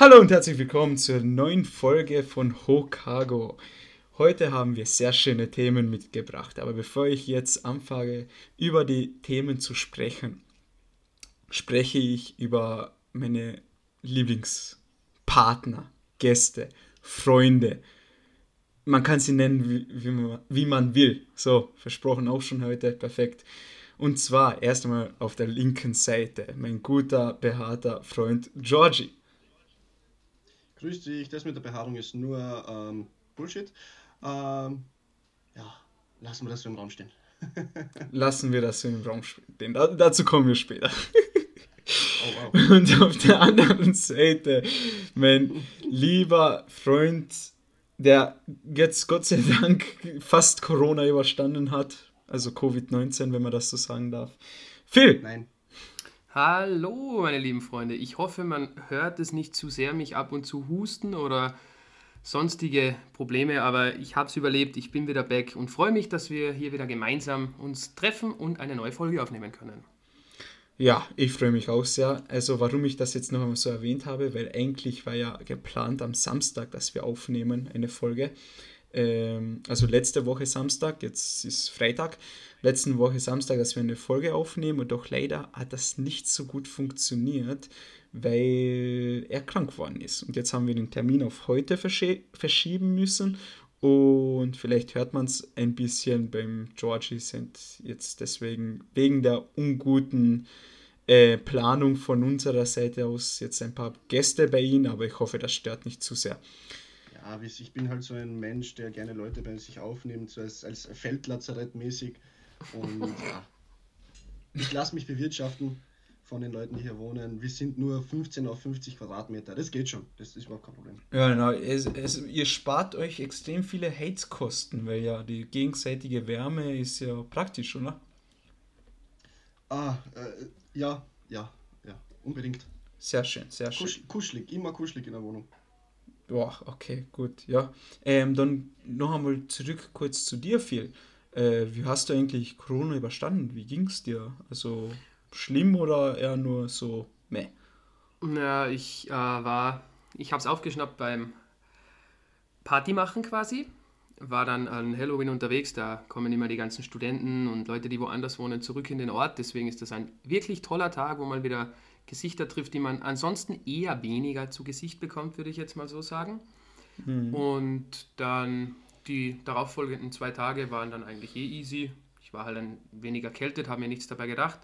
Hallo und herzlich willkommen zur neuen Folge von Hokago. Heute haben wir sehr schöne Themen mitgebracht, aber bevor ich jetzt anfange, über die Themen zu sprechen, spreche ich über meine Lieblingspartner, Gäste, Freunde. Man kann sie nennen, wie, wie, man, will. So, versprochen auch schon heute, perfekt. Und zwar erst einmal auf der linken Seite mein guter, behaarter Freund Georgie. Grüß dich, das mit der Behaarung ist nur ähm, Bullshit. Ähm, ja, lassen wir das so im Raum stehen. lassen wir das so im Raum stehen. Da, dazu kommen wir später. Oh, wow. Und auf der anderen Seite mein lieber Freund, der jetzt Gott sei Dank fast Corona überstanden hat. Also Covid-19, wenn man das so sagen darf. Phil! Nein. Hallo, meine lieben Freunde. Ich hoffe, man hört es nicht zu sehr, mich ab und zu husten oder sonstige Probleme, aber ich habe es überlebt. Ich bin wieder back und freue mich, dass wir hier wieder gemeinsam uns treffen und eine neue Folge aufnehmen können. Ja, ich freue mich auch sehr. Also, warum ich das jetzt noch einmal so erwähnt habe, weil eigentlich war ja geplant am Samstag, dass wir aufnehmen eine Folge. Ähm, also letzte Woche Samstag, jetzt ist Freitag letzten Woche Samstag, dass wir eine Folge aufnehmen und doch leider hat das nicht so gut funktioniert, weil er krank geworden ist. Und jetzt haben wir den Termin auf heute verschieben müssen und vielleicht hört man es ein bisschen beim Georgie sind jetzt deswegen wegen der unguten äh, Planung von unserer Seite aus jetzt ein paar Gäste bei ihm, aber ich hoffe, das stört nicht zu sehr. Ja, ich bin halt so ein Mensch, der gerne Leute bei sich aufnimmt, so als, als Feldlazarett mäßig. Und ja, ich lasse mich bewirtschaften von den Leuten, die hier wohnen. Wir sind nur 15 auf 50 Quadratmeter. Das geht schon. Das ist überhaupt kein Problem. Ja, genau. Es, es, ihr spart euch extrem viele Heizkosten, weil ja die gegenseitige Wärme ist ja praktisch, oder? Ah, äh, ja, ja, ja, unbedingt. Sehr schön, sehr schön. Kusch, kuschelig, immer kuschelig in der Wohnung. Boah, okay, gut, ja. Ähm, dann noch einmal zurück kurz zu dir, Phil. Äh, wie hast du eigentlich Corona überstanden? Wie ging es dir? Also schlimm oder eher nur so meh? Ja, ich äh, war, ich habe es aufgeschnappt beim Party machen quasi. War dann an Halloween unterwegs, da kommen immer die ganzen Studenten und Leute, die woanders wohnen, zurück in den Ort. Deswegen ist das ein wirklich toller Tag, wo man wieder Gesichter trifft, die man ansonsten eher weniger zu Gesicht bekommt, würde ich jetzt mal so sagen. Mhm. Und dann die darauffolgenden zwei Tage waren dann eigentlich eh easy. Ich war halt ein wenig erkältet, habe mir nichts dabei gedacht.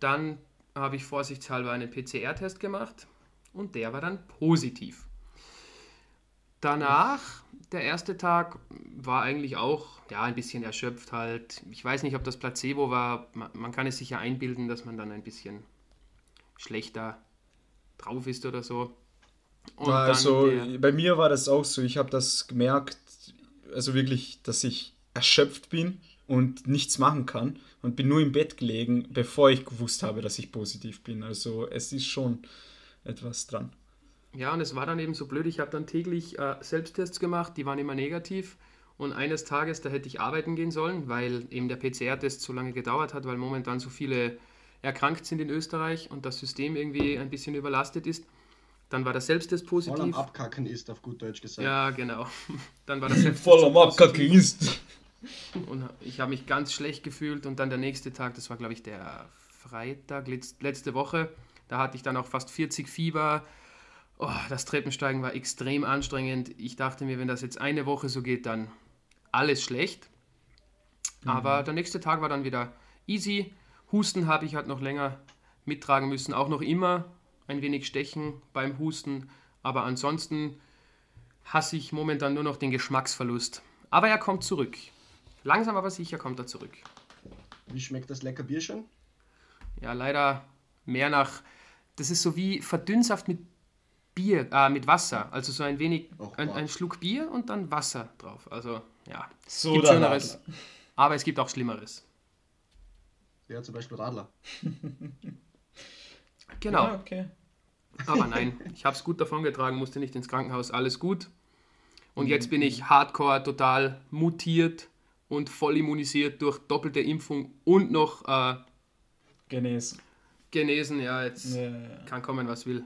Dann habe ich vorsichtshalber einen PCR-Test gemacht und der war dann positiv. Danach, der erste Tag, war eigentlich auch ja, ein bisschen erschöpft halt. Ich weiß nicht, ob das Placebo war. Man kann es sich ja einbilden, dass man dann ein bisschen schlechter drauf ist oder so. Und also bei mir war das auch so. Ich habe das gemerkt, also wirklich, dass ich erschöpft bin und nichts machen kann und bin nur im Bett gelegen, bevor ich gewusst habe, dass ich positiv bin. Also es ist schon etwas dran. Ja, und es war dann eben so blöd, ich habe dann täglich äh, Selbsttests gemacht, die waren immer negativ. Und eines Tages, da hätte ich arbeiten gehen sollen, weil eben der PCR-Test so lange gedauert hat, weil momentan so viele erkrankt sind in Österreich und das System irgendwie ein bisschen überlastet ist. Dann war der Selbsttest positiv. Voll am Abkacken ist, auf gut Deutsch gesagt. Ja, genau. Dann war der Selbsttest Voll am Abkacken ist. Und ich habe mich ganz schlecht gefühlt. Und dann der nächste Tag, das war glaube ich der Freitag, letzte Woche, da hatte ich dann auch fast 40 Fieber. Oh, das Treppensteigen war extrem anstrengend. Ich dachte mir, wenn das jetzt eine Woche so geht, dann alles schlecht. Mhm. Aber der nächste Tag war dann wieder easy. Husten habe ich halt noch länger mittragen müssen, auch noch immer ein wenig Stechen beim Husten, aber ansonsten hasse ich momentan nur noch den Geschmacksverlust. Aber er kommt zurück. Langsam aber sicher kommt er zurück. Wie schmeckt das lecker Bier schon? Ja, leider mehr nach. Das ist so wie Verdünnsaft mit Bier, äh, mit Wasser. Also so ein wenig, Och, ein, ein, Schluck Bier und dann Wasser drauf. Also ja, so gibt Schöneres. Aber es gibt auch Schlimmeres. Ja, zum Beispiel Radler. Genau. Ja, okay. Aber nein, ich habe es gut davon getragen, musste nicht ins Krankenhaus, alles gut. Und jetzt bin ich hardcore total mutiert und voll immunisiert durch doppelte Impfung und noch äh, genesen. Genesen, ja, jetzt ja, ja. kann kommen, was will.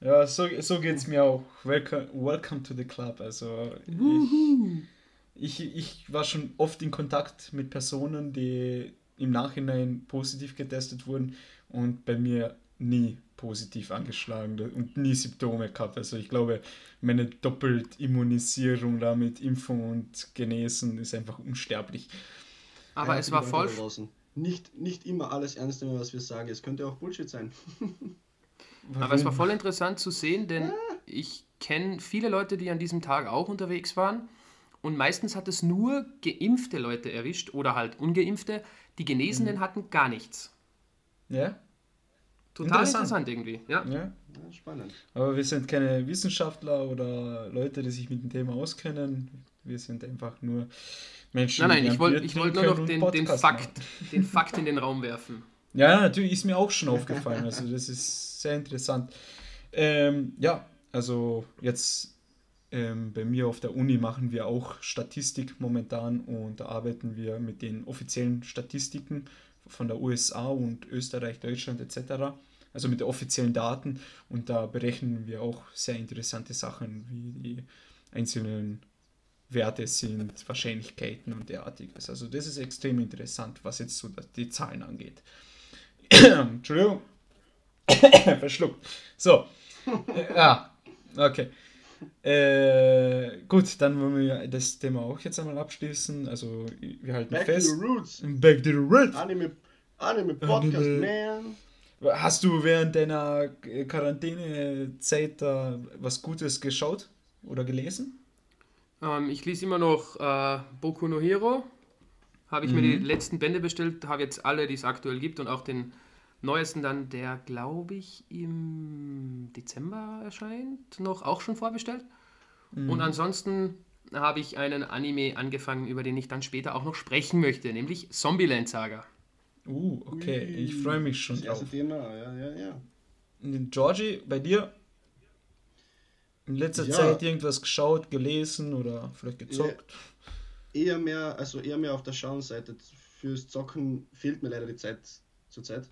Ja, so, so geht es mir auch. Welcome, welcome to the club. Also ich, ich, ich war schon oft in Kontakt mit Personen, die im Nachhinein positiv getestet wurden und bei mir nie positiv angeschlagen und nie Symptome gehabt. Also ich glaube, meine Doppeltimmunisierung da mit Impfung und Genesen ist einfach unsterblich. Aber ja, es war voll. Nicht, nicht immer alles ernst nehmen, was wir sagen. Es könnte auch Bullshit sein. Aber es war voll interessant zu sehen, denn ja. ich kenne viele Leute, die an diesem Tag auch unterwegs waren. Und meistens hat es nur geimpfte Leute erwischt oder halt ungeimpfte. Die Genesenen mhm. hatten gar nichts. Ja. Total interessant, interessant irgendwie. Ja. ja. ja. Spannend. Aber wir sind keine Wissenschaftler oder Leute, die sich mit dem Thema auskennen. Wir sind einfach nur Menschen. Nein, nein, ich wollte wollt nur noch den, den, Fakt, den Fakt in den Raum werfen. Ja, natürlich ist mir auch schon aufgefallen. Also das ist sehr interessant. Ähm, ja, also jetzt ähm, bei mir auf der Uni machen wir auch Statistik momentan und da arbeiten wir mit den offiziellen Statistiken von der USA und Österreich, Deutschland etc also mit den offiziellen Daten. Und da berechnen wir auch sehr interessante Sachen, wie die einzelnen Werte sind, Wahrscheinlichkeiten und derartiges. Also das ist extrem interessant, was jetzt so die Zahlen angeht. Entschuldigung. Verschluckt. So. ja, okay. Äh, gut, dann wollen wir das Thema auch jetzt einmal abschließen. Also wir halten Back fest. To the roots. Back to the roots. Anime, Anime Podcast, Anime. man. Hast du während deiner Quarantänezeit da was Gutes geschaut oder gelesen? Ähm, ich lese immer noch äh, Boku no Hero. Habe ich mhm. mir die mhm. letzten Bände bestellt, habe jetzt alle, die es aktuell gibt und auch den neuesten dann, der glaube ich im Dezember erscheint, noch auch schon vorbestellt. Mhm. Und ansonsten habe ich einen Anime angefangen, über den ich dann später auch noch sprechen möchte, nämlich Zombieland Saga. Uh, okay. Ui. Ich freue mich schon das erste drauf. Thema, ja, ja, ja. Georgie, bei dir? In letzter ja. Zeit irgendwas geschaut, gelesen oder vielleicht gezockt? Eher mehr, also eher mehr auf der Schauenseite. Fürs Zocken fehlt mir leider die Zeit zurzeit.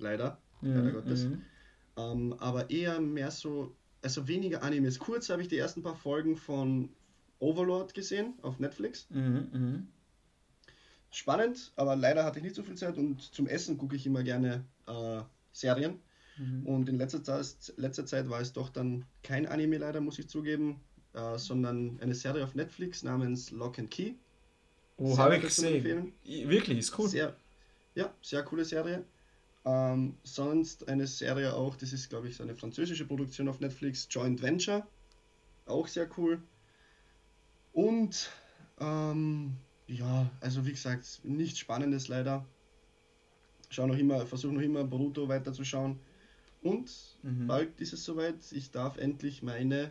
Leider. Mhm. Leider Gottes. Mhm. Ähm, aber eher mehr so, also weniger Animes. Kurz habe ich die ersten paar Folgen von Overlord gesehen auf Netflix. Mhm, mh spannend, aber leider hatte ich nicht so viel Zeit und zum Essen gucke ich immer gerne äh, Serien. Mhm. Und in letzter Zeit, letzter Zeit war es doch dann kein Anime leider, muss ich zugeben, äh, sondern eine Serie auf Netflix namens Lock and Key. Oh, habe ich gesehen. Wirklich, ist cool. Sehr, ja, sehr coole Serie. Ähm, sonst eine Serie auch, das ist glaube ich so eine französische Produktion auf Netflix, Joint Venture. Auch sehr cool. Und ähm, ja, also wie gesagt, nichts Spannendes leider. Schau noch immer, versuche noch immer Boruto weiterzuschauen. Und mhm. bald ist es soweit, ich darf endlich meine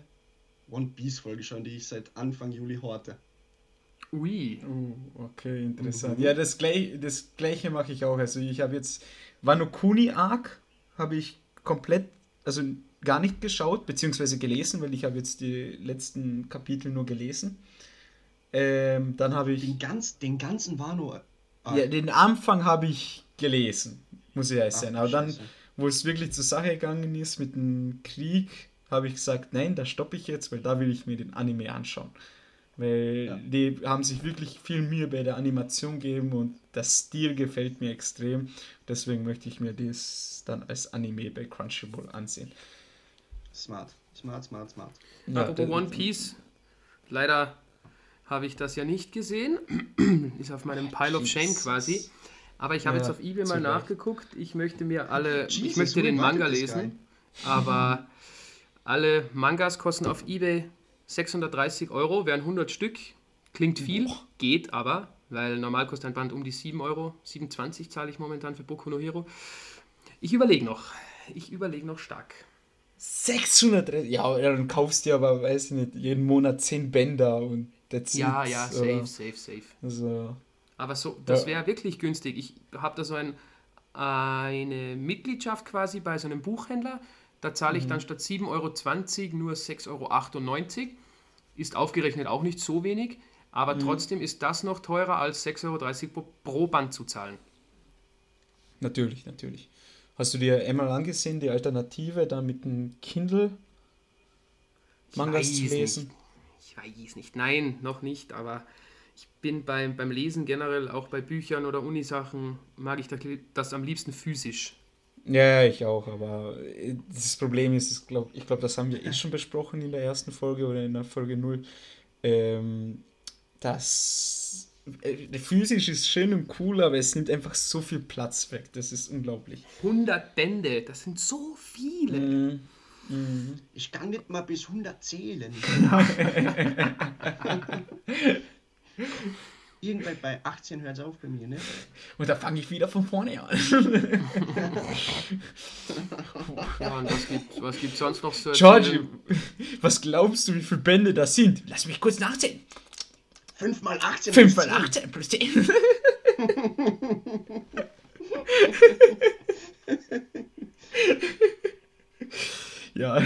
One Piece Folge schauen, die ich seit Anfang Juli horte. Ui. Uh, okay, interessant. Mhm. Ja, das, gleich, das gleiche mache ich auch. Also ich habe jetzt Wano Kuni Arc habe ich komplett, also gar nicht geschaut, beziehungsweise gelesen, weil ich habe jetzt die letzten Kapitel nur gelesen. Ähm, dann habe ich. Den, ganz, den ganzen Wano. Ah. Ja, den Anfang habe ich gelesen, muss ich ehrlich sein. Aber dann, wo es wirklich zur Sache gegangen ist mit dem Krieg, habe ich gesagt, nein, da stoppe ich jetzt, weil da will ich mir den Anime anschauen. Weil ja. die haben sich wirklich viel Mühe bei der Animation gegeben und das Stil gefällt mir extrem. Deswegen möchte ich mir das dann als Anime bei Crunchyroll ansehen. Smart, smart, smart, smart. Ja, Apropos One Piece, leider habe ich das ja nicht gesehen. Ist auf meinem Pile of Shame quasi. Aber ich habe ja, jetzt auf eBay mal nachgeguckt. Ich möchte mir alle, Jesus, ich möchte den Manga lesen. Aber alle Mangas kosten auf eBay 630 Euro, wären 100 Stück. Klingt viel, geht aber, weil normal kostet ein Band um die 7 Euro. 27 zahle ich momentan für Boku no Hero. Ich überlege noch. Ich überlege noch stark. 600, ja, dann kaufst du aber, weiß ich nicht, jeden Monat 10 Bänder und That's ja, it, ja, safe, oder? safe, safe. Also, Aber so, das wäre wirklich günstig. Ich habe da so ein, eine Mitgliedschaft quasi bei so einem Buchhändler. Da zahle ich mhm. dann statt 7,20 Euro nur 6,98 Euro. Ist aufgerechnet auch nicht so wenig, aber mhm. trotzdem ist das noch teurer als 6,30 Euro pro Band zu zahlen. Natürlich, natürlich. Hast du dir einmal angesehen, die Alternative da mit dem Kindle Mangas zu lesen? Nicht. Ich weiß nicht. Nein, noch nicht, aber ich bin beim, beim Lesen generell, auch bei Büchern oder Unisachen, mag ich das am liebsten physisch. Ja, ich auch, aber äh, das Problem ist, ich glaube, ich glaub, das haben wir eh schon besprochen in der ersten Folge oder in der Folge 0, ähm, dass äh, physisch ist schön und cool, aber es nimmt einfach so viel Platz weg, das ist unglaublich. 100 Bände, das sind so viele. Mhm. Mhm. Ich kann nicht mal bis 100 zählen. Irgendwann bei 18 hört es auf bei mir, ne? Und da fange ich wieder von vorne an. ja, und was gibt was gibt's sonst noch so? Georgie, was glaubst du, wie viele Bände das sind? Lass mich kurz nachzählen. 5 mal 18 5 mal 18 plus 10. ja.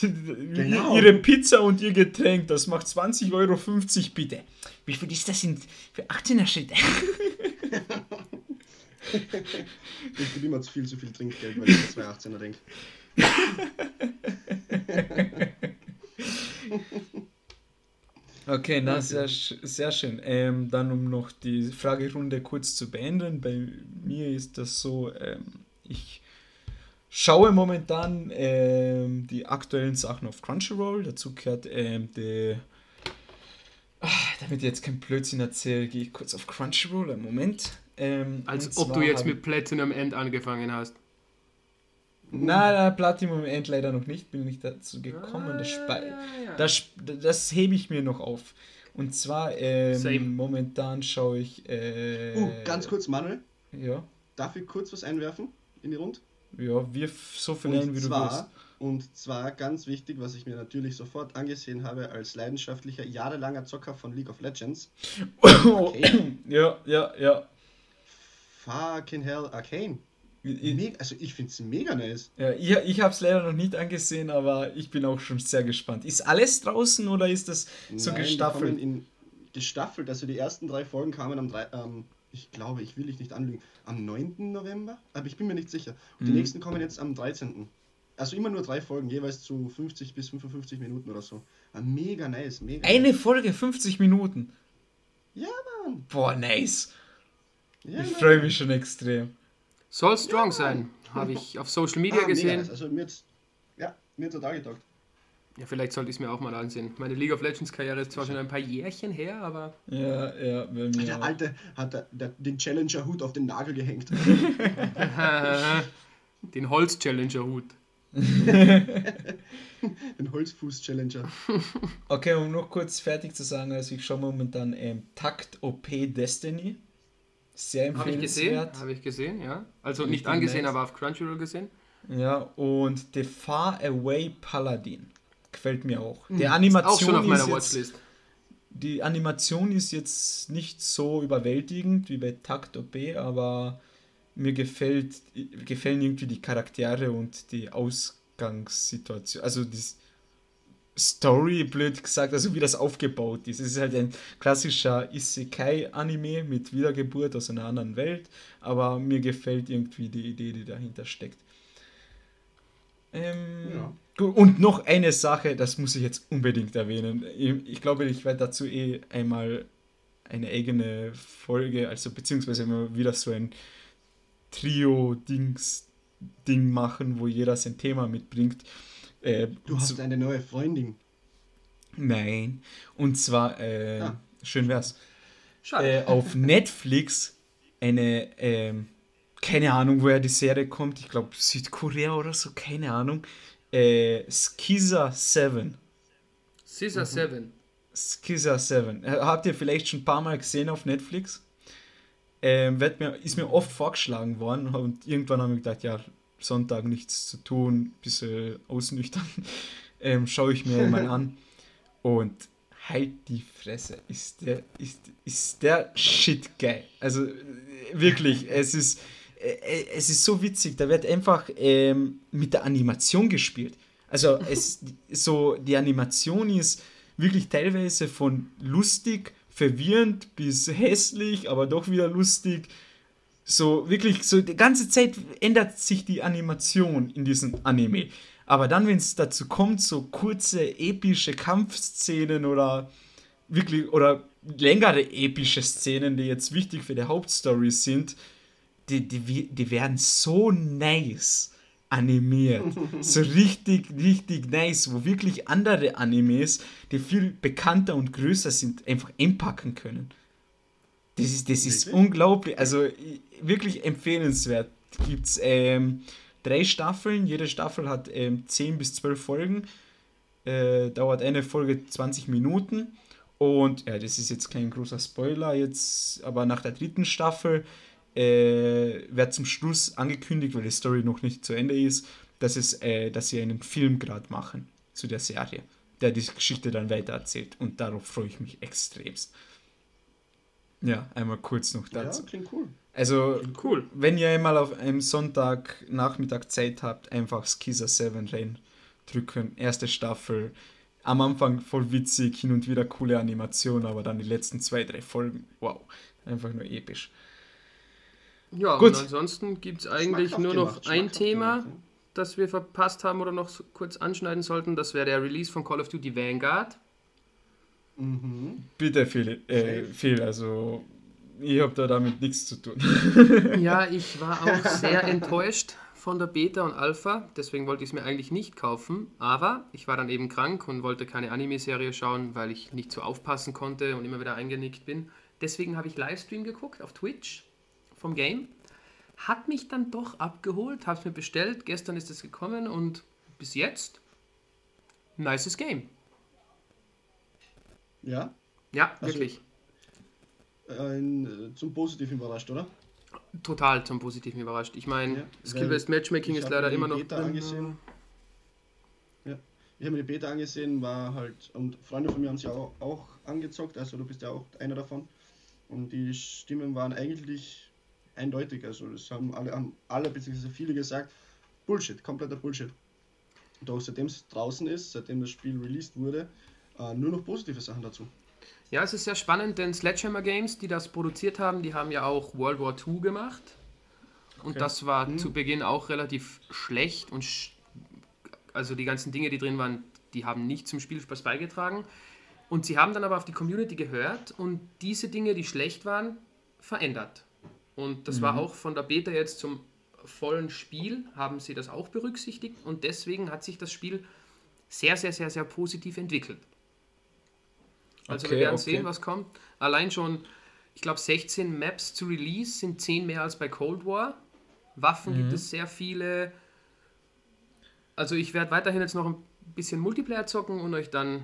Genau. Ihre Pizza und ihr Getränk, das macht 20,50 Euro bitte. Wie viel ist das in, für 18er Schritte? ich gebe immer zu viel zu viel Trinkgeld, weil ich 2,18er denke. Okay, na, sehr, sehr schön. Ähm, dann, um noch die Fragerunde kurz zu beenden, bei mir ist das so, ähm, ich schaue momentan ähm, die aktuellen Sachen auf Crunchyroll. Dazu gehört ähm, die Ach, damit ich jetzt kein Blödsinn erzähle, gehe ich kurz auf Crunchyroll. Einen Moment. Ähm, Als ob du jetzt mit Platinum End angefangen hast. Na, Platinum End leider noch nicht, bin nicht dazu gekommen. Ah, das, ja, ja. Das, das hebe ich mir noch auf. Und zwar ähm, momentan schaue ich. Äh, uh, ganz kurz, Manuel. Ja. Darf ich kurz was einwerfen in die Runde? Ja, wirf so viel ein, wie zwar, du willst. Und zwar ganz wichtig, was ich mir natürlich sofort angesehen habe als leidenschaftlicher, jahrelanger Zocker von League of Legends. Arcane. ja, ja, ja. Fucking hell, Arcane. Me also ich finde es mega nice. Ja, ich, ich habe es leider noch nicht angesehen, aber ich bin auch schon sehr gespannt. Ist alles draußen oder ist das so Nein, gestaffelt? In, gestaffelt, also die ersten drei Folgen kamen am, ähm, ich glaube, ich will dich nicht anlügen, am 9. November, aber ich bin mir nicht sicher. Und mhm. die nächsten kommen jetzt am 13. Also immer nur drei Folgen, jeweils zu 50 bis 55 Minuten oder so. Aber mega nice, mega Eine nice. Folge 50 Minuten? Ja, Mann. Boah, nice. Ja, ich freue mich schon extrem. Soll strong ja, sein, habe ich auf Social Media ah, gesehen. Nice. Also mir jetzt, ja, mir total getaugt. Ja, vielleicht sollte ich es mir auch mal ansehen. Meine League of Legends Karriere ist zwar schon ein paar Jährchen her, aber. Ja, ja, bei mir. Der Alte hat der, der, den Challenger-Hut auf den Nagel gehängt. den Holz-Challenger-Hut. Ein Holzfuß-Challenger. Okay, um noch kurz fertig zu sagen, also ich schaue momentan ähm, Takt OP Destiny. Sehr empfehlenswert. Habe ich gesehen, habe ich gesehen, ja. Also nicht angesehen, nice. aber auf Crunchyroll gesehen. Ja, und The Far Away Paladin. Gefällt mir auch. Die Animation ist auch schon auf meiner Watchlist. Jetzt, die Animation ist jetzt nicht so überwältigend wie bei Takt OP, aber mir gefällt, gefallen irgendwie die Charaktere und die Ausgangssituation. Also die Story, blöd gesagt, also wie das aufgebaut ist. Es ist halt ein klassischer Isekai-Anime mit Wiedergeburt aus einer anderen Welt, aber mir gefällt irgendwie die Idee, die dahinter steckt. Ähm, ja. Und noch eine Sache, das muss ich jetzt unbedingt erwähnen. Ich, ich glaube, ich werde dazu eh einmal eine eigene Folge, also beziehungsweise immer wieder so ein Trio-Dings-Ding machen, wo jeder sein Thema mitbringt. Äh, du hast so, eine neue Freundin. Nein. Und zwar, äh, ah. schön wär's. Äh, auf Netflix eine, äh, keine Ahnung, woher die Serie kommt. Ich glaube Südkorea oder so, keine Ahnung. Äh, Skiza 7. Skiza 7. Skiza 7. Habt ihr vielleicht schon ein paar Mal gesehen auf Netflix? Ähm, mir, ist mir oft vorgeschlagen worden und irgendwann habe ich gedacht, ja, Sonntag nichts zu tun, bisschen ausnüchtern, ähm, schaue ich mir mal an und halt die Fresse, ist der, ist, ist der Shit geil. Also wirklich, es ist, äh, es ist so witzig, da wird einfach ähm, mit der Animation gespielt. Also es, so, die Animation ist wirklich teilweise von lustig verwirrend bis hässlich, aber doch wieder lustig. So wirklich, so die ganze Zeit ändert sich die Animation in diesem Anime. Aber dann, wenn es dazu kommt, so kurze epische Kampfszenen oder wirklich oder längere epische Szenen, die jetzt wichtig für die Hauptstory sind, die, die, die werden so nice animiert. so richtig, richtig nice, wo wirklich andere Animes, die viel bekannter und größer sind, einfach einpacken können. Das ist, das ist unglaublich, also wirklich empfehlenswert. Gibt es ähm, drei Staffeln, jede Staffel hat ähm, 10 bis 12 Folgen, äh, dauert eine Folge 20 Minuten und ja, das ist jetzt kein großer Spoiler jetzt, aber nach der dritten Staffel äh, wird zum Schluss angekündigt, weil die Story noch nicht zu Ende ist, dass, es, äh, dass sie einen Film gerade machen zu der Serie, der die Geschichte dann weiter erzählt. Und darauf freue ich mich extremst. Ja, einmal kurz noch dazu. Ja, klingt cool. Also, cool. wenn ihr einmal auf einem Sonntagnachmittag Zeit habt, einfach Skisa 7 rein drücken. Erste Staffel. Am Anfang voll witzig, hin und wieder coole Animation, aber dann die letzten zwei, drei Folgen, wow, einfach nur episch. Ja, Gut. und ansonsten gibt es eigentlich nur noch ein Thema, gemacht. das wir verpasst haben oder noch kurz anschneiden sollten. Das wäre der Release von Call of Duty Vanguard. Mhm. Bitte, Phil, äh, Phil, also ich habe da damit nichts zu tun. ja, ich war auch sehr enttäuscht von der Beta und Alpha, deswegen wollte ich es mir eigentlich nicht kaufen, aber ich war dann eben krank und wollte keine Anime-Serie schauen, weil ich nicht so aufpassen konnte und immer wieder eingenickt bin. Deswegen habe ich Livestream geguckt auf Twitch vom Game. Hat mich dann doch abgeholt, habe es mir bestellt. Gestern ist es gekommen und bis jetzt, nices Game. Ja? Ja, also, wirklich. Ein, äh, zum Positiven überrascht, oder? Total zum Positiven überrascht. Ich meine, ja, Skill-Based Matchmaking ist leider immer noch. Beta angesehen. Ja, ich habe mir die Beta angesehen, war halt, und Freunde von mir haben sie auch, auch angezockt, also du bist ja auch einer davon. Und die Stimmen waren eigentlich eindeutig. Also das haben alle, haben alle bzw. viele gesagt, Bullshit, kompletter Bullshit. Doch seitdem es draußen ist, seitdem das Spiel released wurde, äh, nur noch positive Sachen dazu. Ja, es ist sehr spannend, denn Sledgehammer Games, die das produziert haben, die haben ja auch World War II gemacht. Und okay. das war mhm. zu Beginn auch relativ schlecht und sch also die ganzen Dinge, die drin waren, die haben nicht zum Spielspaß beigetragen. Und sie haben dann aber auf die Community gehört und diese Dinge, die schlecht waren, verändert. Und das mhm. war auch von der Beta jetzt zum vollen Spiel, haben sie das auch berücksichtigt und deswegen hat sich das Spiel sehr, sehr, sehr, sehr positiv entwickelt. Also okay, wir werden okay. sehen, was kommt. Allein schon, ich glaube, 16 Maps zu Release sind 10 mehr als bei Cold War. Waffen mhm. gibt es sehr viele. Also ich werde weiterhin jetzt noch ein bisschen Multiplayer zocken und euch dann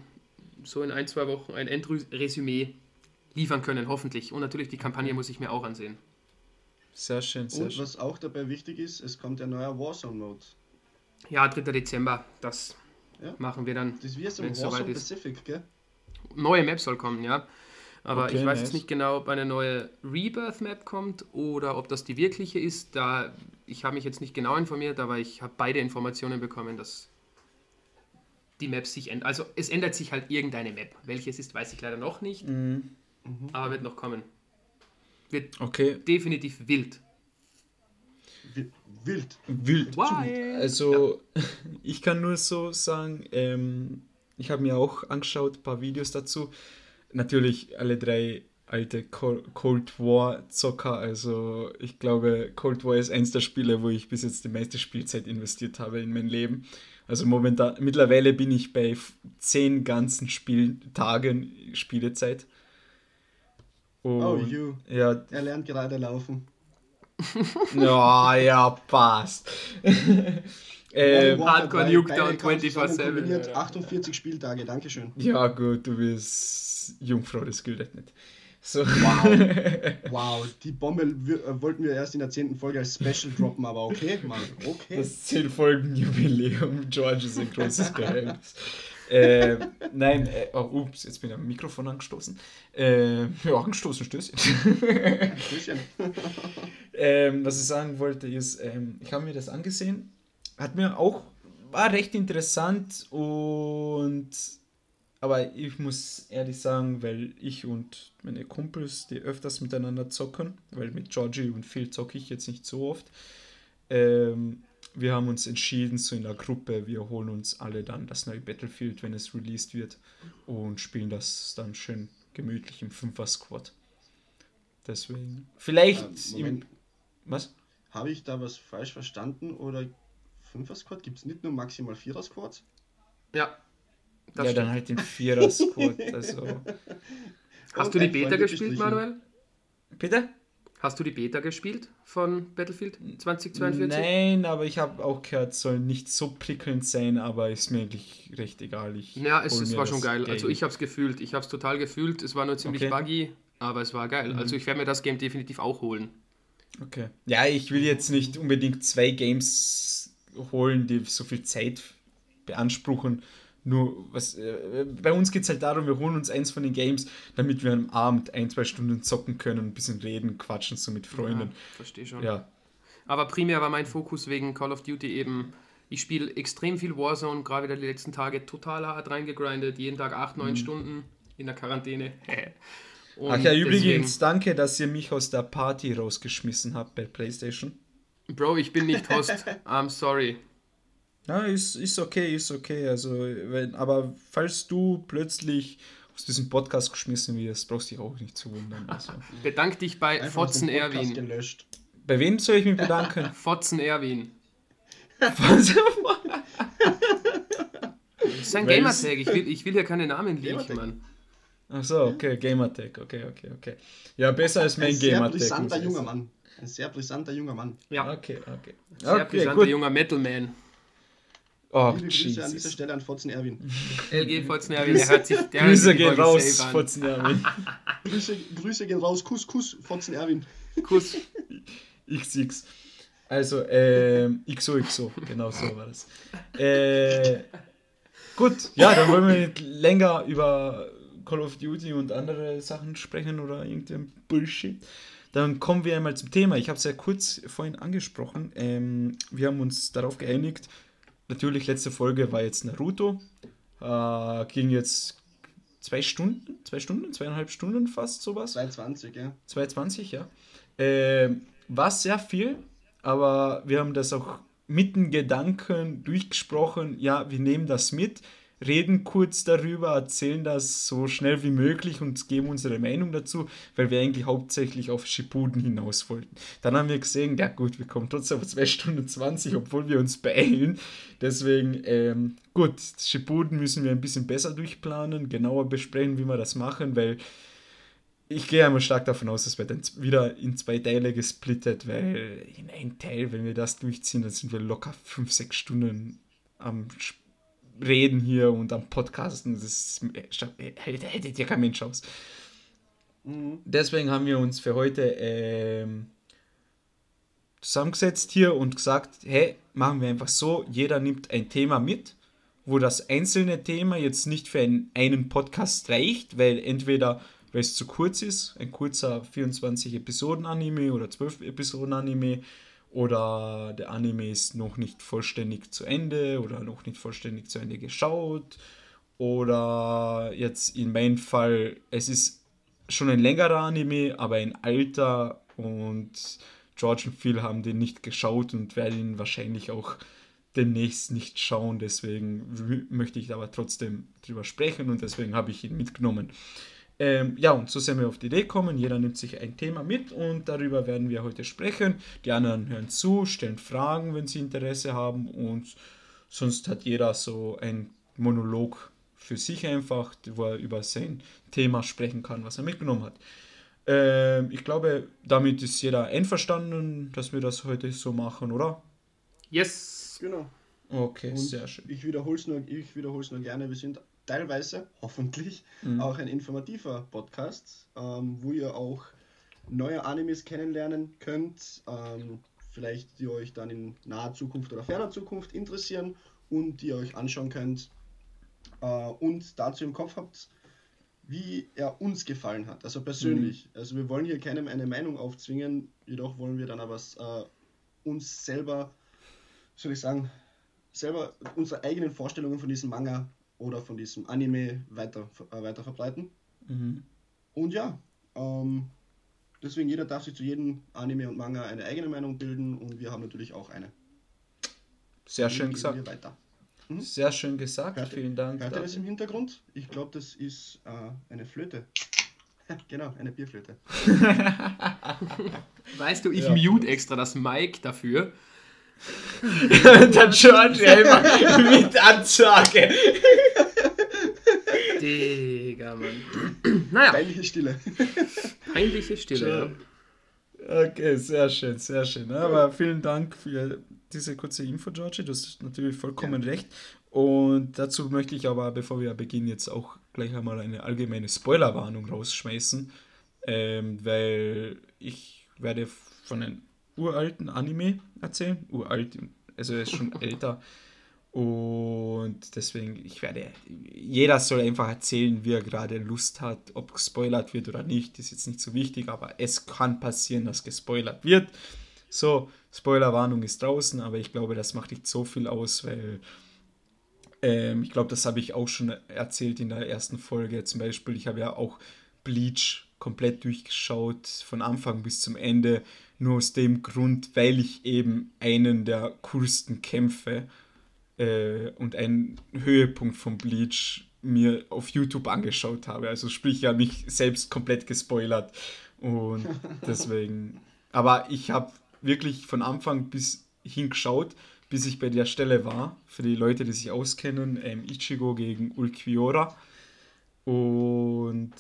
so in ein, zwei Wochen ein Endresümee liefern können, hoffentlich. Und natürlich die Kampagne muss ich mir auch ansehen. Sehr schön, sehr Und schön. was auch dabei wichtig ist, es kommt ein neuer Warzone-Mode. Ja, 3. Dezember. Das ja. machen wir dann. Das wird so Warzone Pacific, gell? Neue Map soll kommen, ja. Aber okay, ich weiß nice. jetzt nicht genau, ob eine neue Rebirth-Map kommt oder ob das die wirkliche ist. Da ich habe mich jetzt nicht genau informiert, aber ich habe beide Informationen bekommen, dass die Maps sich ändern. Also es ändert sich halt irgendeine Map. Welche es ist, weiß ich leider noch nicht. Mhm. Aber wird noch kommen. Wird okay. definitiv wild. Wild. Wild. Wild. Also, ja. ich kann nur so sagen, ähm, ich habe mir auch angeschaut, ein paar Videos dazu. Natürlich alle drei alte Cold War Zocker. Also ich glaube, Cold War ist eins der Spiele, wo ich bis jetzt die meiste Spielzeit investiert habe in mein Leben. Also momentan, mittlerweile bin ich bei zehn ganzen Spieltagen Spielezeit. Und, oh, you. Ja. Er lernt gerade laufen. ja, ja, passt. ähm, Hardcore Nuketown 24-7. 48 Spieltage, Dankeschön. Ja, gut, du bist Jungfrau, das gilt nicht. So. Wow. wow, die Bombe äh, wollten wir erst in der 10. Folge als Special droppen, aber okay, Mann, okay. Das 10 Folgen Jubiläum, George ist ein großes Geheimnis äh, nein, äh, oh, ups, jetzt bin ich am Mikrofon angestoßen. Äh, ja, angestoßen, Stößchen. Stößchen. ähm, was ich sagen wollte ist, ähm, ich habe mir das angesehen, hat mir auch, war recht interessant und aber ich muss ehrlich sagen, weil ich und meine Kumpels, die öfters miteinander zocken, weil mit Georgie und Phil zocke ich jetzt nicht so oft, ähm, wir haben uns entschieden, so in der Gruppe, wir holen uns alle dann das neue Battlefield, wenn es released wird, und spielen das dann schön gemütlich im Fünfer-Squad. Deswegen. Vielleicht. Äh, Moment. Im, was? Habe ich da was falsch verstanden oder Fünfer-Squad? Gibt es nicht nur maximal Vierer-Squads? Ja. ja, dann halt den Vierer-Squad. also. Hast du die Beta gespielt, Manuel? Bitte? Hast du die Beta gespielt von Battlefield 2042? Nein, aber ich habe auch gehört, soll nicht so prickelnd sein, aber ist mir eigentlich recht egal. Ich ja, es, es war schon geil. Game. Also ich habe es gefühlt. Ich habe es total gefühlt. Es war nur ziemlich Okay. buggy, aber es war geil. Mhm. Also ich werde mir das Game definitiv auch holen. Okay. Ja, ich will jetzt nicht unbedingt zwei Games holen, die so viel Zeit beanspruchen. Nur, was, äh, bei uns geht es halt darum, wir holen uns eins von den Games, damit wir am Abend ein, zwei Stunden zocken können, ein bisschen reden, quatschen so mit Freunden. Ja, verstehe schon. Ja, Aber primär war mein Fokus wegen Call of Duty eben, ich spiele extrem viel Warzone, gerade wieder die letzten Tage total hart reingegrindet, jeden Tag 8, 9 Stunden in der Quarantäne. Und Mhm. Ach ja, übrigens, deswegen- danke, dass ihr mich aus der Party rausgeschmissen habt bei PlayStation. Bro, ich bin nicht Host. I'm sorry. Ja, ist, ist okay, ist okay. Also, wenn, aber falls du plötzlich aus diesem Podcast geschmissen wirst, brauchst du dich auch nicht zu wundern. Also. Bedank dich bei Einfach Fotzen Erwin. gelöscht. Bei wem soll ich mich bedanken? Fotzen Erwin. Was? Das ist ein Gamertag. Ich will, ich will hier keine Namen Gamertag. Mann. Ach so, okay, Gamertag, okay, okay, okay. Ja, besser als mein Ein sehr Gamertag. brisanter junger. Mann. Ein sehr brisanter junger Mann. Ja, Okay, okay. sehr okay, brisanter gut. junger Metalman. Oh, Liebe Grüße an dieser Jesus. Stelle an Fotzen Erwin. LG Fotzen Erwin, der hört sich der hört Grüße sich die gehen raus. Fotzen Erwin. Grüße, Grüße gehen raus. Kuss, Kuss, Fotzen Erwin. Kuss. XX. Also, ähm, XOXO, genau so war das. Äh, gut, ja, dann wollen wir nicht länger über Call of Duty und andere Sachen sprechen oder irgendein Bullshit. Dann kommen wir einmal zum Thema. Ich habe es ja kurz vorhin angesprochen. Ähm, wir haben uns darauf geeinigt. Natürlich, letzte Folge war jetzt Naruto. Äh, ging jetzt zwei Stunden, zwei Stunden, zweieinhalb Stunden fast sowas. 220, ja. 220, ja. Ähm, war sehr viel, aber wir haben das auch mit den Gedanken durchgesprochen. Ja, wir nehmen das mit, reden kurz darüber, erzählen das so schnell wie möglich und geben unsere Meinung dazu, weil wir eigentlich hauptsächlich auf Shippuden hinaus wollten. Dann haben wir gesehen, ja gut, wir kommen trotzdem auf 2 Stunden 20, obwohl wir uns beeilen. Deswegen, ähm, gut, Shippuden müssen wir ein bisschen besser durchplanen, genauer besprechen, wie wir das machen, weil ich gehe einmal stark davon aus, es wird dann wieder in zwei Teile gesplittet, weil in einem Teil, wenn wir das durchziehen, dann sind wir locker fünf, sechs Stunden am Sch- Reden hier und am Podcasten. Das hätte, hättet ihr kein Mensch aus. Mhm. Deswegen haben wir uns für heute ähm, zusammengesetzt hier und gesagt, hey, machen wir einfach so, jeder nimmt ein Thema mit, wo das einzelne Thema jetzt nicht für einen, einen Podcast reicht, weil entweder, weil es zu kurz ist, ein kurzer 24 Episoden Anime oder 12 Episoden Anime, oder der Anime ist noch nicht vollständig zu Ende oder noch nicht vollständig zu Ende geschaut, oder jetzt in meinem Fall, es ist schon ein längerer Anime, aber ein alter und George und Phil haben den nicht geschaut und werden ihn wahrscheinlich auch demnächst nicht schauen. Deswegen möchte ich aber trotzdem drüber sprechen und deswegen habe ich ihn mitgenommen. Ähm, ja, und so sind wir auf die Idee gekommen. Jeder nimmt sich ein Thema mit und darüber werden wir heute sprechen. Die anderen hören zu, stellen Fragen, wenn sie Interesse haben und sonst hat jeder so ein Monolog für sich einfach, wo er über sein Thema sprechen kann, was er mitgenommen hat. Ähm, ich glaube, damit ist jeder einverstanden, dass wir das heute so machen, oder? Yes. Genau. Okay, Und sehr schön. Ich wiederhole es nur, ich nur gerne. Wir sind teilweise, hoffentlich, Mhm. auch ein informativer Podcast, ähm, wo ihr auch neue Animes kennenlernen könnt, ähm, vielleicht die euch dann in naher Zukunft oder ferner Zukunft interessieren und die ihr euch anschauen könnt äh, und dazu im Kopf habt, wie er uns gefallen hat, also persönlich. Also wir wollen hier keinem eine Meinung aufzwingen, jedoch wollen wir dann aber äh, uns selber, soll ich sagen, selber unsere eigenen Vorstellungen von diesem Manga oder von diesem Anime weiter, äh, weiter verbreiten. Mhm. Und ja, ähm, deswegen jeder darf sich zu jedem Anime und Manga eine eigene Meinung bilden und wir haben natürlich auch eine. Sehr Wie schön gesagt. Wir weiter. Sehr schön gesagt. Hört- Vielen Dank. Hört ihr das im Hintergrund? Ich glaube, das ist äh, eine Flöte. genau, eine Bierflöte. Weißt du, ich Ja. mute extra das Mic dafür. Der George immer mit Ansage. Digga, Mann. Naja, Peinliche Stille. peinliche Stille. Okay, sehr schön, sehr schön. Aber vielen Dank für diese kurze Info, Georgie. Du hast natürlich vollkommen recht. Und dazu möchte ich aber, bevor wir beginnen, jetzt auch gleich einmal eine allgemeine Spoilerwarnung rausschmeißen. Ähm, weil ich werde von einem uralten Anime erzählen. Uralt, also er ist schon älter. Und deswegen, ich werde, jeder soll einfach erzählen, wie er gerade Lust hat, ob gespoilert wird oder nicht, ist jetzt nicht so wichtig, aber es kann passieren, dass gespoilert wird. So, Spoilerwarnung ist draußen, aber ich glaube, das macht nicht so viel aus, weil ähm, ich glaube, das habe ich auch schon erzählt in der ersten Folge. Zum Beispiel, ich habe ja auch Bleach komplett durchgeschaut, von Anfang bis zum Ende, nur aus dem Grund, weil ich eben einen der coolsten Kämpfe äh, und einen Höhepunkt von Bleach mir auf YouTube angeschaut habe. Also sprich, ich habe mich selbst komplett gespoilert. Und deswegen. Aber ich habe wirklich von Anfang bis hingeschaut, bis ich bei der Stelle war. Für die Leute, die sich auskennen, ähm, Ichigo gegen Ulquiorra. Und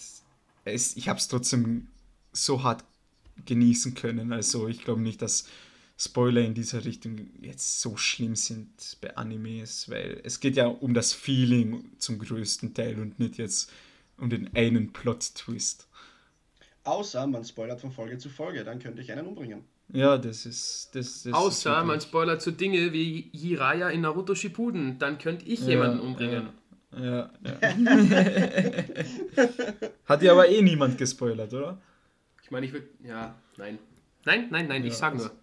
es, ich habe es trotzdem so hart genießen können. Also ich glaube nicht, dass Spoiler in dieser Richtung jetzt so schlimm sind bei Animes, weil es geht ja um das Feeling zum größten Teil und nicht jetzt um den einen Plot-Twist. Außer man spoilert von Folge zu Folge, dann könnte ich einen umbringen. Ja, das ist. Das, das Außer ist man spoilert so Dinge wie Jiraiya in Naruto Shippuden, dann könnte ich Ja, jemanden umbringen. Ja, ja. Hat ja aber eh niemand gespoilert, oder? Ich meine, ich würde. Ja, nein. Nein, nein, nein, ich Ja, sag also- nur.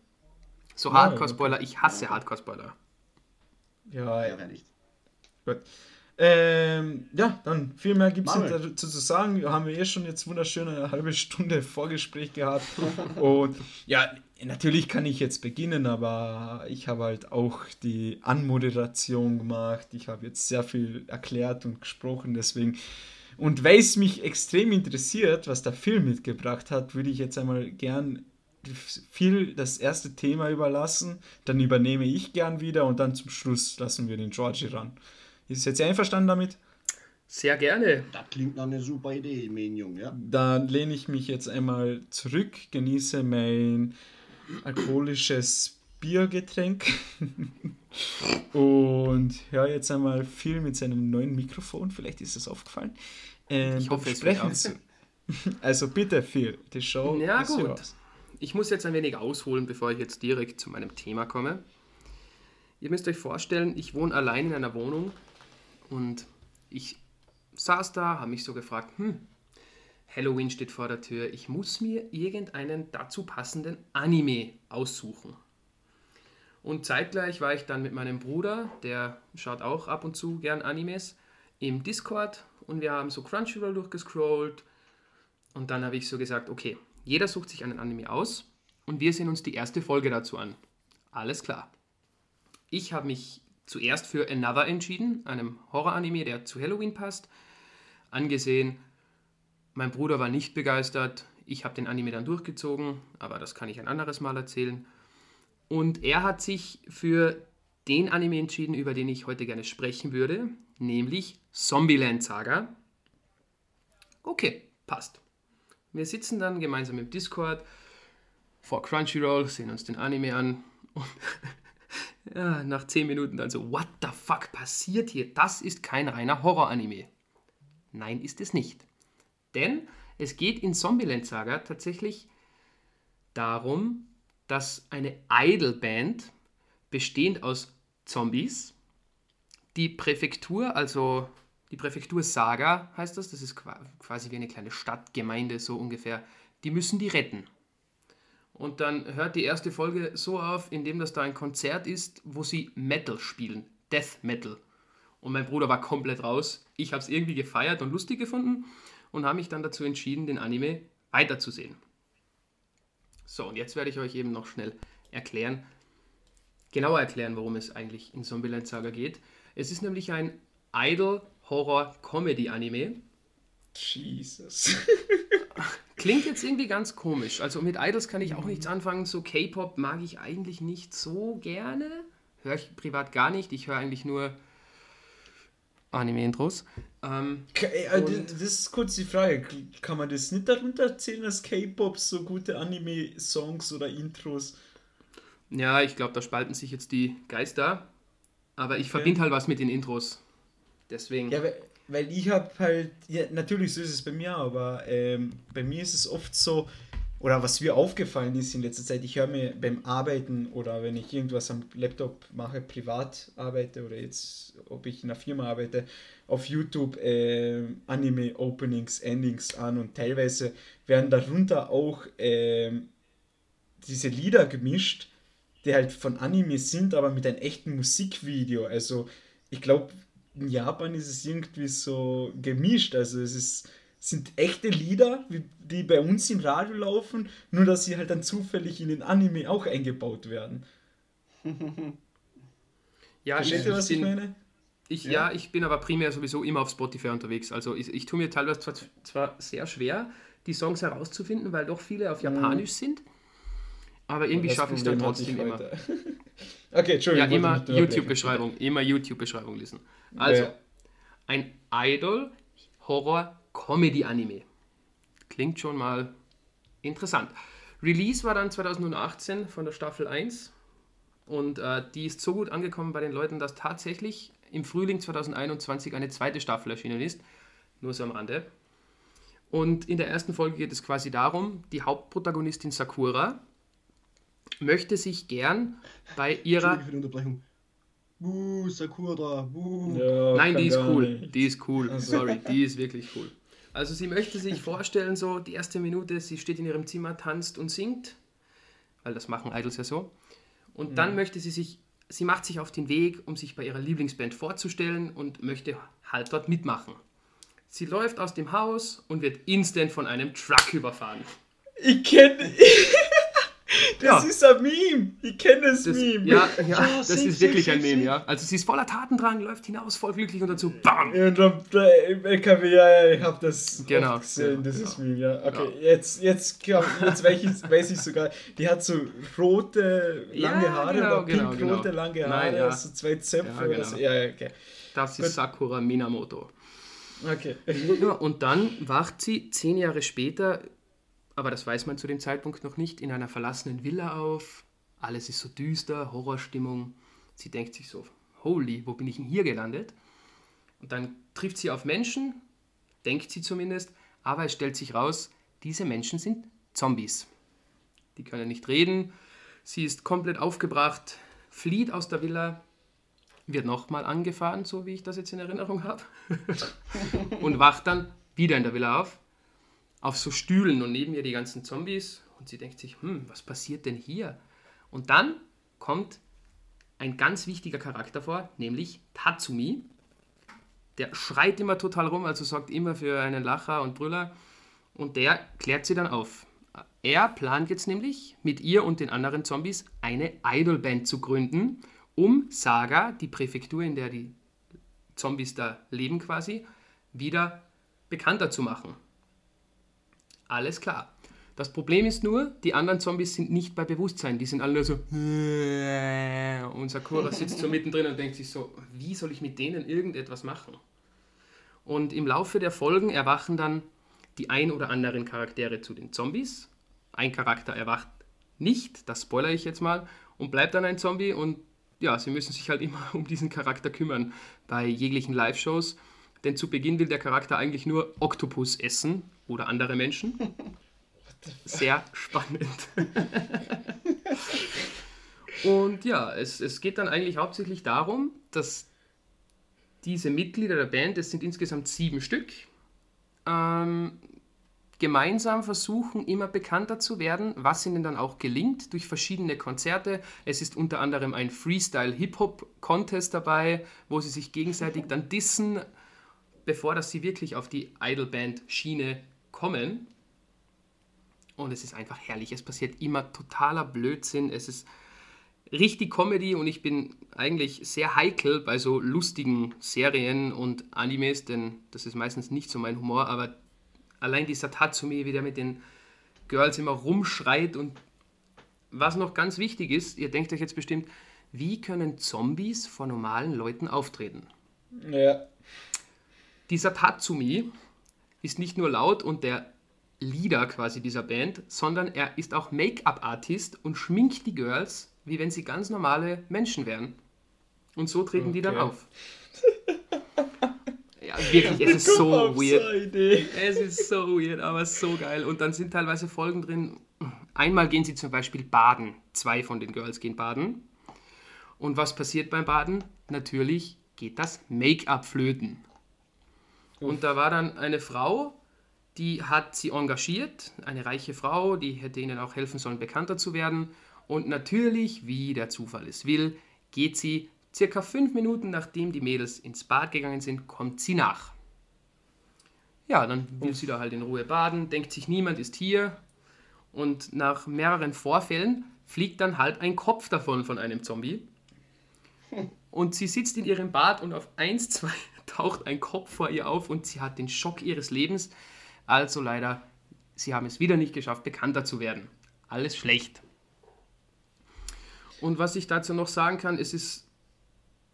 So Ja, Hardcore-Spoiler, ich hasse Hardcore-Spoiler. Ja, Ja, nicht. Gut. Ähm, ja, dann viel mehr gibt es nicht dazu zu sagen. Haben wir eh schon jetzt wunderschöne eine halbe Stunde Vorgespräch gehabt. Und ja, natürlich kann ich jetzt beginnen, aber ich habe halt auch die Anmoderation gemacht. Ich habe jetzt sehr viel erklärt und gesprochen, deswegen. Und weil es mich extrem interessiert, was der Film mitgebracht hat, würde ich jetzt einmal gern viel das erste Thema überlassen. Dann übernehme ich gern wieder und dann zum Schluss lassen wir den Georgie ran. Ist jetzt einverstanden damit? Sehr gerne. Das klingt nach einer super Idee, Menium, ja? Dann lehne ich mich jetzt einmal zurück, genieße mein alkoholisches Biergetränk und höre jetzt einmal viel mit seinem neuen Mikrofon. Vielleicht ist es aufgefallen. Ähm, Ich hoffe, Sprechen zu- Also bitte, Phil, die Show Ja, ist gut. yours. Ich muss jetzt ein wenig ausholen, bevor ich jetzt direkt zu meinem Thema komme. Ihr müsst euch vorstellen, ich wohne allein in einer Wohnung und ich saß da, habe mich so gefragt, hm, Halloween steht vor der Tür, ich muss mir irgendeinen dazu passenden Anime aussuchen. Und zeitgleich war ich dann mit meinem Bruder, der schaut auch ab und zu gern Animes, im Discord und wir haben so Crunchyroll durchgescrollt und dann habe ich so gesagt, okay, jeder sucht sich einen Anime aus und wir sehen uns die erste Folge dazu an. Alles klar. Ich habe mich zuerst für Another entschieden, einem Horror-Anime, der zu Halloween passt, angesehen. Mein Bruder war nicht begeistert. Ich habe den Anime dann durchgezogen, aber das kann ich ein anderes Mal erzählen. Und er hat sich für den Anime entschieden, über den ich heute gerne sprechen würde, nämlich Zombieland Saga. Okay, passt. Wir sitzen dann gemeinsam im Discord vor Crunchyroll, sehen uns den Anime an und ja, nach 10 Minuten dann so, what the fuck passiert hier? Das ist kein reiner Horror-Anime. Nein, ist es nicht. Denn es geht in Zombieland Saga tatsächlich darum, dass eine Idol-Band, bestehend aus Zombies, die Präfektur, also die Präfektur Saga heißt das, das ist qua- quasi wie eine kleine Stadtgemeinde so ungefähr, die müssen die retten. Und dann hört die erste Folge so auf, indem das da ein Konzert ist, wo sie Metal spielen, Death Metal. Und mein Bruder war komplett raus. Ich habe es irgendwie gefeiert und lustig gefunden und habe mich dann dazu entschieden, den Anime weiterzusehen. So, und jetzt werde ich euch eben noch schnell erklären, genauer erklären, worum es eigentlich in Zombieland Saga geht. Es ist nämlich ein Idol-Horror-Comedy-Anime. Jesus. Klingt jetzt irgendwie ganz komisch. Also mit Idols kann ich auch nichts anfangen. So K-Pop mag ich eigentlich nicht so gerne. Höre ich privat gar nicht. Ich höre eigentlich nur Anime-Intros. Ähm, äh, das ist kurz die Frage. Kann man das nicht darunter zählen, dass K-Pop so gute Anime-Songs oder Intros? Ja, ich glaube, da spalten sich jetzt die Geister. Aber ich okay. verbinde halt was mit den Intros. Deswegen. Ja, weil, weil ich habe halt, ja, natürlich so ist es bei mir, aber ähm, bei mir ist es oft so, oder was mir aufgefallen ist in letzter Zeit, ich höre mir beim Arbeiten oder wenn ich irgendwas am Laptop mache, privat arbeite oder jetzt, ob ich in einer Firma arbeite, auf YouTube äh, Anime-Openings, Endings an und teilweise werden darunter auch äh, diese Lieder gemischt, die halt von Anime sind, aber mit einem echten Musikvideo. Also ich glaube, in Japan ist es irgendwie so gemischt. Also es ist, sind echte Lieder, die bei uns im Radio laufen, nur dass sie halt dann zufällig in den Anime auch eingebaut werden. ja, Versteht ihr, was ich, meine? Ich, ja. ja. ich bin aber primär sowieso immer auf Spotify unterwegs. Also ich, ich tue mir teilweise zwar, zwar sehr schwer, die Songs herauszufinden, weil doch viele auf mhm. Japanisch mhm. sind. Aber irgendwie schaffe ich es dann trotzdem immer. okay, Entschuldigung. Ja, immer YouTube-Beschreibung, immer YouTube-Beschreibung lesen. Also, ja. ein Idol-Horror-Comedy-Anime. Klingt schon mal interessant. Release war dann 2018 von der Staffel 1 und äh, die ist so gut angekommen bei den Leuten, dass tatsächlich im Frühling 2021 eine zweite Staffel erschienen ist. Nur so am Rande. Und in der ersten Folge geht es quasi darum, die Hauptprotagonistin Sakura möchte sich gern bei ihrer. Für die Unterbrechung. Buh, Sakura, buh. Ja, Nein, die ist cool. Nicht. Die ist cool. Also. Sorry, die ist wirklich cool. Also sie möchte sich vorstellen, so die erste Minute, sie steht in ihrem Zimmer, tanzt und singt, weil das machen Idols ja so. Und dann mhm. möchte sie sich, sie macht sich auf den Weg, um sich bei ihrer Lieblingsband vorzustellen und möchte halt dort mitmachen. Sie läuft aus dem Haus und wird instant von einem Truck überfahren. Ich kenne Das ja. ist ein Meme. Ich kenne das, das, Meme. Ja, ja, ja das ist wirklich ein Meme, ja. Also sie ist voller Tatendrang, läuft hinaus, voll glücklich und dazu BAM! Und dann im LKW, ja, ja, ich habe das genau. gesehen, das ist Meme, ja. Okay, jetzt, jetzt, jetzt weiß, ich, weiß ich sogar, die hat so rote, lange Haare genau, oder genau, pink-rote, genau. lange Haare, Nein, so zwei Zöpfe ja, genau. so. Ja, okay. Das ist Gut. Sakura Minamoto. Okay. und dann wacht sie zehn Jahre später aber das weiß man zu dem Zeitpunkt noch nicht, in einer verlassenen Villa auf. Alles ist so düster, Horrorstimmung. Sie denkt sich so, holy, wo bin ich denn hier gelandet? Und dann trifft sie auf Menschen, denkt sie zumindest, aber es stellt sich raus, diese Menschen sind Zombies. Die können nicht reden, sie ist komplett aufgebracht, flieht aus der Villa, wird nochmal angefahren, so wie ich das jetzt in Erinnerung habe, und wacht dann wieder in der Villa auf auf so Stühlen und neben ihr die ganzen Zombies und sie denkt sich, hm, was passiert denn hier? Und dann kommt ein ganz wichtiger Charakter vor, nämlich Tatsumi. Der schreit immer total rum, also sorgt immer für einen Lacher und Brüller und der klärt sie dann auf. Er plant jetzt nämlich mit ihr und den anderen Zombies eine Idolband zu gründen, um Saga, die Präfektur, in der die Zombies da leben quasi, wieder bekannter zu machen. Alles klar. Das Problem ist nur, die anderen Zombies sind nicht bei Bewusstsein. Die sind alle nur so. Und Sakura sitzt so mittendrin und denkt sich so: Wie soll ich mit denen irgendetwas machen? Und im Laufe der Folgen erwachen dann die ein oder anderen Charaktere zu den Zombies. Ein Charakter erwacht nicht, das spoilere ich jetzt mal, und bleibt dann ein Zombie. Und ja, sie müssen sich halt immer um diesen Charakter kümmern bei jeglichen Live-Shows. Denn zu Beginn will der Charakter eigentlich nur Oktopus essen oder andere Menschen. Sehr spannend. Und ja, es, es geht dann eigentlich hauptsächlich darum, dass diese Mitglieder der Band, es sind insgesamt sieben Stück, ähm, gemeinsam versuchen, immer bekannter zu werden, was ihnen dann auch gelingt durch verschiedene Konzerte. Es ist unter anderem ein Freestyle-Hip-Hop-Contest dabei, wo sie sich gegenseitig dann dissen, bevor dass sie wirklich auf die Idolband-Schiene kommen. Und es ist einfach herrlich. Es passiert immer totaler Blödsinn. Es ist richtig Comedy und ich bin eigentlich sehr heikel bei so lustigen Serien und Animes, denn das ist meistens nicht so mein Humor, aber allein dieser Tatsumi, wie der mit den Girls immer rumschreit und was noch ganz wichtig ist, ihr denkt euch jetzt bestimmt, wie können Zombies vor normalen Leuten auftreten? Ja. Dieser Tatsumi ist nicht nur laut und der Leader quasi dieser Band, sondern er ist auch Make-up-Artist und schminkt die Girls, wie wenn sie ganz normale Menschen wären. Und so treten okay. die dann auf. Ja, wirklich, es ist so weird. Es ist so weird, aber so geil. Und dann sind teilweise Folgen drin. Einmal gehen sie zum Beispiel baden. Zwei von den Girls gehen baden. Und was passiert beim Baden? Natürlich geht das Make-up flöten. Und da war dann eine Frau, die hat sie engagiert, eine reiche Frau, die hätte ihnen auch helfen sollen, bekannter zu werden. Und natürlich, wie der Zufall es will, geht sie Circa fünf Minuten nachdem die Mädels ins Bad gegangen sind, kommt sie nach. Ja, dann will sie da halt in Ruhe baden, denkt sich, niemand ist hier. Und nach mehreren Vorfällen fliegt dann halt ein Kopf davon von einem Zombie. Und sie sitzt in ihrem Bad und auf 1, 2 taucht ein Kopf vor ihr auf und sie hat den Schock ihres Lebens. Also leider, sie haben es wieder nicht geschafft, bekannter zu werden. Alles schlecht. Und was ich dazu noch sagen kann, es ist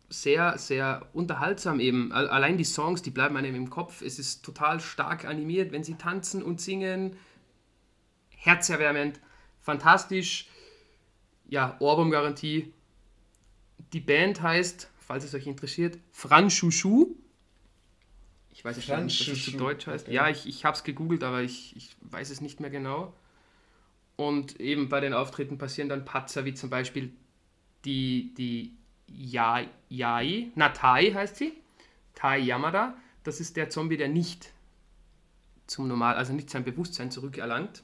sehr, sehr unterhaltsam eben. Allein die Songs, die bleiben einem im Kopf. Es ist total stark animiert, wenn sie tanzen und singen. Herzerwärmend, fantastisch. Ja, Ohrwurm-Garantie. Die Band heißt, falls es euch interessiert, Franchouchou. Ich weiß nicht, was das zu Deutsch heißt. Okay. Ja, ich, ich habe es gegoogelt, aber ich, ich weiß es nicht mehr genau. Und eben bei den Auftritten passieren dann Patzer, wie zum Beispiel die, die Yai, Yai, Natai heißt sie, Tai Yamada. Das ist der Zombie, der nicht zum Normal, also nicht sein Bewusstsein zurückerlangt.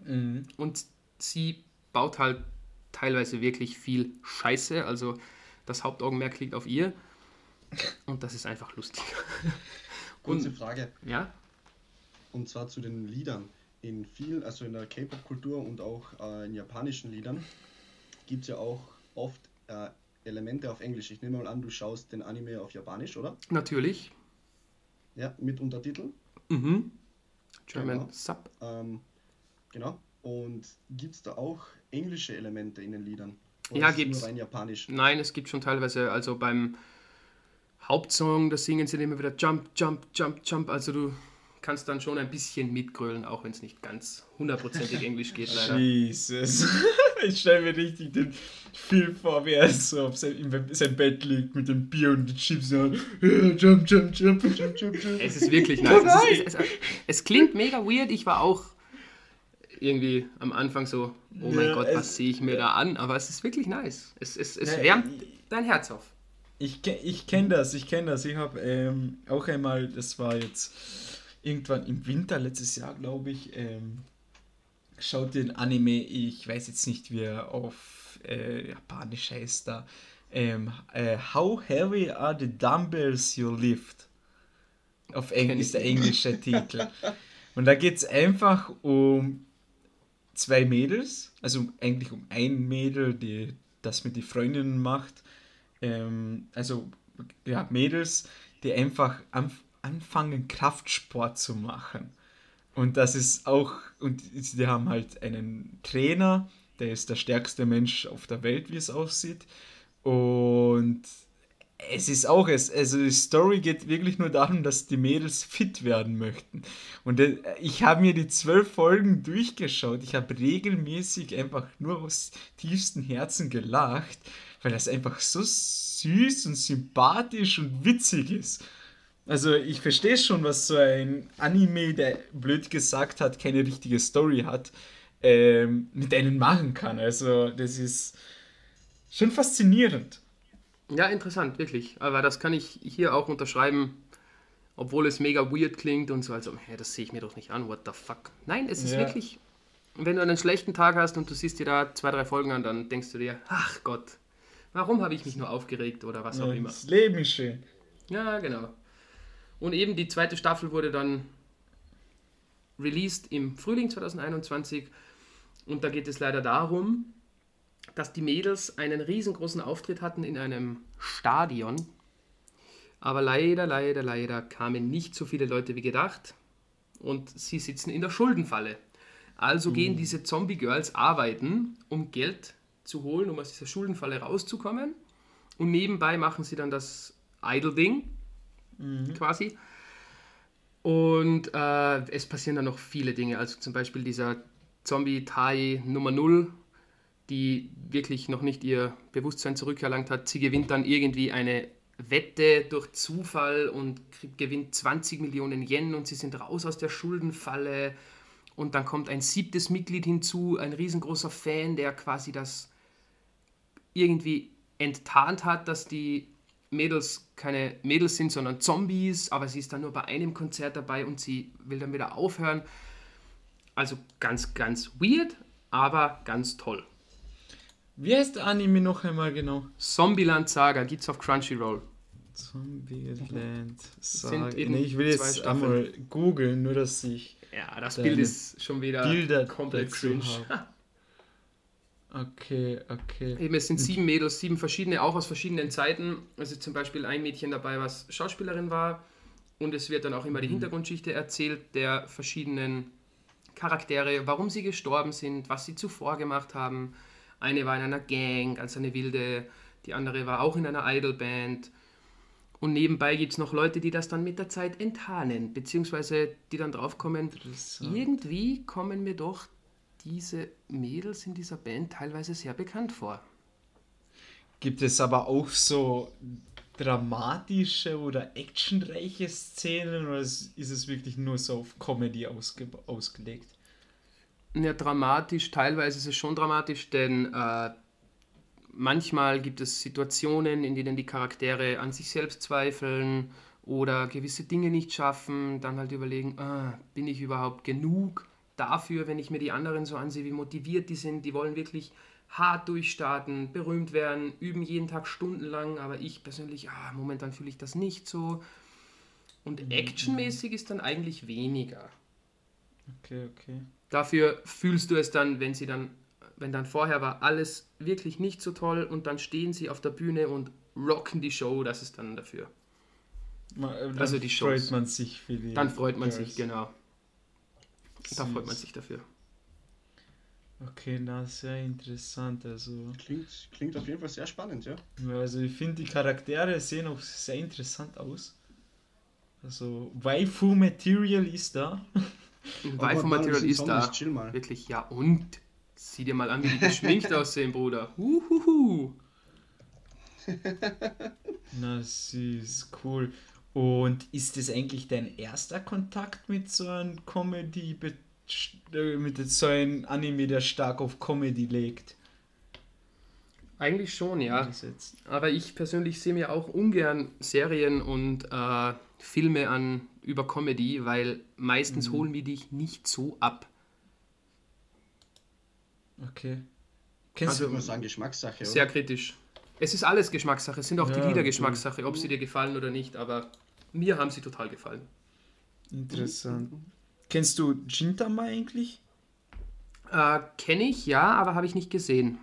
Mhm. Und sie baut halt teilweise wirklich viel Scheiße. Also das Hauptaugenmerk liegt auf ihr. Und das ist einfach lustig. Kurze Frage. Ja? Und zwar zu den Liedern. In vielen, also in der K-Pop-Kultur und auch äh, in japanischen Liedern, gibt es ja auch oft äh, Elemente auf Englisch. Ich nehme mal an, du schaust den Anime auf Japanisch, oder? Natürlich. Ja, mit Untertiteln. Mhm. German genau. Sub. Ähm, genau. Und gibt es da auch englische Elemente in den Liedern? Oder ja, gibt es. Nein, es gibt schon teilweise, also beim Hauptsong, da singen sie immer wieder Jump, Jump, Jump, Jump. Also du kannst dann schon ein bisschen mitgrölen, auch wenn es nicht ganz hundertprozentig Englisch geht, leider. Jesus. Ich stelle mir richtig den Film vor, wie er so auf sein, sein Bett liegt mit dem Bier und den Chips und jump, jump, jump, jump, jump, jump. Es ist wirklich nice. Es, ist, es, es, es, klingt mega weird. Ich war auch irgendwie am Anfang so, oh mein ja, Gott, was sehe ich mir da an? Aber es ist wirklich nice. Es, es, es wärmt dein Herz auf. Ich, ich kenne das, ich kenne das. Ich habe ähm, auch einmal, das war jetzt irgendwann im Winter letztes Jahr, glaube ich, ähm, schaut den Anime, ich weiß jetzt nicht, wie er auf äh, Japanisch heißt da. Ähm, äh, How heavy are the dumbbells you lift? Auf Englisch ist der englische Titel. Und da geht es einfach um zwei Mädels, also eigentlich um ein Mädel, die das mit den Freundinnen macht. Ähm, also ja, Mädels, die einfach anfangen, Kraftsport zu machen. Und das ist auch, und die haben halt einen Trainer, der ist der stärkste Mensch auf der Welt, wie es aussieht. Und es ist auch, es, also die Story geht wirklich nur darum, dass die Mädels fit werden möchten. Und äh, ich habe mir die zwölf Folgen durchgeschaut. Ich habe regelmäßig einfach nur aus tiefstem Herzen gelacht, weil das einfach so süß und sympathisch und witzig ist. Also ich verstehe schon, was so ein Anime, der blöd gesagt hat, keine richtige Story hat, ähm, mit einem machen kann. Also das ist schon faszinierend. Ja, interessant, wirklich. Aber das kann ich hier auch unterschreiben. obwohl es mega weird klingt und so, also, hey, das sehe ich mir doch nicht an, what the fuck. Nein, es ist Ja. wirklich, wenn du einen schlechten Tag hast und du siehst dir da zwei, drei Folgen an, dann denkst du dir, ach Gott, warum habe ich mich nur aufgeregt oder was auch immer. das Leben ist schön. Ja, genau. Und eben die zweite Staffel wurde dann released im Frühling 2021 und da geht es leider darum, dass die Mädels einen riesengroßen Auftritt hatten in einem Stadion, aber leider, leider, leider kamen nicht so viele Leute wie gedacht und sie sitzen in der Schuldenfalle. Also gehen diese Zombie-Girls arbeiten, um Geld zu holen, um aus dieser Schuldenfalle rauszukommen und nebenbei machen sie dann das Idle-Ding, quasi. Und äh, es passieren dann noch viele Dinge. Also zum Beispiel dieser Zombie-Tai Nummer 0, die wirklich noch nicht ihr Bewusstsein zurückerlangt hat. Sie gewinnt dann irgendwie eine Wette durch Zufall und kriegt, gewinnt 20 Millionen Yen und sie sind raus aus der Schuldenfalle. Und dann kommt ein siebtes Mitglied hinzu, ein riesengroßer Fan, der quasi das irgendwie enttarnt hat, dass die Mädels keine Mädels sind, sondern Zombies, aber sie ist dann nur bei einem Konzert dabei und sie will dann wieder aufhören. Also ganz, ganz weird, aber ganz toll. Wie heißt der Anime noch einmal genau? Zombieland Saga gibt's auf Crunchyroll. Zombieland Saga. Nee, ich will jetzt einmal googeln, nur dass ich Ja, das Bild ist schon wieder Bilder komplett cringe. Okay, okay. Eben, es sind sieben Mädels, sieben verschiedene, auch aus verschiedenen Zeiten. Also zum Beispiel ein Mädchen dabei, was Schauspielerin war. Und es wird dann auch immer die Hintergrundgeschichte erzählt der verschiedenen Charaktere, warum sie gestorben sind, was sie zuvor gemacht haben. Eine war in einer Gang, ganz eine wilde. Die andere war auch in einer Idolband. Und nebenbei gibt es noch Leute, die das dann mit der Zeit enttarnen, beziehungsweise die dann draufkommen, irgendwie kommen mir doch diese Mädels in dieser Band teilweise sehr bekannt vor. Gibt es aber auch so dramatische oder actionreiche Szenen oder ist es wirklich nur so auf Comedy ausge ausgelegt? Ja, dramatisch, teilweise ist es schon dramatisch, denn äh, manchmal gibt es Situationen, in denen die Charaktere an sich selbst zweifeln oder gewisse Dinge nicht schaffen, dann halt überlegen, ah, bin ich überhaupt genug dafür, wenn ich mir die anderen so ansehe, wie motiviert die sind, die wollen wirklich hart durchstarten, berühmt werden, üben jeden Tag stundenlang, aber ich persönlich, ah, momentan fühle ich das nicht so. Und actionmäßig ist dann eigentlich weniger. Okay, okay. Dafür fühlst du es dann, wenn sie dann, wenn dann vorher war alles wirklich nicht so toll und dann stehen sie auf der Bühne und rocken die Show, das ist dann dafür. Ma- äh, Dann Also die Shows. freut man sich für die. Dann freut man Girls. sich, genau. Da freut man sich dafür. Okay, na, sehr interessant. Also, Klingt, klingt auf jeden Fall sehr spannend, ja. also ich finde, die Charaktere sehen auch sehr interessant aus. Also, Waifu Material ist da. Waifu Material ist da. Zombies, Chill mal. Wirklich, ja und? Sieh dir mal an, wie die geschminkt aussehen, Bruder. Uhuhu. Na, süß, cool. Und ist das eigentlich dein erster Kontakt mit so einem Comedy, äh, mit so einem Anime, der stark auf Comedy legt? Eigentlich schon, ja. Gesetzt? Aber ich persönlich sehe mir auch ungern Serien und äh, Filme an über Comedy, weil meistens holen die dich nicht so ab. Okay. Kennst Ich Also- würde sagen, Geschmackssache, Sehr oder? kritisch. Es ist alles Geschmackssache, es sind auch die Ja, Lieder Geschmackssache, ob sie dir gefallen oder nicht, aber mir haben sie total gefallen. Interessant. Kennst du Gintama eigentlich? Äh, Kenne ich, ja, aber habe ich nicht gesehen.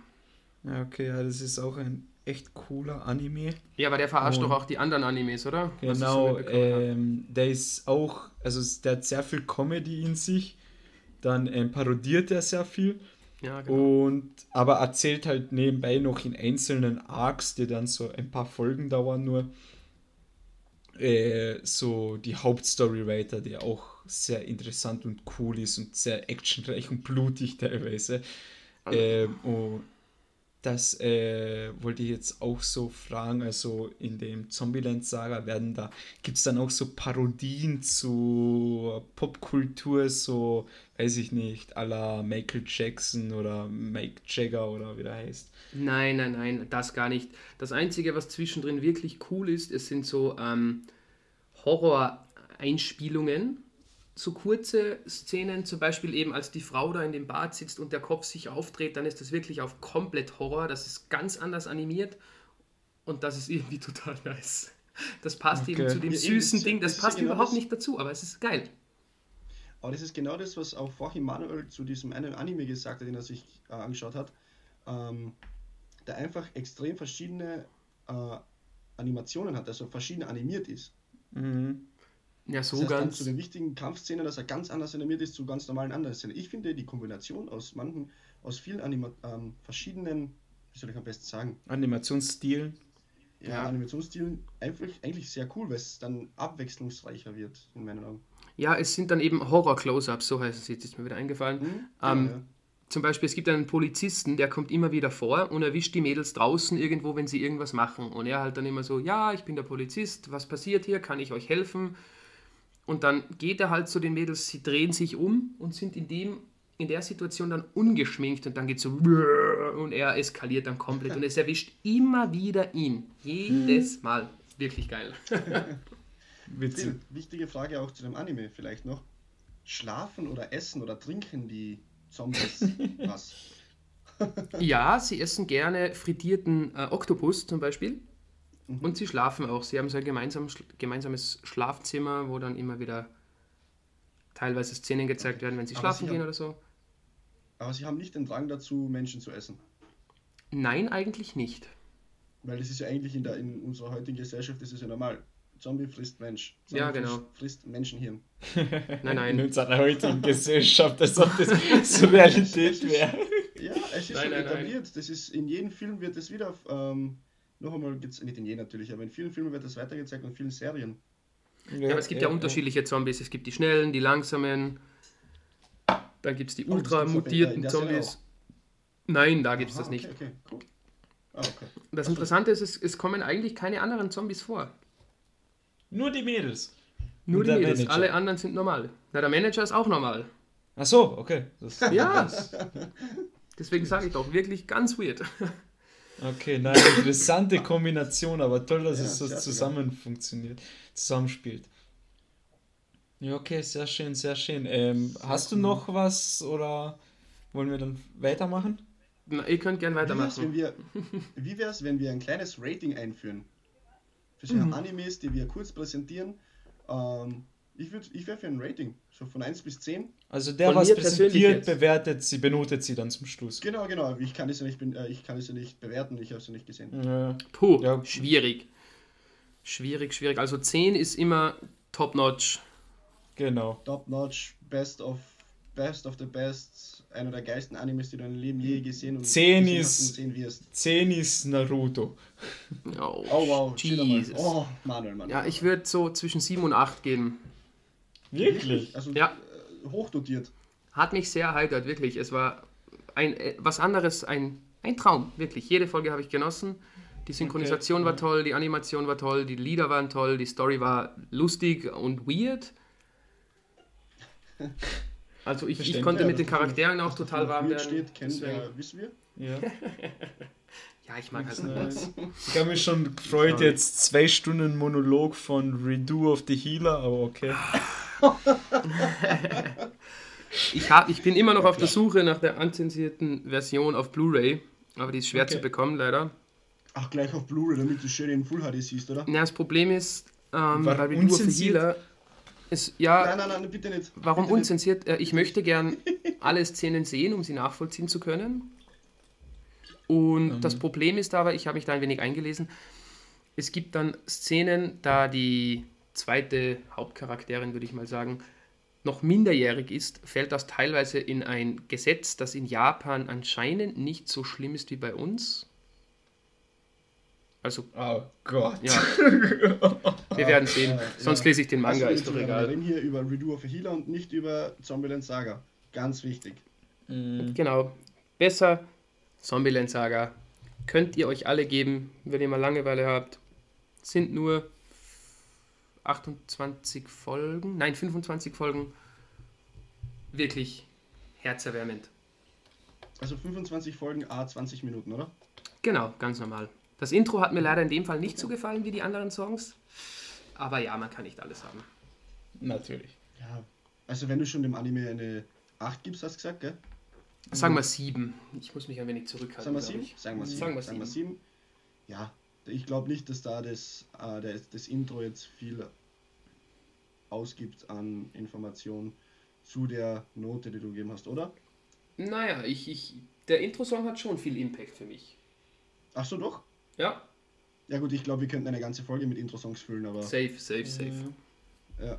Ja, okay, ja, das ist auch ein echt cooler Anime. Ja, aber der verarscht doch auch die anderen Animes, oder? So Genau, habe. ähm, der ist auch, also der hat sehr viel Comedy in sich. Dann ähm, parodiert er sehr viel. Ja, genau. Und aber erzählt halt nebenbei noch in einzelnen Arcs, die dann so ein paar Folgen dauern, nur äh, so die Hauptstory weiter, der auch sehr interessant und cool ist und sehr actionreich und blutig teilweise. Ähm, und das äh, wollte ich jetzt auch so fragen, also in dem Zombieland-Saga werden da, gibt es dann auch so Parodien zu Popkultur, so, weiß ich nicht, à la Michael Jackson oder Mike Jagger oder wie der heißt. Nein, nein, nein, das gar nicht. Das Einzige, was zwischendrin wirklich cool ist, es sind so ähm, Horror, Einspielungen, so kurze Szenen, zum Beispiel eben als die Frau da in dem Bad sitzt und der Kopf sich aufdreht, dann ist das wirklich auf komplett Horror, das ist ganz anders animiert und das ist irgendwie total nice. Das passt okay. eben zu dem ja, süßen Ding, das, das passt genau überhaupt das, nicht dazu, aber es ist geil. Aber das ist genau das, was auch vorhin Manuel zu diesem einen Anime gesagt hat, den er sich äh, angeschaut hat, ähm, der einfach extrem verschiedene äh, Animationen hat, also verschieden animiert ist. Mhm. Ja, so das heißt ganz. zu den wichtigen Kampfszenen, dass er ganz anders animiert ist zu ganz normalen anderen Szenen. Ich finde die Kombination aus manchen, aus vielen Anima ähm, verschiedenen, wie soll ich am besten sagen? Animationsstilen. Ja, ja. Animationsstilen einfach, eigentlich sehr cool, weil es dann abwechslungsreicher wird, in meinen Augen. Ja, es sind dann eben Horror-Close-Ups, so heißt es jetzt, ist mir wieder eingefallen. Mhm. Ähm, ja, Zum Beispiel, es gibt einen Polizisten, der kommt immer wieder vor und erwischt die Mädels draußen irgendwo, wenn sie irgendwas machen. Und er halt dann immer so, ja, ich bin der Polizist, was passiert hier, kann ich euch helfen? Und dann geht er halt zu den Mädels, sie drehen sich um und sind in dem in der Situation dann ungeschminkt und dann geht so und er eskaliert dann komplett und es erwischt immer wieder ihn. Jedes Mal. Wirklich geil. Witzig. Wichtige Frage auch zu dem Anime vielleicht noch. Schlafen oder essen oder trinken die Zombies was? ja, sie essen gerne frittierten äh, Oktopus zum Beispiel. Mhm. Und sie schlafen auch. Sie haben so ein gemeinsam, gemeinsames Schlafzimmer, wo dann immer wieder teilweise Szenen gezeigt werden, wenn sie schlafen sie gehen haben, oder so. Aber sie haben nicht den Drang dazu, Menschen zu essen. Nein, eigentlich nicht. Weil das ist ja eigentlich in, der, in unserer heutigen Gesellschaft, das ist ja normal. Zombie frisst Mensch. Zombie ja, genau. Frisst Menschenhirn. nein, nein. In unserer heutigen Gesellschaft, als ob das so Realität wäre. Ja, es ist nein, nein, etabliert. Nein. Das ist, in jedem Film wird es wieder ähm, noch einmal, nicht in jedem natürlich, aber in vielen Filmen wird das weitergezeigt und vielen Serien. Ja, ja aber es gibt ja, ja unterschiedliche Zombies. Es gibt die schnellen, die langsamen, dann gibt es die oh, ultra mutierten Zombies. Nein, da gibt es das nicht. Okay, cool. ah, okay. Das Interessante ist, es, es kommen eigentlich keine anderen Zombies vor. Nur die Mädels. Nur Und die Mädels, Manager. alle anderen sind normal. Na, der Manager ist auch normal. Ach so, okay. Das ja. Deswegen sage ich doch, wirklich ganz weird. Okay, nein, interessante Kombination, aber toll, dass ja, es so zusammen ja. funktioniert, zusammenspielt. Ja, okay, sehr schön, sehr schön. Ähm, hast du noch was oder wollen wir dann weitermachen? Na, ihr könnt gerne weitermachen. Wie wäre es, wenn, wenn wir ein kleines Rating einführen? Für mhm. Animes, die wir kurz präsentieren. Ähm, ich, ich wäre für ein Rating, so von 1 bis 10. Also der, von was präsentiert, bewertet sie, benotet sie dann zum Schluss. Genau, genau. Ich kann es ja nicht, äh, ich kann es ja nicht bewerten, ich habe es ja nicht gesehen. Ja. Puh, ja. schwierig. Schwierig, schwierig. Also 10 ist immer top-notch. Genau. Top-notch, best of, best of the best. Einer der geilsten Animes, die du in deinem Leben je gesehen und 10 ist, sehen wirst. 10 ist Naruto. Oh, oh wow. Jesus. Oh, Manuel, Manuel. Ja, ich würde so zwischen 7 und 8 geben. Wirklich? Also ja. Äh, hochdotiert. Hat mich sehr erheitert, wirklich. Es war ein, äh, was anderes, ein, ein Traum, wirklich. Jede Folge habe ich genossen. Die Synchronisation okay. war toll, die Animation war toll, die Lieder waren toll, die Story war lustig und weird. Also ich, ich konnte mit den Charakteren auch total warm werden. Steht, kennen, äh, wissen wir? Ja. ja, ich mag halt das. Ich habe mich schon gefreut, jetzt zwei Stunden Monolog von Redo of the Healer, aber okay. ich, hab, ich bin immer noch auf der Suche nach der anzensierten Version auf Blu-ray, aber die ist schwer okay. zu bekommen, leider. Ach, gleich auf Blu-ray, damit du schön in Full HD siehst, oder? Ja, das Problem ist, ähm, bei Redo of the Healer ist, ja, nein, nein, nein, bitte nicht. Warum bitte unzensiert? Nicht. Äh, ich möchte gern alle Szenen sehen, um sie nachvollziehen zu können. Und mhm. das Problem ist aber, ich habe mich da ein wenig eingelesen, es gibt dann Szenen, da die zweite Hauptcharakterin, würde ich mal sagen, noch minderjährig ist, fällt das teilweise in ein Gesetz, das in Japan anscheinend nicht so schlimm ist wie bei uns. Also, oh Gott. Ja. Wir werden sehen. Sonst lese ich den Manga, also, ist doch egal. Wir reden hier über Redo of a Healer und nicht über Zombieland Saga. Ganz wichtig. Mhm. Genau. Besser Zombieland Saga. Könnt ihr euch alle geben, wenn ihr mal Langeweile habt. Sind nur 28 Folgen, nein, 25 Folgen. Wirklich herzerwärmend. Also 25 Folgen, a 20 Minuten, oder? Genau, ganz normal. Das Intro hat mir leider in dem Fall nicht so gefallen wie die anderen Songs. Aber ja, man kann nicht alles haben. Natürlich. Ja, also wenn du schon dem Anime eine 8 gibst, hast du gesagt, gell? Sagen wir 7. Ich muss mich ein wenig zurückhalten. Sagen wir glaub 7? ich. Sagen wir 7. Sagen wir Sagen wir 7. 7. Ja, ich glaube nicht, dass da das, äh, das, das Intro jetzt viel ausgibt an Informationen zu der Note, die du gegeben hast, oder? Naja, ich, ich, der Intro-Song hat schon viel Impact für mich. Ach so, doch? Ja, Ja gut, ich glaube, wir könnten eine ganze Folge mit Intro-Songs füllen, aber safe, safe, safe. ja.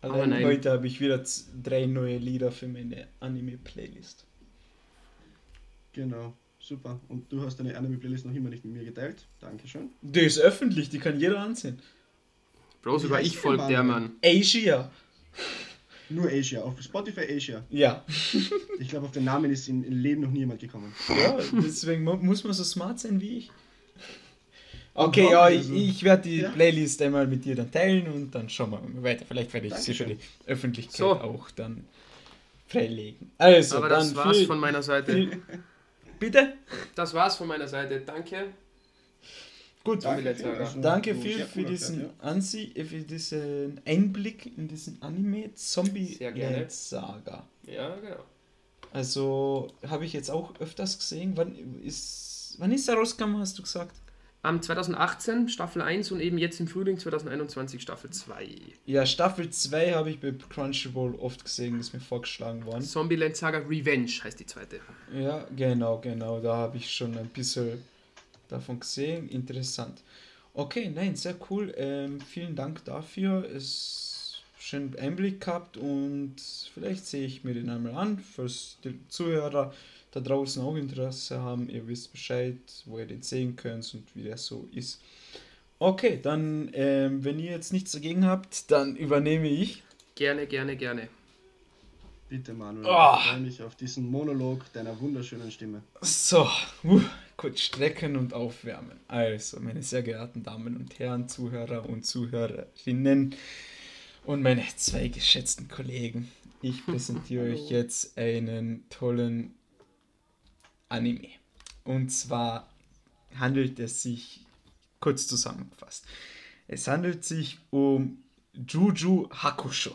Aber Allein nein. heute habe ich wieder drei neue Lieder für meine Anime-Playlist. Genau, super. Und du hast deine Anime-Playlist noch immer nicht mit mir geteilt. Dankeschön. Die ist öffentlich, die kann jeder ansehen. Bro, sogar ich folge der Mann? Asia. Nur Asia, auf Spotify Asia. Ja. Ich glaube, auf den Namen ist in, im Leben noch niemand gekommen. ja, deswegen mu- muss man so smart sein wie ich. Okay, ja, warum? ich, Also, ich werde die ja. Playlist einmal mit dir dann teilen und dann schauen wir mal weiter. Vielleicht werde ich sie für die. Öffentlichkeit So. auch dann freilegen. Also, Aber dann das war's viel- von meiner Seite. viel- Bitte? Das war's von meiner Seite. Danke. Gut. Danke, viel sehr für diesen Ansi äh, für diesen Einblick in diesen Anime Zombie. Land Saga. Ja, genau. Also habe ich jetzt auch öfters gesehen. Wann ist wann ist er rausgekommen, hast du gesagt? Am 2018 Staffel 1 und eben jetzt im Frühling 2021 Staffel 2. Ja, Staffel 2 habe ich bei Crunchyroll oft gesehen, ist mir vorgeschlagen worden. Zombieland Saga Revenge heißt die zweite. Ja, genau, genau. Da habe ich schon ein bisschen davon gesehen. Interessant. Okay, nein, sehr cool. Ähm, vielen Dank dafür. Es schön Einblick gehabt und vielleicht sehe ich mir den einmal an, falls die Zuhörer da draußen auch Interesse haben. Ihr wisst Bescheid, wo ihr den sehen könnt und wie der so ist. Okay, dann, ähm, wenn ihr jetzt nichts dagegen habt, dann übernehme ich. Gerne, gerne, gerne. Bitte, Manuel. Oh. Ich freue mich auf diesen Monolog deiner wunderschönen Stimme. So, uh, kurz strecken und aufwärmen. Also, meine sehr geehrten Damen und Herren, Zuhörer und Zuhörerinnen und meine zwei geschätzten Kollegen, ich präsentiere euch jetzt einen tollen Anime. Und zwar handelt es sich, kurz zusammengefasst, es handelt sich um Juju Hakusho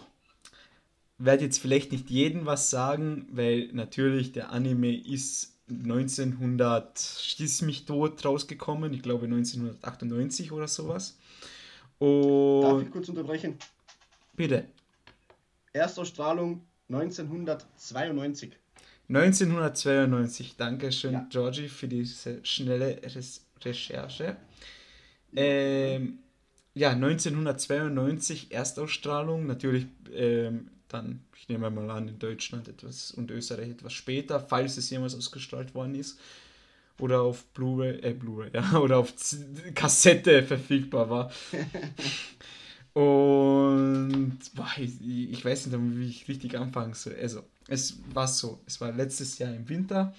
werde jetzt vielleicht nicht jedem was sagen, weil natürlich der Anime ist 1900 schieß mich tot rausgekommen, ich glaube 1998 oder sowas. Darf Und ich kurz unterbrechen? bitte, Erstausstrahlung 1992. 1992, danke schön Ja. Georgie für diese schnelle Res Recherche. Ähm, ja, 1992 Erstausstrahlung, natürlich ähm, dann, ich nehme mal an, in Deutschland etwas und Österreich etwas später, falls es jemals ausgestrahlt worden ist. Oder auf Blu-ray, äh, Blu-ray, ja, oder auf Z Kassette verfügbar war. Und boah, ich, ich weiß nicht, wie ich richtig anfangen soll. Also, es war so, es war letztes Jahr im Winter,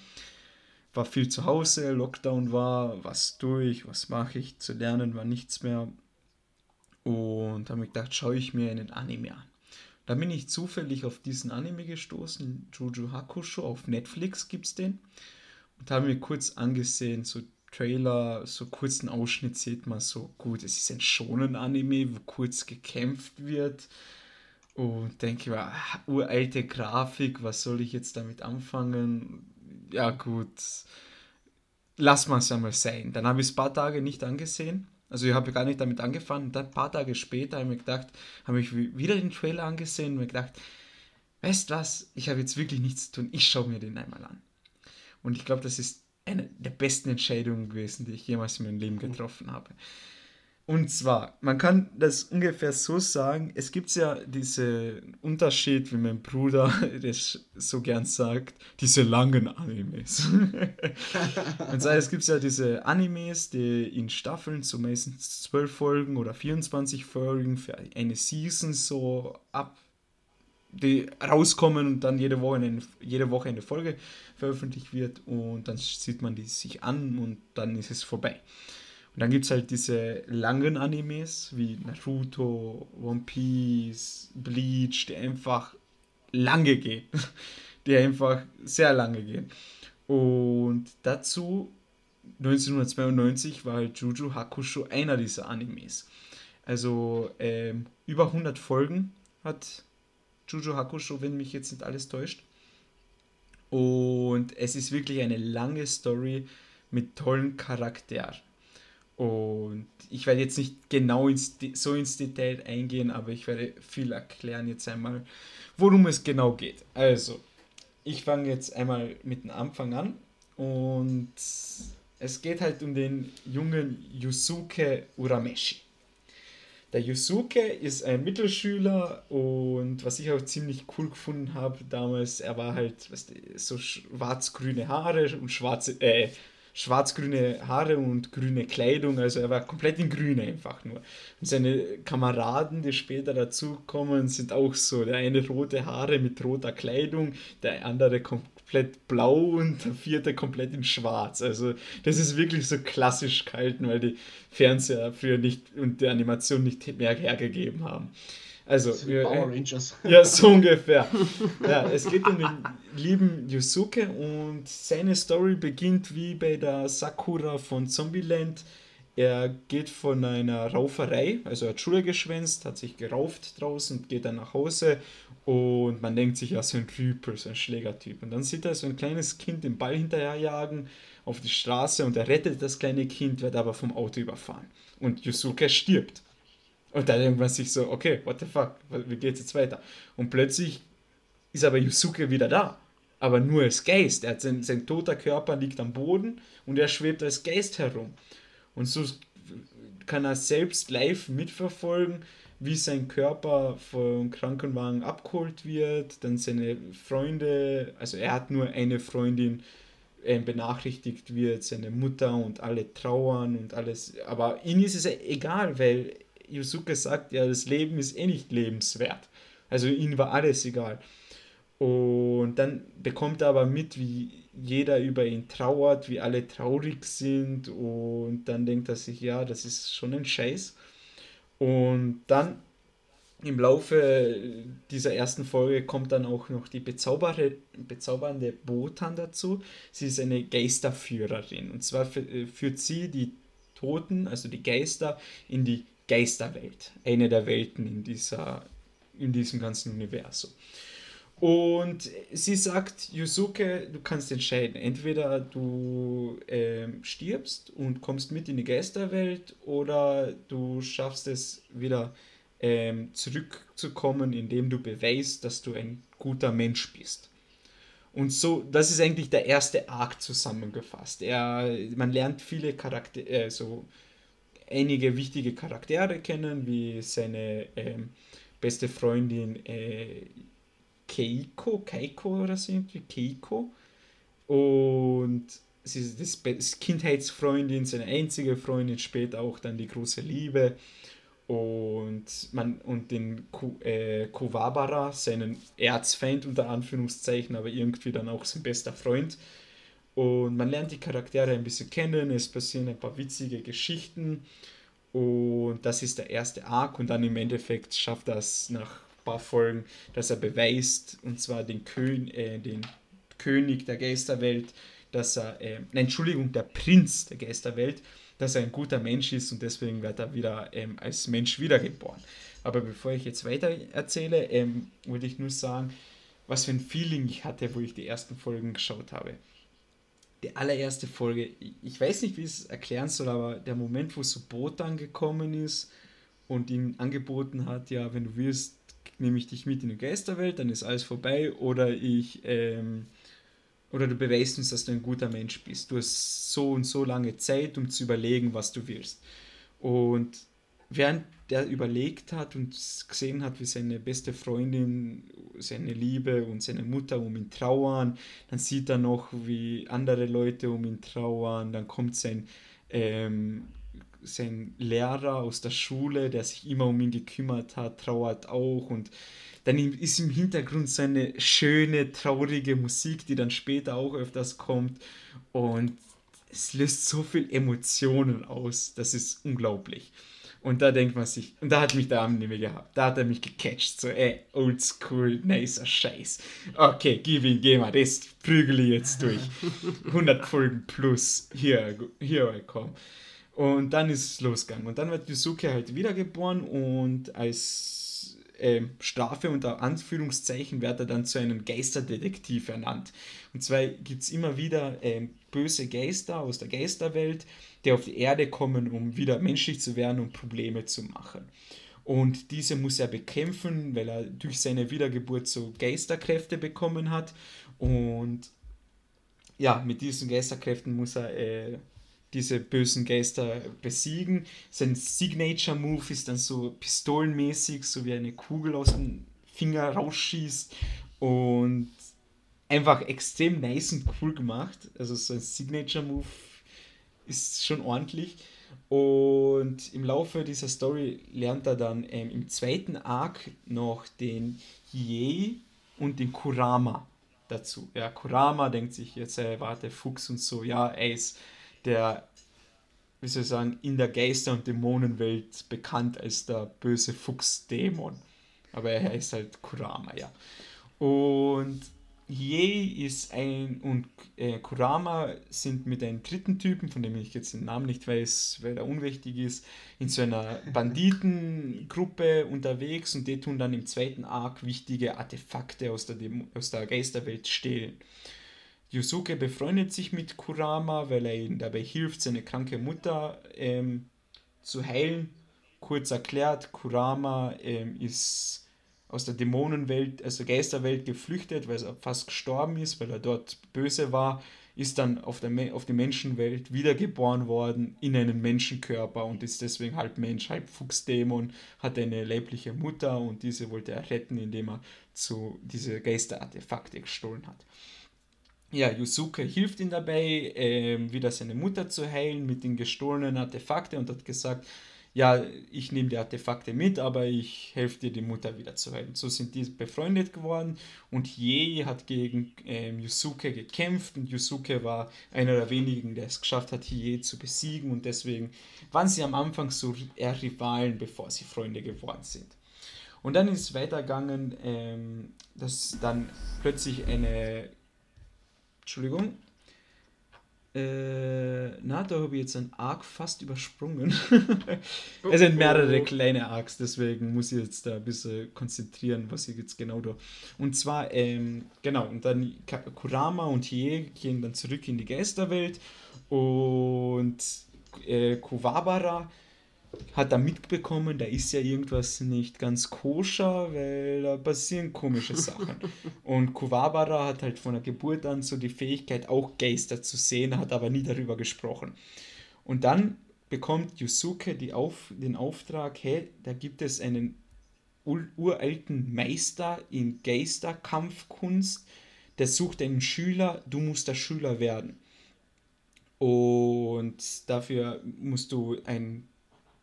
war viel zu Hause, Lockdown war, was durch, was mache ich, zu lernen war nichts mehr. Und habe mir gedacht, schaue ich mir einen Anime an. Da bin ich zufällig auf diesen Anime gestoßen, Juju Hakusho, auf Netflix gibt es den. Und habe mir kurz angesehen, so Trailer, so kurzen Ausschnitt sieht man so, gut, es ist ein Shonen-Anime, wo kurz gekämpft wird. Und denke mir, ah, uralte Grafik, was soll ich jetzt damit anfangen? Ja, gut, lass mal es einmal sein. Dann habe ich es ein paar Tage nicht angesehen. Also ich habe gar nicht damit angefangen. Und dann ein paar Tage später habe ich mir gedacht, habe ich wieder den Trailer angesehen und mir gedacht, weißt was, ich habe jetzt wirklich nichts zu tun, ich schaue mir den einmal an. Und ich glaube, das ist eine der besten Entscheidungen gewesen, die ich jemals in meinem Leben getroffen habe. Und zwar, man kann das ungefähr so sagen, es gibt ja diesen Unterschied, wie mein Bruder das so gern sagt, diese langen Animes. Und zwar, es gibt ja diese Animes, die in Staffeln, so meistens 12 Folgen oder 24 Folgen für eine Season so ab, die rauskommen und dann jede Woche, eine, jede Woche eine Folge veröffentlicht wird und dann sieht man die sich an und dann ist es vorbei. Und dann gibt es halt diese langen Animes wie Naruto, One Piece, Bleach, die einfach lange gehen. Die einfach sehr lange gehen. Und dazu 1992 war halt Juju Hakusho einer dieser Animes. Also ähm, über 100 Folgen hat Juju Hakusho, wenn mich jetzt nicht alles täuscht. Und es ist wirklich eine lange Story mit tollen Charakteren. Und ich werde jetzt nicht genau ins, so ins Detail eingehen, aber ich werde viel erklären jetzt einmal, worum es genau geht. Also, ich fange jetzt einmal mit dem Anfang an und es geht halt um den jungen Yusuke Urameshi. Der Yusuke ist ein Mittelschüler und was ich auch ziemlich cool gefunden habe damals, er war halt weißt du, so schwarz-grüne Haare und schwarze, äh, schwarz-grüne Haare und grüne Kleidung, also er war komplett in grün einfach nur. Und seine Kameraden, die später dazukommen, sind auch so, der eine rote Haare mit roter Kleidung, der andere komplett blau und der vierte komplett in schwarz. Also das ist wirklich so klassisch gehalten, weil die Fernseher früher nicht und die Animation nicht mehr hergegeben haben. Also, wir, Power Rangers. Ja, so ungefähr. Ja, es geht um den lieben Yusuke und seine Story beginnt wie bei der Sakura von Zombieland. Er geht von einer Rauferei, also er hat Schule geschwänzt, hat sich gerauft draußen und geht dann nach Hause und man denkt sich, ja, so ein Typ, so ein Schlägertyp. Und dann sieht er so ein kleines Kind den Ball hinterherjagen auf die Straße und er rettet das kleine Kind, wird aber vom Auto überfahren. Und Yusuke stirbt. Und dann irgendwann sich so, okay, what the fuck, wie geht's jetzt weiter? Und plötzlich ist aber Yusuke wieder da. Aber nur als Geist. Er hat sein, sein toter Körper liegt am Boden und er schwebt als Geist herum. Und so kann er selbst live mitverfolgen, wie sein Körper vom Krankenwagen abgeholt wird, dann seine Freunde, also er hat nur eine Freundin benachrichtigt wird, seine Mutter und alle trauern und alles, aber ihm ist es egal, weil Yusuke sagt, ja, das Leben ist eh nicht lebenswert. Also ihm war alles egal. Und dann bekommt er aber mit, wie jeder über ihn trauert, wie alle traurig sind und dann denkt er sich, ja, das ist schon ein Scheiß. Und dann im Laufe dieser ersten Folge kommt dann auch noch die bezaubernde Botan dazu. Sie ist eine Geisterführerin. Und zwar führt sie die Toten, also die Geister, in die Geisterwelt. Eine der Welten in, dieser, in diesem ganzen Universum. Und sie sagt, Yusuke, du kannst entscheiden. Entweder du äh, stirbst und kommst mit in die Geisterwelt oder du schaffst es wieder ähm, zurückzukommen, indem du beweist, dass du ein guter Mensch bist. Und so, das ist eigentlich der erste Arc zusammengefasst. Er, man lernt viele Charaktere, äh, so einige wichtige Charaktere kennen, wie seine ähm, beste Freundin äh, Keiko, Keiko oder so irgendwie, Keiko. Und sie ist das Kindheitsfreundin, seine einzige Freundin, später auch dann die große Liebe. Und, man, und den äh, Kuwabara, seinen Erzfeind unter Anführungszeichen, aber irgendwie dann auch sein bester Freund. Und man lernt die Charaktere ein bisschen kennen, es passieren ein paar witzige Geschichten. Und das ist der erste Arc. Und dann im Endeffekt schafft es nach paar Folgen, dass er beweist, und zwar den, Kön äh, den König der Geisterwelt, dass er, äh, nein, Entschuldigung, der Prinz der Geisterwelt, dass er ein guter Mensch ist und deswegen wird er wieder ähm, als Mensch wiedergeboren. Aber bevor ich jetzt weiter erzähle, ähm, wollte ich nur sagen, was für ein Feeling ich hatte, wo ich die ersten Folgen geschaut habe. Die allererste Folge, ich weiß nicht, wie ich es erklären soll, aber der Moment, wo so Botan gekommen ist und ihm angeboten hat, ja, wenn du willst, nehme ich dich mit in die Geisterwelt, dann ist alles vorbei, oder ich, ähm, oder du beweist uns, dass du ein guter Mensch bist. Du hast so und so lange Zeit, um zu überlegen, was du willst. Und während der überlegt hat und gesehen hat, wie seine beste Freundin, seine Liebe und seine Mutter um ihn trauern, dann sieht er noch, wie andere Leute um ihn trauern, dann kommt sein ähm, sein Lehrer aus der Schule, der sich immer um ihn gekümmert hat, trauert auch und dann ist im Hintergrund so eine schöne, traurige Musik, die dann später auch öfters kommt und es löst so viel Emotionen aus, das ist unglaublich. Und da denkt man sich, und da hat mich der Arm nicht mehr gehabt. Da hat er mich gecatcht. So, ey, oldschool, nicer Scheiß. Okay, gib ihn, geh mal, das prügel ich jetzt durch. 100 Folgen plus. Hier, hier I come. Und dann ist es losgegangen. Und dann wird Yusuke halt wiedergeboren und als äh, Strafe unter Anführungszeichen wird er dann zu einem Geisterdetektiv ernannt. Und zwar gibt es immer wieder äh, böse Geister aus der Geisterwelt, die auf die Erde kommen, um wieder menschlich zu werden und Probleme zu machen. Und diese muss er bekämpfen, weil er durch seine Wiedergeburt so Geisterkräfte bekommen hat. Und ja, mit diesen Geisterkräften muss er äh, diese bösen Geister besiegen. Sein Signature-Move ist dann so pistolenmäßig, so wie eine Kugel aus dem Finger rausschießt und einfach extrem nice und cool gemacht. Also so ein Signature-Move ist schon ordentlich. Und im Laufe dieser Story lernt er dann ähm, im zweiten Arc noch den Hiei und den Kurama dazu. Ja, Kurama denkt sich jetzt, er war der Fuchs und so, ja, er ist der, wie soll ich sagen, in der Geister- und Dämonenwelt bekannt als der böse Fuchsdämon. Aber er heißt halt Kurama, ja. Und Ye ist ein und äh, Kurama sind mit einem dritten Typen, von dem ich jetzt den Namen nicht weiß, weil er unwichtig ist, in so einer Banditengruppe unterwegs und die tun dann im zweiten Arc wichtige Artefakte aus der, Demo aus der Geisterwelt stehlen. Yusuke befreundet sich mit Kurama, weil er ihm dabei hilft, seine kranke Mutter ähm, zu heilen. Kurz erklärt, Kurama ähm, ist aus der Dämonenwelt, also Geisterwelt geflüchtet, weil er fast gestorben ist, weil er dort böse war, ist dann auf, der, auf die Menschenwelt wiedergeboren worden in einen Menschenkörper und ist deswegen halb Mensch, halb Fuchsdämon, hat eine leibliche Mutter und diese wollte er retten, indem er zu diese Geisterartefakte gestohlen hat. Ja, Yusuke hilft ihm dabei, äh, wieder seine Mutter zu heilen mit den gestohlenen Artefakten und hat gesagt, ja, ich nehme die Artefakte mit, aber ich helfe dir, die Mutter wieder zu heilen. So sind die befreundet geworden und Ye hat gegen ähm, Yusuke gekämpft und Yusuke war einer der wenigen, der es geschafft hat, Ye zu besiegen und deswegen waren sie am Anfang so eher Rivalen, bevor sie Freunde geworden sind. Und dann ist es weitergegangen, ähm, dass dann plötzlich eine Entschuldigung. Äh, na, da habe ich jetzt einen Arc fast übersprungen. es sind mehrere kleine Arcs, deswegen muss ich jetzt da ein bisschen konzentrieren, was ich jetzt genau da. Und zwar, ähm, genau, und dann Kurama und Hie gehen dann zurück in die Geisterwelt und äh, Kuwabara hat er mitbekommen, da ist ja irgendwas nicht ganz koscher, weil da passieren komische Sachen. Und Kuwabara hat halt von der Geburt an so die Fähigkeit, auch Geister zu sehen, hat aber nie darüber gesprochen. Und dann bekommt Yusuke die Auf, den Auftrag, hey, da gibt es einen uralten Meister in Geisterkampfkunst, der sucht einen Schüler, du musst der Schüler werden. Und dafür musst du ein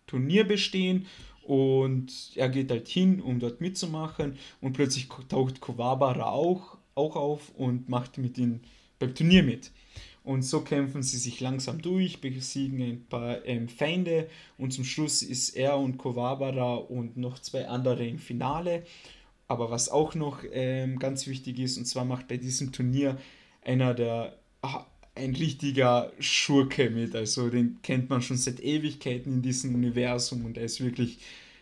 Turnier bestehen und er geht halt hin, um dort mitzumachen und plötzlich taucht Kowabara auch, auch auf und macht mit ihm beim Turnier mit. Und so kämpfen sie sich langsam durch, besiegen ein paar ähm, Feinde und zum Schluss ist er und Kowabara und noch zwei andere im Finale. Aber was auch noch ähm, ganz wichtig ist, und zwar macht bei diesem Turnier einer der ein richtiger Schurke mit. Also den kennt man schon seit Ewigkeiten in diesem Universum und er ist wirklich,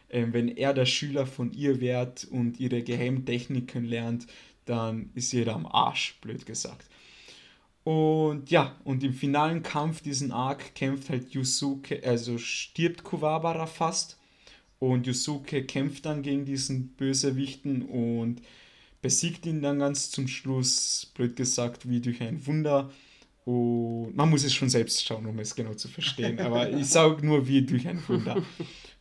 äh, wenn er der Schüler von ihr wird und ihre Geheimtechniken lernt, dann ist jeder am Arsch, blöd gesagt. Und ja, und im finalen Kampf, diesen Arc, kämpft halt Yusuke, also stirbt Kuwabara fast. Und Yusuke kämpft dann gegen diesen Bösewichten und besiegt ihn dann ganz zum Schluss, blöd gesagt, wie durch ein Wunder. Und man muss es schon selbst schauen, um es genau zu verstehen. Aber ich sage nur wie durch ein Wunder.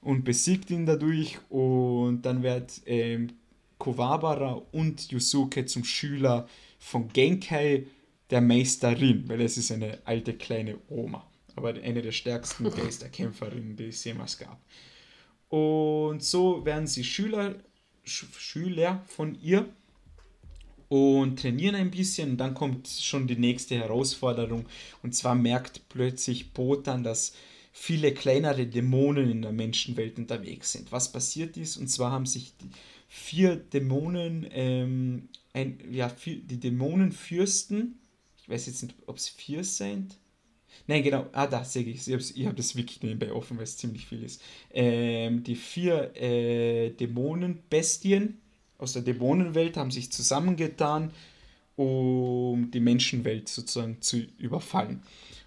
Und besiegt ihn dadurch. Und dann wird ähm, Kowabara und Yusuke zum Schüler von Genkai, der Meisterin, weil es ist eine alte kleine Oma. Aber eine der stärksten Geisterkämpferinnen, die es jemals gab. Und so werden sie Schüler, Sch Schüler von ihr und trainieren ein bisschen. Dann kommt schon die nächste Herausforderung. Und zwar merkt plötzlich Botan, dass viele kleinere Dämonen in der Menschenwelt unterwegs sind. Was passiert ist, und zwar haben sich vier Dämonen, ähm, ein, ja, vier, die Dämonenfürsten, ich weiß jetzt nicht, ob es vier sind. Nein, genau. Ah, da sehe ich es. Ich habe das wirklich nebenbei offen, weil es ziemlich viel ist. Ähm, die vier äh, Dämonenbestien aus der Dämonenwelt haben sich zusammengetan, um die Menschenwelt sozusagen zu überfallen.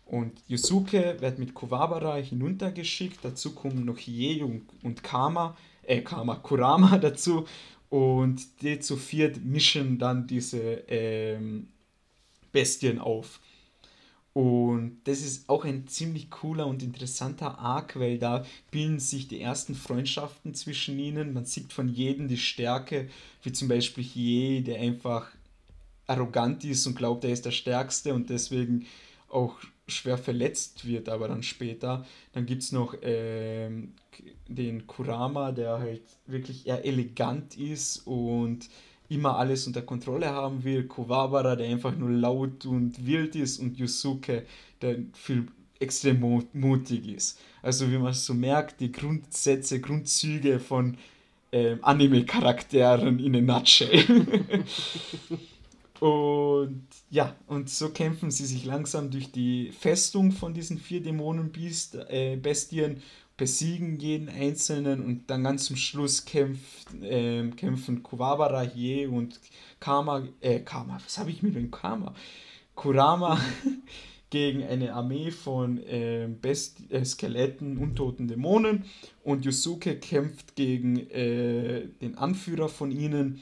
Und Yusuke wird mit Kuwabara hinuntergeschickt. Dazu kommen noch Hiei und, Kama, äh, Kama, Kurama dazu. Und die zu viert mischen dann diese ähm, Bestien auf. Und das ist auch ein ziemlich cooler und interessanter Arc, weil da bilden sich die ersten Freundschaften zwischen ihnen. Man sieht von jedem die Stärke, wie zum Beispiel Hiei, der einfach arrogant ist und glaubt, er ist der Stärkste und deswegen auch schwer verletzt wird, aber dann später. Dann gibt es noch ähm, den Kurama, der halt wirklich eher elegant ist und immer alles unter Kontrolle haben will, Kowabara, der einfach nur laut und wild ist und Yusuke, der viel extrem mutig ist. Also wie man so merkt, die Grundsätze, Grundzüge von ähm, Anime-Charakteren in a nutshell. und ja, und so kämpfen sie sich langsam durch die Festung von diesen vier Dämonenbestien äh, besiegen jeden einzelnen und dann ganz zum Schluss kämpft, äh, kämpfen Kuwabara, Hie und Kama, äh, Kama, was habe ich mit dem Kama? Kurama gegen eine Armee von äh, Best äh, Skeletten, untoten Dämonen und Yusuke kämpft gegen äh, den Anführer von ihnen,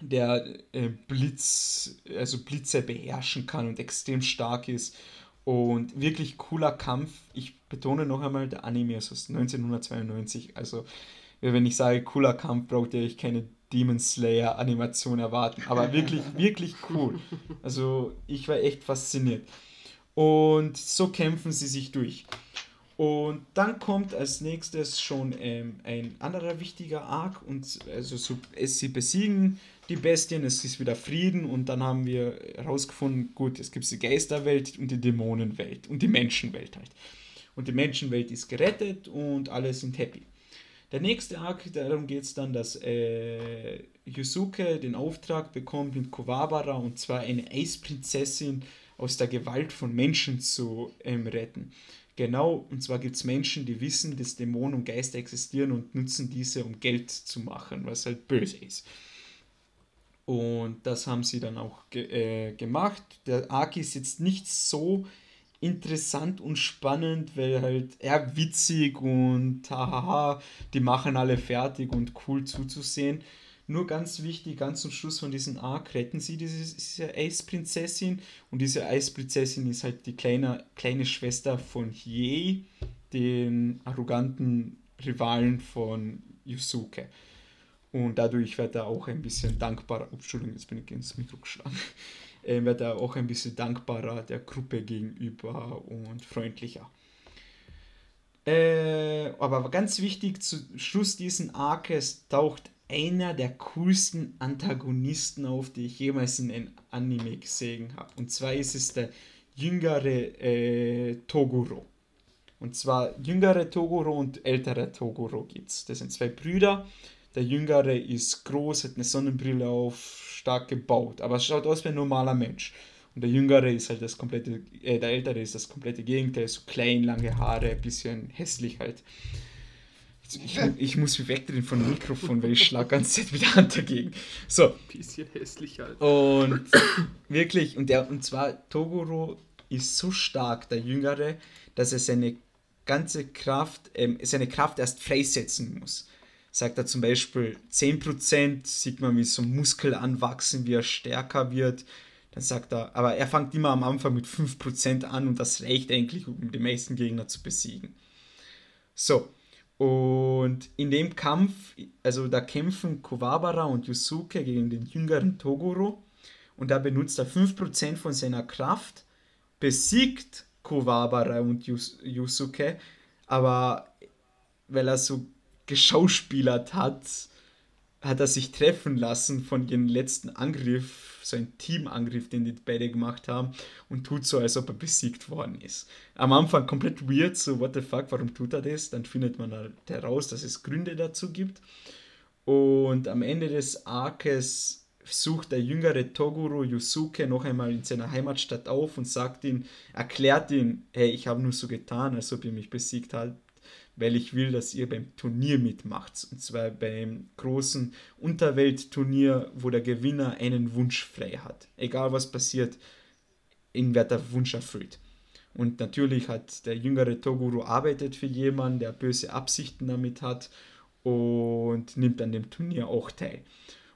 der äh, Blitz, also Blitze beherrschen kann und extrem stark ist und wirklich cooler Kampf. Ich betone noch einmal, der Anime ist aus 1992. Also, wenn ich sage cooler Kampf, braucht ihr euch keine Demon Slayer Animation erwarten. Aber wirklich, wirklich cool. Also, ich war echt fasziniert. Und so kämpfen sie sich durch. Und dann kommt als nächstes schon ähm, ein anderer wichtiger Arc und also so, es, sie besiegen die Bestien, es ist wieder Frieden und dann haben wir herausgefunden, gut, es gibt die Geisterwelt und die Dämonenwelt und die Menschenwelt halt. Und die Menschenwelt ist gerettet und alle sind happy. Der nächste Arc, darum geht es dann, dass äh, Yusuke den Auftrag bekommt, mit Kowabara und zwar eine Eisprinzessin aus der Gewalt von Menschen zu ähm, retten. Genau, und zwar gibt es Menschen, die wissen, dass Dämonen und Geister existieren und nutzen diese, um Geld zu machen, was halt böse ist. Und das haben sie dann auch ge äh, gemacht. Der Arc ist jetzt nicht so interessant und spannend, weil halt eher witzig und hahaha, die machen alle fertig und cool zuzusehen. Nur ganz wichtig, ganz zum Schluss von diesem Arc retten sie diese, diese Eisprinzessin und diese Eisprinzessin ist halt die kleine, kleine Schwester von Hiei, den arroganten Rivalen von Yusuke. Und dadurch wird er auch ein bisschen dankbarer, Entschuldigung, jetzt bin ich ins Mikro geschlagen, äh, wird er auch ein bisschen dankbarer der Gruppe gegenüber und freundlicher. Äh, aber ganz wichtig, zu Schluss diesen Arcs taucht einer der coolsten Antagonisten auf, die ich jemals in einem Anime gesehen habe. Und zwar ist es der jüngere äh, Toguro. Und zwar jüngere Toguro und ältere Toguro es. Das sind zwei Brüder. Der jüngere ist groß, hat eine Sonnenbrille auf, stark gebaut, aber schaut aus wie ein normaler Mensch. Und der jüngere ist halt das komplette, äh, der ältere ist das komplette Gegenteil, so klein, lange Haare, bisschen hässlich halt. Ich, ich muss mich wegdrehen von dem Mikrofon, weil ich schlage ganz Zeit mit der Hand dagegen. So. Bisschen hässlich halt. Und wirklich, und, der, und zwar Toguro ist so stark, der Jüngere, dass er seine ganze Kraft, ähm, seine Kraft erst freisetzen muss. Sagt er zum Beispiel 10%, sieht man, wie so Muskel anwachsen, wie er stärker wird. Dann sagt er, aber er fängt immer am Anfang mit 5% an und das reicht eigentlich, um die meisten Gegner zu besiegen. So, und in dem Kampf, also da kämpfen Kowabara und Yusuke gegen den jüngeren Toguro und da benutzt er 5% von seiner Kraft, besiegt Kowabara und Yus Yusuke, aber weil er so geschauspielert hat, hat er sich treffen lassen von ihrem letzten Angriff, so ein Teamangriff, den die beide gemacht haben, und tut so, als ob er besiegt worden ist. Am Anfang komplett weird, so, what the fuck, warum tut er das? Dann findet man halt heraus, dass es Gründe dazu gibt. Und am Ende des Arkes sucht der jüngere Toguro Yusuke noch einmal in seiner Heimatstadt auf und sagt ihn, erklärt ihn, hey, ich habe nur so getan, als ob ihr mich besiegt habt, weil ich will, dass ihr beim Turnier mitmacht. Und zwar beim großen Unterweltturnier, wo der Gewinner einen Wunsch frei hat. Egal was passiert, ihn wird der Wunsch erfüllt. Und natürlich hat der jüngere Toguro arbeitet für jemanden, der böse Absichten damit hat und nimmt an dem Turnier auch teil.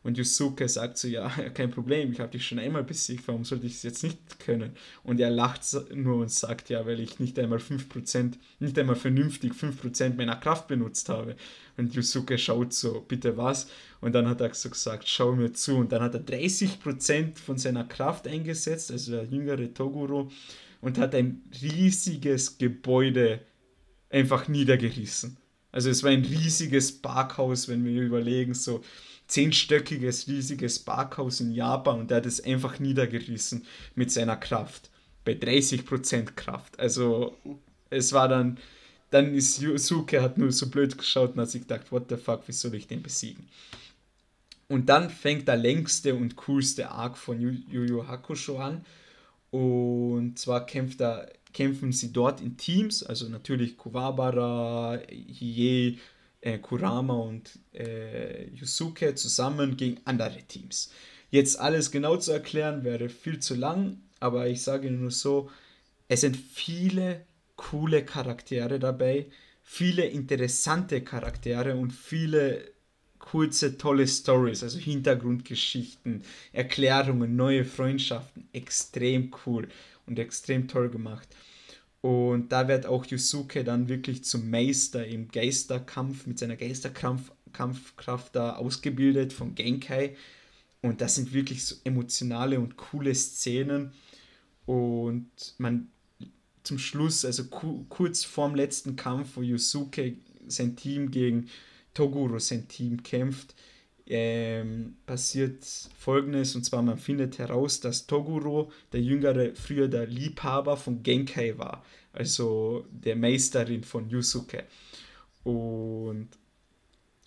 Und Yusuke sagt so, ja, kein Problem, ich habe dich schon einmal besiegt, warum sollte ich es jetzt nicht können? Und er lacht nur und sagt, ja, weil ich nicht einmal 5%, nicht einmal vernünftig 5% meiner Kraft benutzt habe. Und Yusuke schaut so, bitte was? Und dann hat er so gesagt, schau mir zu. Und dann hat er 30% von seiner Kraft eingesetzt, also der jüngere Toguro, und hat ein riesiges Gebäude einfach niedergerissen. Also es war ein riesiges Parkhaus, wenn wir überlegen, so zehnstöckiges, riesiges Parkhaus in Japan und der hat es einfach niedergerissen mit seiner Kraft. Bei 30% Kraft. Also es war dann, dann ist Yusuke hat nur so blöd geschaut und hat sich gedacht, what the fuck, wie soll ich den besiegen? Und dann fängt der längste und coolste Arc von Yu Yu Hakusho an. Und zwar kämpft er, kämpfen sie dort in Teams, also natürlich Kuwabara, Hiei, äh, Kurama und äh, Yusuke zusammen gegen andere Teams. Jetzt alles genau zu erklären wäre viel zu lang, aber ich sage nur so, es sind viele coole Charaktere dabei, viele interessante Charaktere und viele kurze, tolle Stories, also Hintergrundgeschichten, Erklärungen, neue Freundschaften. Extrem cool und extrem toll gemacht. Und da wird auch Yusuke dann wirklich zum Meister im Geisterkampf mit seiner Geisterkampfkraft da ausgebildet von Genkai. Und das sind wirklich so emotionale und coole Szenen. Und man zum Schluss, also kurz vorm letzten Kampf, wo Yusuke sein Team gegen Toguro, sein Team kämpft, ähm, passiert folgendes, und zwar man findet heraus, dass Toguro, der Jüngere, früher der Liebhaber von Genkai war, also der Meisterin von Yusuke. Und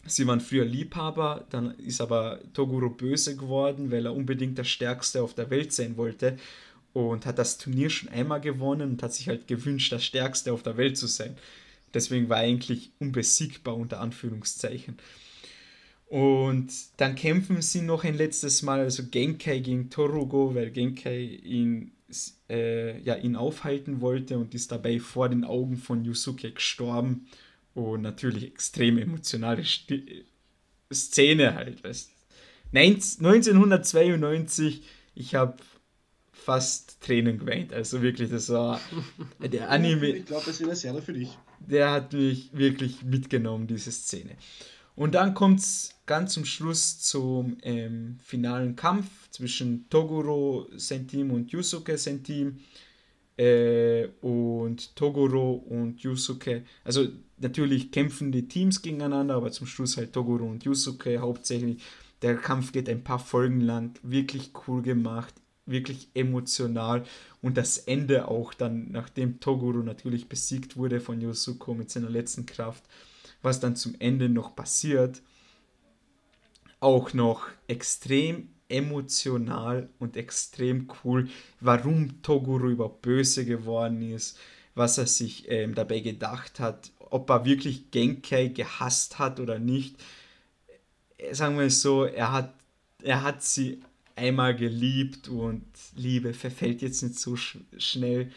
sie waren früher Liebhaber, dann ist aber Toguro böse geworden, weil er unbedingt der Stärkste auf der Welt sein wollte und hat das Turnier schon einmal gewonnen und hat sich halt gewünscht, der Stärkste auf der Welt zu sein. Deswegen war er eigentlich unbesiegbar unter Anführungszeichen. Und dann kämpfen sie noch ein letztes Mal, also Genkai gegen Torugo, weil Genkai ihn, äh, ja, ihn aufhalten wollte und ist dabei vor den Augen von Yusuke gestorben. Und natürlich extrem emotionale St Szene halt. Weißt. 1992, ich habe fast Tränen geweint. Also wirklich, das war der Anime. Ich glaube, das ist eine Serie für dich. Der hat mich wirklich mitgenommen, diese Szene. Und dann kommt es ganz zum Schluss zum ähm, finalen Kampf zwischen Toguro Sentim und Yusuke Sentim. Äh, und Toguro und Yusuke, also natürlich kämpfen die Teams gegeneinander, aber zum Schluss halt Toguro und Yusuke hauptsächlich. Der Kampf geht ein paar Folgen lang, wirklich cool gemacht, wirklich emotional und das Ende auch dann, nachdem Toguro natürlich besiegt wurde von Yusuko mit seiner letzten Kraft, was dann zum Ende noch passiert, auch noch extrem emotional und extrem cool, warum Toguro überhaupt böse geworden ist, was er sich ähm, dabei gedacht hat, ob er wirklich Genkai gehasst hat oder nicht. Äh, sagen wir es so, er hat, er hat sie einmal geliebt und Liebe verfällt jetzt nicht so sch schnell.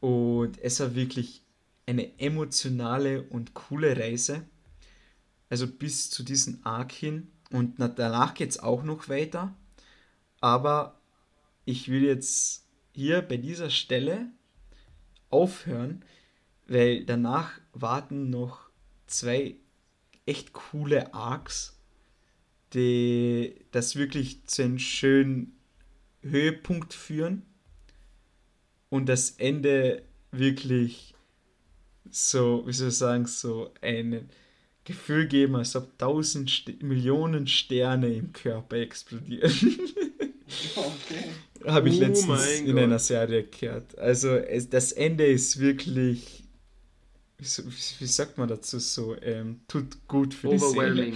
Und es war wirklich eine emotionale und coole Reise. Also bis zu diesem Arc hin. Und danach geht es auch noch weiter. Aber ich will jetzt hier bei dieser Stelle aufhören, weil danach warten noch zwei echt coole Arcs, die das wirklich zu einem schönen Höhepunkt führen und das Ende wirklich so, wie soll ich sagen, so ein Gefühl geben, als ob tausend St Millionen Sterne im Körper explodieren. okay. Habe ich oh letztens in Gott. einer Serie gehört. Also es, das Ende ist wirklich, wie, wie sagt man dazu so, ähm, tut gut für die Seele.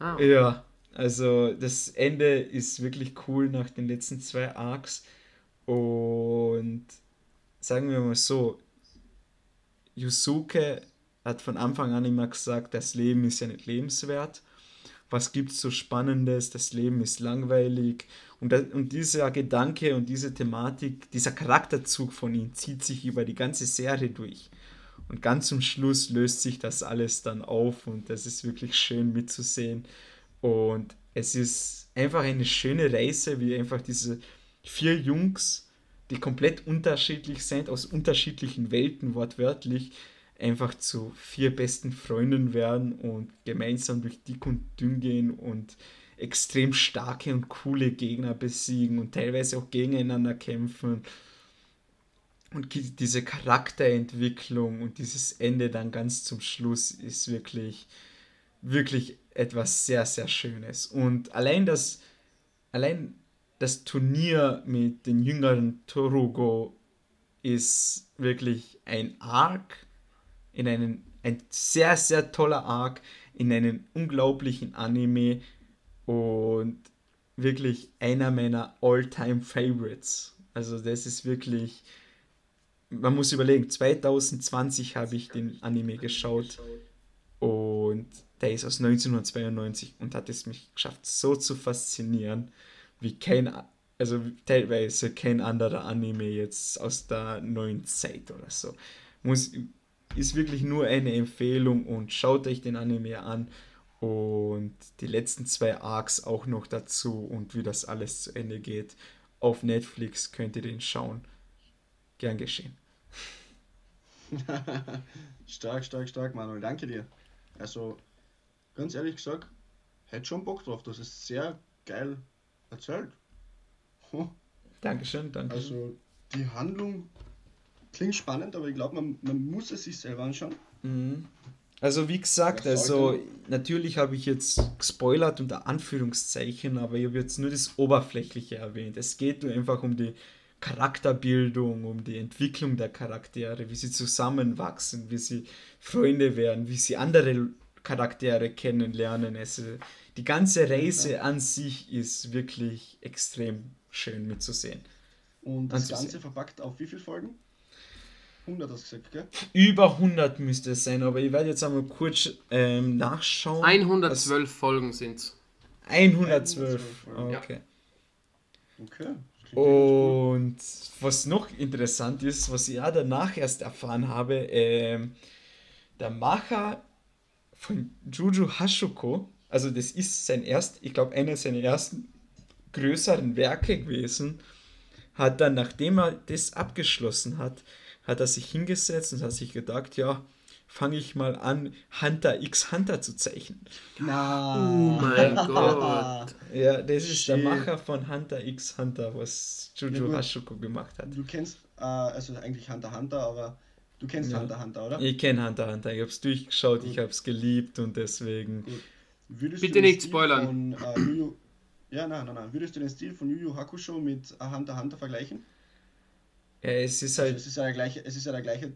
Ah. Ja, Also das Ende ist wirklich cool nach den letzten zwei Arcs. Und sagen wir mal so, Yusuke hat von Anfang an immer gesagt, das Leben ist ja nicht lebenswert. Was gibt es so Spannendes? Das Leben ist langweilig. Und, das, und dieser Gedanke und diese Thematik, dieser Charakterzug von ihm zieht sich über die ganze Serie durch. Und ganz zum Schluss löst sich das alles dann auf und das ist wirklich schön mitzusehen. Und es ist einfach eine schöne Reise, wie einfach diese vier Jungs, die komplett unterschiedlich sind, aus unterschiedlichen Welten wortwörtlich, einfach zu vier besten Freunden werden und gemeinsam durch dick und dünn gehen und extrem starke und coole Gegner besiegen und teilweise auch gegeneinander kämpfen. Und diese Charakterentwicklung und dieses Ende dann ganz zum Schluss ist wirklich, wirklich etwas sehr, sehr Schönes. Und allein das, allein das Turnier mit den jüngeren Torugo ist wirklich ein Arc, in einen, ein sehr, sehr toller Arc, in einen unglaublichen Anime und wirklich einer meiner All-Time Favorites. Also das ist wirklich man muss überlegen, 2020 habe ich den Anime geschaut und der ist aus 1992 und hat es mich geschafft, so zu faszinieren, wie kein, also teilweise kein anderer Anime jetzt aus der neuen Zeit oder so. Muss, ist wirklich nur eine Empfehlung und schaut euch den Anime an und die letzten zwei Arcs auch noch dazu und wie das alles zu Ende geht. Auf Netflix könnt ihr den schauen. Gern geschehen. stark, stark, stark, Manuel. Danke dir. Also, ganz ehrlich gesagt, hätte schon Bock drauf. Das ist sehr geil erzählt. Huh. Dankeschön, danke. Also, die Handlung klingt spannend, aber ich glaube, man, man muss es sich selber anschauen. Mhm. Also wie gesagt, also natürlich habe ich jetzt gespoilert unter Anführungszeichen, aber ich habe jetzt nur das Oberflächliche erwähnt. Es geht nur einfach um die Charakterbildung, um die Entwicklung der Charaktere, wie sie zusammenwachsen, wie sie Freunde werden, wie sie andere Charaktere kennenlernen. Also die ganze Reise an sich ist wirklich extrem schön mitzusehen. Und das. Ganze verpackt auf wie viele Folgen? 100 hast du gesagt, gell? Über 100 müsste es sein, aber ich werde jetzt einmal kurz ähm, nachschauen. 112 also, Folgen sind es. 112, 112 okay. Ja. Okay. Und was noch interessant ist, was ich ja danach erst erfahren habe, äh, der Macher von Juju Hashoko, also das ist sein erst, ich glaube, einer seiner ersten größeren Werke gewesen, hat dann, nachdem er das abgeschlossen hat, hat er sich hingesetzt und hat sich gedacht, ja, fange ich mal an, Hunter x Hunter zu zeichnen. Na. Oh mein Gott. Ja, das ist Shit. der Macher von Hunter x Hunter, was Juju ja, Hashuko gemacht hat. Du kennst, äh, also eigentlich Hunter Hunter, aber du kennst ja. Hunter Hunter, oder? Ich kenne Hunter Hunter, ich habe es durchgeschaut, Gut. ich habe es geliebt und deswegen... Bitte nicht spoilern. Von, äh, Yu ja, nein, nein, nein. Würdest du den Stil von Yu Yu Hakusho mit äh, Hunter Hunter vergleichen? Ja, es ist halt... Also es, ist ja der gleiche, es ist ja der gleiche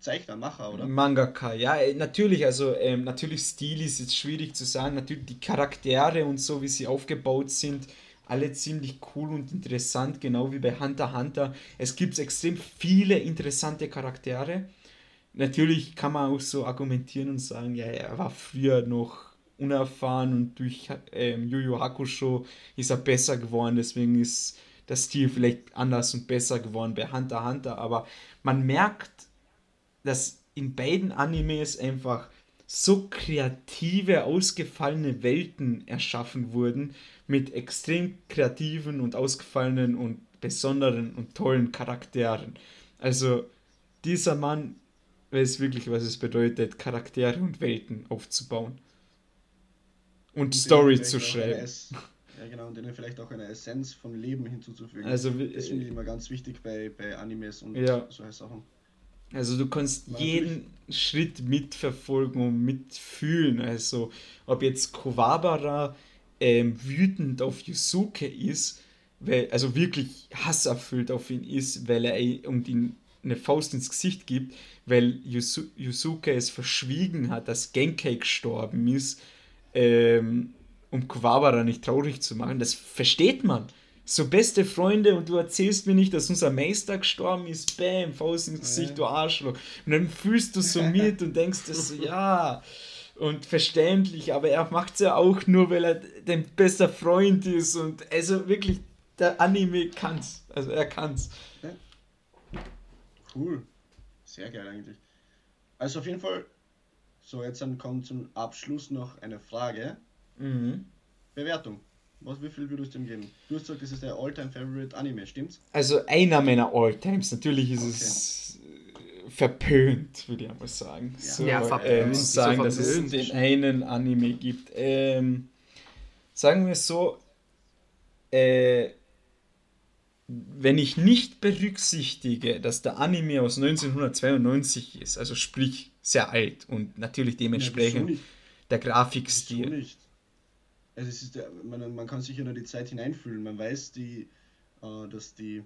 Zeichner, Macher, oder? Mangaka, ja, natürlich, also ähm, natürlich Stil ist jetzt schwierig zu sagen, natürlich die Charaktere und so, wie sie aufgebaut sind, alle ziemlich cool und interessant, genau wie bei Hunter Hunter. Es gibt extrem viele interessante Charaktere. Natürlich kann man auch so argumentieren und sagen, ja, er war früher noch unerfahren und durch ähm, Yu Yu Hakusho ist er besser geworden, deswegen ist der Stil vielleicht anders und besser geworden bei Hunter Hunter, aber man merkt dass in beiden Animes einfach so kreative, ausgefallene Welten erschaffen wurden mit extrem kreativen und ausgefallenen und besonderen und tollen Charakteren. Also dieser Mann weiß wirklich, was es bedeutet, Charaktere und Welten aufzubauen. Und, und Story zu schreiben. Ja, genau, und denen vielleicht auch eine Essenz von Leben hinzuzufügen. Also, das finde ich immer ganz wichtig bei, bei Animes und ja. solche Sachen. Also du kannst War jeden. Schritt mitverfolgen und mitfühlen. Also ob jetzt Kowabara ähm, wütend auf Yusuke ist, weil, also wirklich hasserfüllt auf ihn ist, weil er um ihn eine Faust ins Gesicht gibt, weil Yusu Yusuke es verschwiegen hat, dass Genkai gestorben ist. Ähm, um Quabara nicht traurig zu machen. Das versteht man. So beste Freunde und du erzählst mir nicht, dass unser Meister gestorben ist. Bam, Faust ins Gesicht, du Arschloch. Und dann fühlst du so mit und denkst das ja. Und verständlich, aber er macht es ja auch nur, weil er dein bester Freund ist. Und also wirklich, der Anime kann's. Also er kann's. Cool. Sehr geil eigentlich. Also auf jeden Fall, so jetzt dann kommt zum Abschluss noch eine Frage. Mhm. Bewertung. Was, wie viel würdest du ihm geben? Du hast gesagt, das ist der Alltime favorite Anime, stimmt's? Also einer meiner Alltimes. Natürlich ist es äh, verpönt, würde ich einmal sagen. Ja. So, Ja, verpönt. ähm, Wieso sagen, dass es den einen Anime gibt. Ähm, sagen wir so, äh, wenn ich nicht berücksichtige, dass der Anime aus 1992 ist, also sprich sehr alt und natürlich Ja, dementsprechend nicht? der Grafikstil. Also es ist der, man, man kann sich ja nur die Zeit hineinfühlen. Man weiß, die, äh, dass die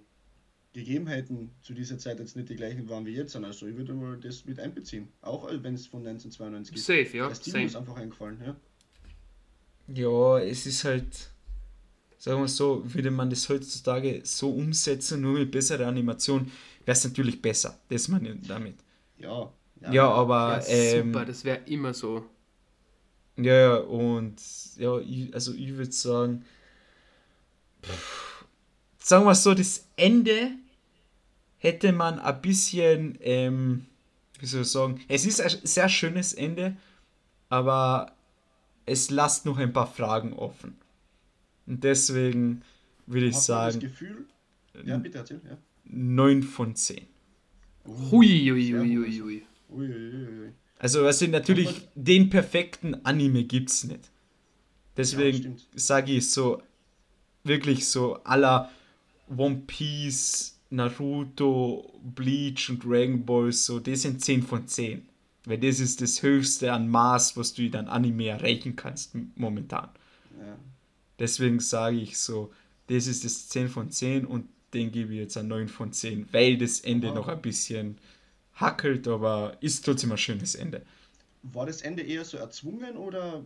Gegebenheiten zu dieser Zeit jetzt nicht die gleichen waren wie jetzt, also ich würde mal das mit einbeziehen. Auch äh, wenn es von 1992 ist. Safe, ja. Stil Same. ist einfach eingefallen, ja. Ja, es ist halt, sagen wir so, würde man das heutzutage so umsetzen, nur mit besserer Animation, wäre es natürlich besser. Das meine ich damit. Ja, Ja, aber Ja, ähm, super, das wäre immer so. Ja, ja, und ja, ich, also ich würde sagen, pff, sagen wir so, das Ende hätte man ein bisschen, ähm, wie soll ich sagen, es ist ein sehr schönes Ende, aber es lässt noch ein paar Fragen offen. Und deswegen würde ich Hast du das sagen, Gefühl? Ja, bitte erzähl, ja. 9 von 10. Hui, hui, Sehr hui, gut. hui, hui. Ui, ui, ui, ui. Also, also natürlich, Aber- den perfekten Anime gibt's nicht. Ja, Deswegen stimmt. sage ich so, wirklich so aller One Piece, Naruto, Bleach und Dragon Ball, so, das sind 10 von 10. Weil das ist das höchste an Maß, was du in einem Anime erreichen kannst momentan. Ja. Deswegen sage ich so, das ist das 10 von 10 und den gebe ich jetzt ein 9 von 10, weil das Ende Wow. noch ein bisschen hackelt, aber ist trotzdem ein schönes Ende. War das Ende eher so erzwungen oder,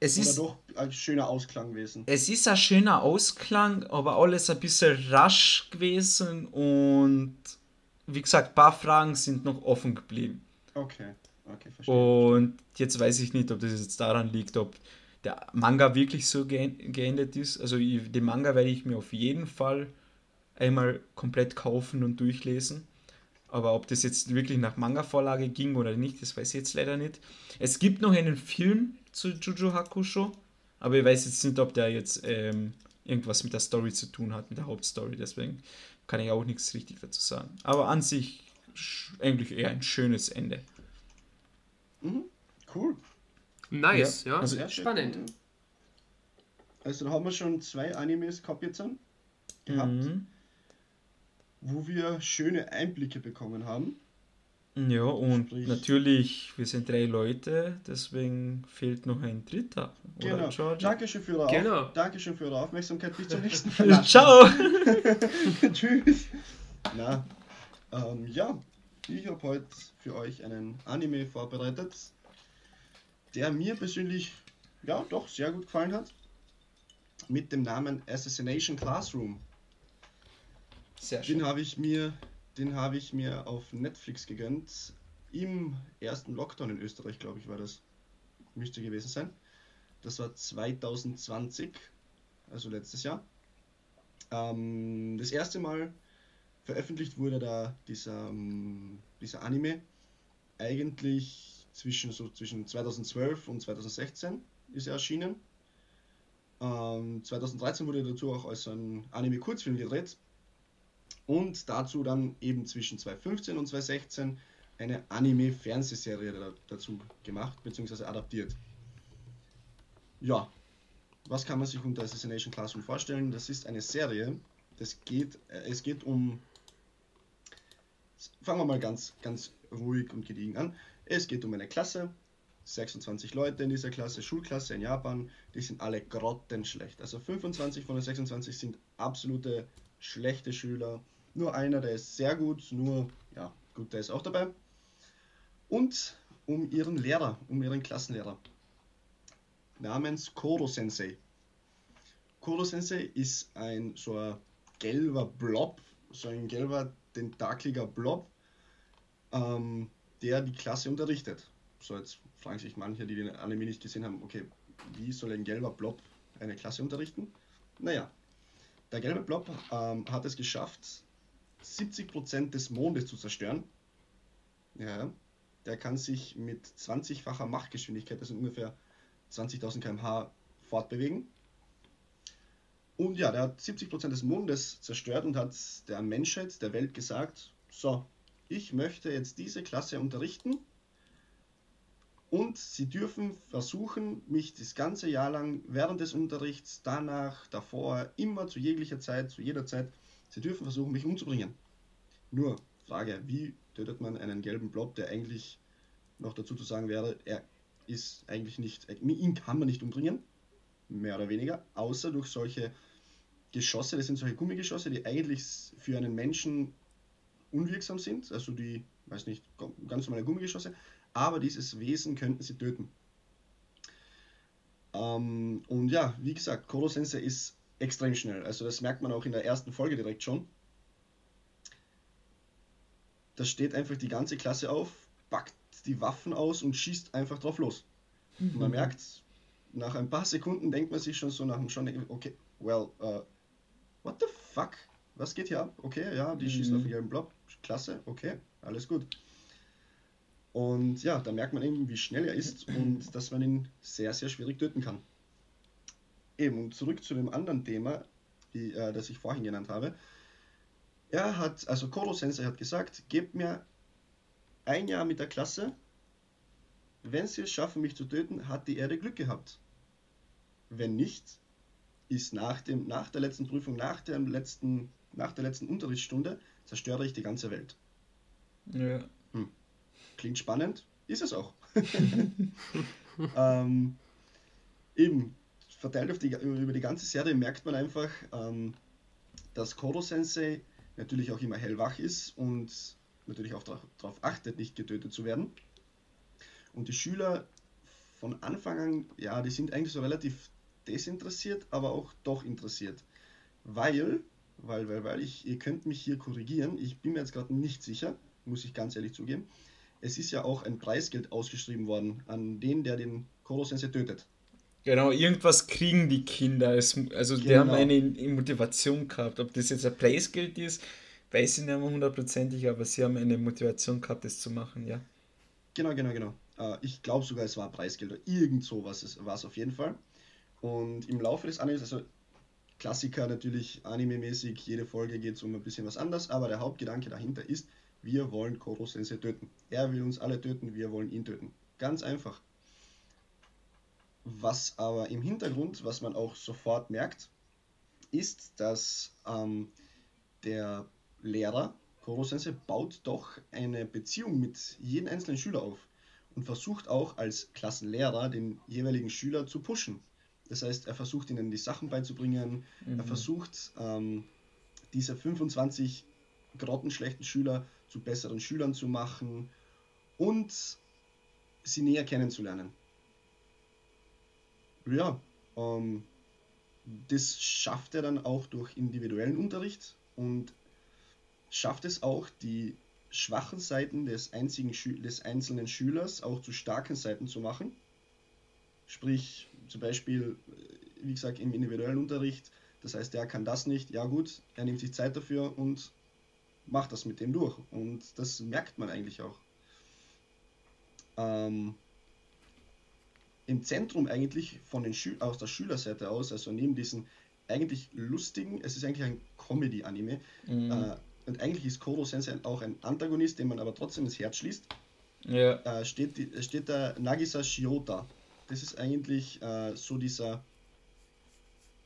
Es ist, doch ein schöner Ausklang gewesen? es ist ein schöner Ausklang, aber alles ein bisschen rasch gewesen und wie gesagt, ein paar Fragen sind noch offen geblieben. Okay, okay, verstehe. Und jetzt weiß ich nicht, ob das jetzt daran liegt, ob der Manga wirklich so ge- geendet ist. Also den Manga werde ich mir auf jeden Fall einmal komplett kaufen und durchlesen. Aber ob das jetzt wirklich nach Manga-Vorlage ging oder nicht, das weiß ich jetzt leider nicht. Es gibt noch einen Film zu Juju Hakusho, aber ich weiß jetzt nicht, ob der jetzt ähm, irgendwas mit der Story zu tun hat, mit der Hauptstory. Deswegen kann ich auch nichts richtig dazu sagen. Aber an sich eigentlich eher ein schönes Ende. Mhm, cool. Nice, Ja, ja. also Sehr schön. Spannend. Also da haben wir schon zwei Animes gehabt jetzt an, gehabt, Mhm. Wo wir schöne Einblicke bekommen haben. Ja, und Sprich- natürlich, wir sind drei Leute, deswegen fehlt noch ein dritter. Genau. George? Dankeschön für, eure Genau. Dankeschön für eure Aufmerksamkeit. Bis zum nächsten Mal. Ciao! Tschüss. Na, ähm, ja, ich habe heute für euch einen Anime vorbereitet, der mir persönlich ja doch sehr gut gefallen hat. Mit dem Namen Assassination Classroom. Sehr Den schön. habe ich mir, den habe ich mir auf Netflix gegönnt. Im ersten Lockdown in Österreich, glaube ich, war das. Müsste gewesen sein. Das war 2020, also letztes Jahr. Ähm, das erste Mal veröffentlicht wurde da dieser, ähm, dieser Anime eigentlich zwischen, so zwischen 2012 und 2016 ist er erschienen. Ähm, 2013 wurde dazu auch als ein Anime-Kurzfilm gedreht. Und dazu dann eben zwischen 2015 und 2016 eine Anime-Fernsehserie da, dazu gemacht bzw. adaptiert. Ja, was kann man sich unter Assassination Classroom vorstellen? Das ist eine Serie. Das geht, äh, es geht um. Fangen wir mal ganz, ganz ruhig und gediegen an. Es geht um eine Klasse, 26 Leute in dieser Klasse, Schulklasse in Japan, die sind alle grottenschlecht. Also 25 von den 26 sind absolute schlechte Schüler. Nur einer, der ist sehr gut, nur, ja, gut, der ist auch dabei. Und um ihren Lehrer, um ihren Klassenlehrer. namens Koro Sensei. Koro Sensei ist ein so ein gelber Blob, so ein gelber tentakliger Blob, ähm, der die Klasse unterrichtet. So, jetzt fragen sich manche, die den Anime nicht gesehen haben, okay, wie soll ein gelber Blob eine Klasse unterrichten? Naja, der gelbe Blob ähm, hat es geschafft, 70% des Mondes zu zerstören. Ja, der kann sich mit 20-facher Machtgeschwindigkeit, also ungefähr 20.000 km/h, fortbewegen. Und ja, der hat 70% des Mondes zerstört und hat der Menschheit, der Welt gesagt, so, ich möchte jetzt diese Klasse unterrichten und sie dürfen versuchen, mich das ganze Jahr lang während des Unterrichts, danach, davor, immer zu jeglicher Zeit, zu jeder Zeit, sie dürfen versuchen, mich umzubringen. Nur, Frage, wie tötet man einen gelben Blob, der eigentlich noch dazu zu sagen wäre, er ist eigentlich nicht, ihn kann man nicht umbringen, mehr oder weniger, außer durch solche Geschosse, das sind solche Gummigeschosse, die eigentlich für einen Menschen unwirksam sind, also die, weiß nicht, ganz normale Gummigeschosse, aber dieses Wesen könnten sie töten. Ähm, und ja, wie gesagt, Koro Sensei ist extrem schnell. Also das merkt man auch in der ersten Folge direkt schon. Da steht einfach die ganze Klasse auf, packt die Waffen aus und schießt einfach drauf los. Mhm. Und man merkt, nach ein paar Sekunden denkt man sich schon so nach dem Schon, okay, well, uh, what the fuck? Was geht hier ab? Okay, ja, die mhm. schießen auf gelben Blob. Klasse, okay, alles gut. Und ja, da merkt man eben, wie schnell er ist und dass man ihn sehr, sehr schwierig töten kann. Eben, und zurück zu dem anderen Thema, die, äh, das ich vorhin genannt habe. Er hat, also Koro Sensei hat gesagt, gebt mir ein Jahr mit der Klasse. Wenn sie es schaffen, mich zu töten, hat die Erde Glück gehabt. Wenn nicht, ist nach, dem, nach der letzten Prüfung, nach, dem letzten, nach der letzten Unterrichtsstunde, zerstöre ich die ganze Welt. Ja. Hm. Klingt spannend, ist es auch. ähm, eben, verteilt die, über die ganze Serie merkt man einfach, ähm, dass Koro Sensei natürlich auch immer hellwach ist und natürlich auch darauf achtet, nicht getötet zu werden. Und die Schüler von Anfang an, ja, die sind eigentlich so relativ desinteressiert, aber auch doch interessiert. Weil, weil, weil, weil, ich, ihr könnt mich hier korrigieren, ich bin mir jetzt gerade nicht sicher, muss ich ganz ehrlich zugeben es ist ja auch ein Preisgeld ausgeschrieben worden an den, der den Koro Sensei tötet. Genau, irgendwas kriegen die Kinder. also genau. die haben eine Motivation gehabt. Ob das jetzt ein Preisgeld ist, weiß ich nicht mehr hundertprozentig, aber sie haben eine Motivation gehabt, das zu machen, ja. Genau, genau, genau. Äh, ich glaube sogar, es war Preisgeld oder irgend sowas war es auf jeden Fall. Und im Laufe des Animes, also Klassiker natürlich anime-mäßig, jede Folge geht es um ein bisschen was anderes, aber der Hauptgedanke dahinter ist, wir wollen Koro Sensei töten. Er will uns alle töten, wir wollen ihn töten. Ganz einfach. Was aber im Hintergrund, was man auch sofort merkt, ist, dass ähm, der Lehrer Koro Sensei baut doch eine Beziehung mit jedem einzelnen Schüler auf und versucht auch als Klassenlehrer den jeweiligen Schüler zu pushen. Das heißt, er versucht ihnen die Sachen beizubringen, mhm. er versucht ähm, diese 25 grottenschlechten Schüler zu besseren Schülern zu machen und sie näher kennenzulernen. Ja, ähm, das schafft er dann auch durch individuellen Unterricht und schafft es auch, die schwachen Seiten des, einzigen Schü des einzelnen Schülers auch zu starken Seiten zu machen. Sprich, zum Beispiel, äh, wie gesagt, im individuellen Unterricht, das heißt, er kann das nicht, ja gut, er nimmt sich Zeit dafür und macht das mit dem durch. Und das merkt man eigentlich auch. Ähm, Im Zentrum eigentlich von den Schü aus der Schülerseite aus, also neben diesen eigentlich lustigen, es ist eigentlich ein Comedy-Anime. Mhm. Äh, und eigentlich ist Koro Sensei auch ein Antagonist, den man aber trotzdem ins Herz schließt. Ja. Äh, steht, steht der Nagisa Shiota. Das ist eigentlich äh, so dieser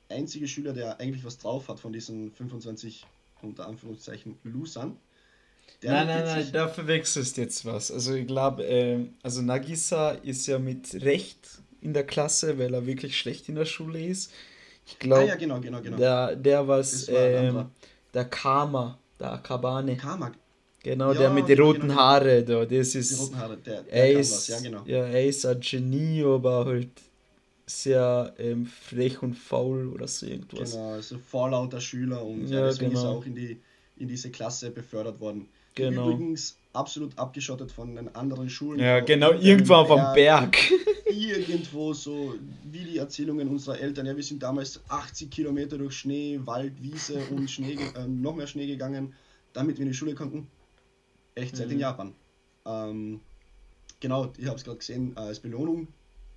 einzige Schüler, der eigentlich was drauf hat von diesen 25 unter Anführungszeichen Losern. Nein, nein, nein, da verwechselst jetzt was. Also ich glaube, äh, also Nagisa ist ja mit Recht in der Klasse, weil er wirklich schlecht in der Schule ist. Ich glaube, ah, ja, genau, genau, genau. Der, der was, ähm, der Karma, der Akabane. Karma. Genau, ja, der mit den roten genau, genau. Haare da, das ist. Die roten Haare, der, der er ist, ja, genau. Ja, er ist ein Genie, aber halt sehr ähm, frech und faul oder so irgendwas. Genau, also vorlauter Schüler und ja, deswegen genau. ist er auch in, die, in diese Klasse befördert worden. Genau. Übrigens absolut abgeschottet von den anderen Schulen. Ja, genau, irgendwo vom Berg. Irgendwo so, wie die Erzählungen unserer Eltern. Ja, wir sind damals 80 Kilometer durch Schnee, Wald, Wiese und Schnee, äh, noch mehr Schnee gegangen, damit wir in die Schule konnten. Echtzeit mhm. in Japan. Ähm, genau, ich habe es gerade gesehen, äh, als Belohnung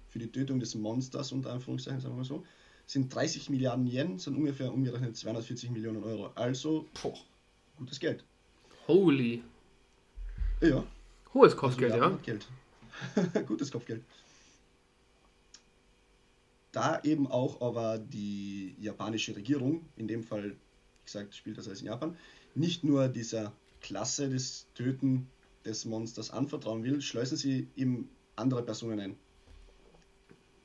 für die Tötung des Monsters, unter Anführungszeichen, sagen wir mal so, sind 30 Milliarden Yen, sind ungefähr umgerechnet 240 Millionen Euro. Also, boah, gutes Geld. Holy. Ja. Hohes Kopfgeld, also, ja. Geld. Gutes Kopfgeld. Da eben auch aber die japanische Regierung, in dem Fall, wie gesagt, spielt das alles in Japan, nicht nur dieser Klasse des Töten des Monsters anvertrauen will, schleusen sie ihm andere Personen ein.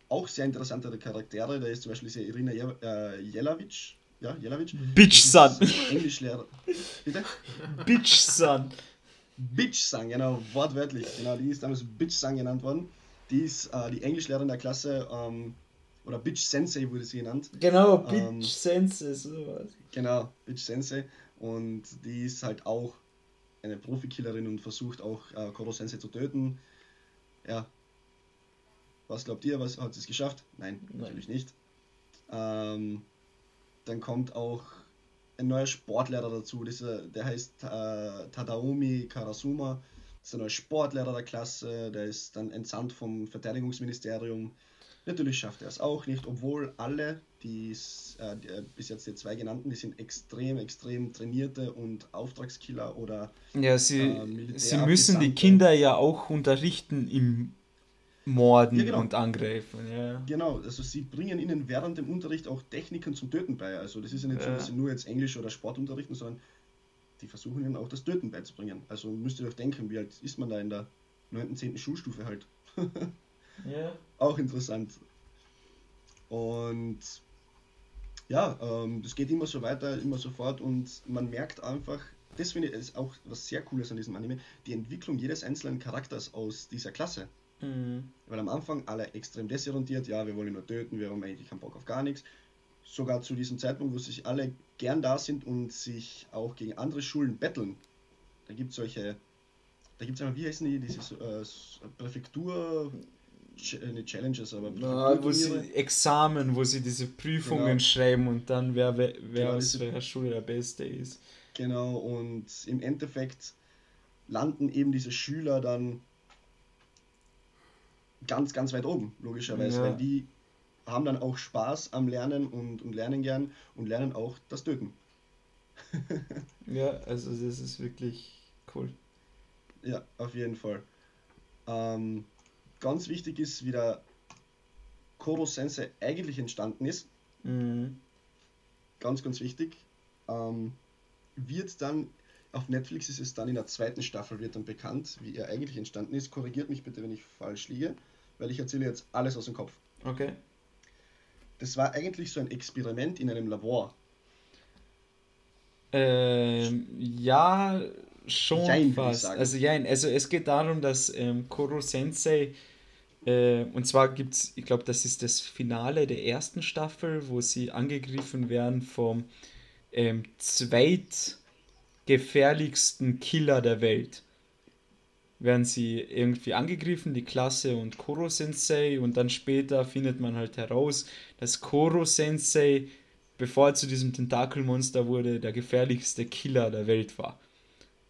Auch sehr interessante Charaktere, da ist zum Beispiel diese Irina Jelavic, ja, Jelavic. Bitch Son. Englischlehrer. Bitte? Bitch Son. Bitch Son, genau, wortwörtlich. Genau, die ist damals Bitch Son genannt worden. Die ist äh, die Englischlehrerin der Klasse, ähm, oder Bitch Sensei wurde sie genannt. Genau, Bitch ähm, Sensei, sowas. Genau, Bitch Sensei. Und die ist halt auch eine Profikillerin und versucht auch äh, Koro Sensei zu töten. Ja. Was glaubt ihr, was hat sie es geschafft? Nein, Nein. natürlich nicht. Ähm, dann kommt auch ein neuer Sportlehrer dazu, dieser, der heißt äh, Tadaomi Karasuma. Das ist der neue Sportlehrer der Klasse, der ist dann entsandt vom Verteidigungsministerium. Natürlich schafft er es auch nicht, obwohl alle, äh, die, äh, bis jetzt die zwei genannten, die sind extrem, extrem trainierte und Auftragskiller oder. Ja, sie, äh, sie müssen die Kinder ja auch unterrichten im Morden ja, genau. und Angreifen. Ja. Genau, also sie bringen ihnen während dem Unterricht auch Techniken zum Töten bei. Also das ist ja nicht so, dass sie nur jetzt Englisch oder Sport unterrichten, sondern die versuchen ihnen auch das Töten beizubringen. Also müsst ihr euch denken, wie alt ist man da in der 9., 10. Schulstufe halt. ja. Auch interessant. Und ja, ähm, das geht immer so weiter, immer so fort und man merkt einfach, das finde ich ist auch was sehr Cooles an diesem Anime, die Entwicklung jedes einzelnen Charakters aus dieser Klasse. Mhm. Weil am Anfang alle extrem desorientiert, ja, wir wollen nur töten, wir haben eigentlich keinen Bock auf gar nichts. Sogar zu diesem Zeitpunkt, wo sich alle gern da sind und sich auch gegen andere Schulen betteln. Da gibt es solche, da gibt es einmal, wie heißen die, diese äh, Präfektur, äh, nicht Challenges, aber Na, wo sie Examen, wo sie diese Prüfungen genau. schreiben und dann wer, wer, wer genau, aus welcher Schule der Beste ist. Genau, und im Endeffekt landen eben diese Schüler dann ganz, ganz weit oben, logischerweise, ja. weil die haben dann auch Spaß am Lernen und, und lernen gern und lernen auch das Töten. ja, also das ist wirklich cool. Ja, auf jeden Fall. Ähm, ganz wichtig ist, wie der Koro Sensei eigentlich entstanden ist. Mhm. Ganz, ganz wichtig. Ähm, wird dann, auf Netflix ist es dann in der zweiten Staffel, wird dann bekannt, wie er eigentlich entstanden ist. Korrigiert mich bitte, wenn ich falsch liege weil ich erzähle jetzt alles aus dem Kopf. Okay. Das war eigentlich so ein Experiment in einem Labor. Ähm, ja, schon jein, fast. Also, ja, also es geht darum, dass ähm, Koro Sensei, äh, und zwar gibt es, ich glaube, das ist das Finale der ersten Staffel, wo sie angegriffen werden vom ähm, zweitgefährlichsten Killer der Welt werden sie irgendwie angegriffen, die Klasse und Koro Sensei und dann später findet man halt heraus, dass Koro Sensei, bevor er zu diesem Tentakelmonster wurde, der gefährlichste Killer der Welt war.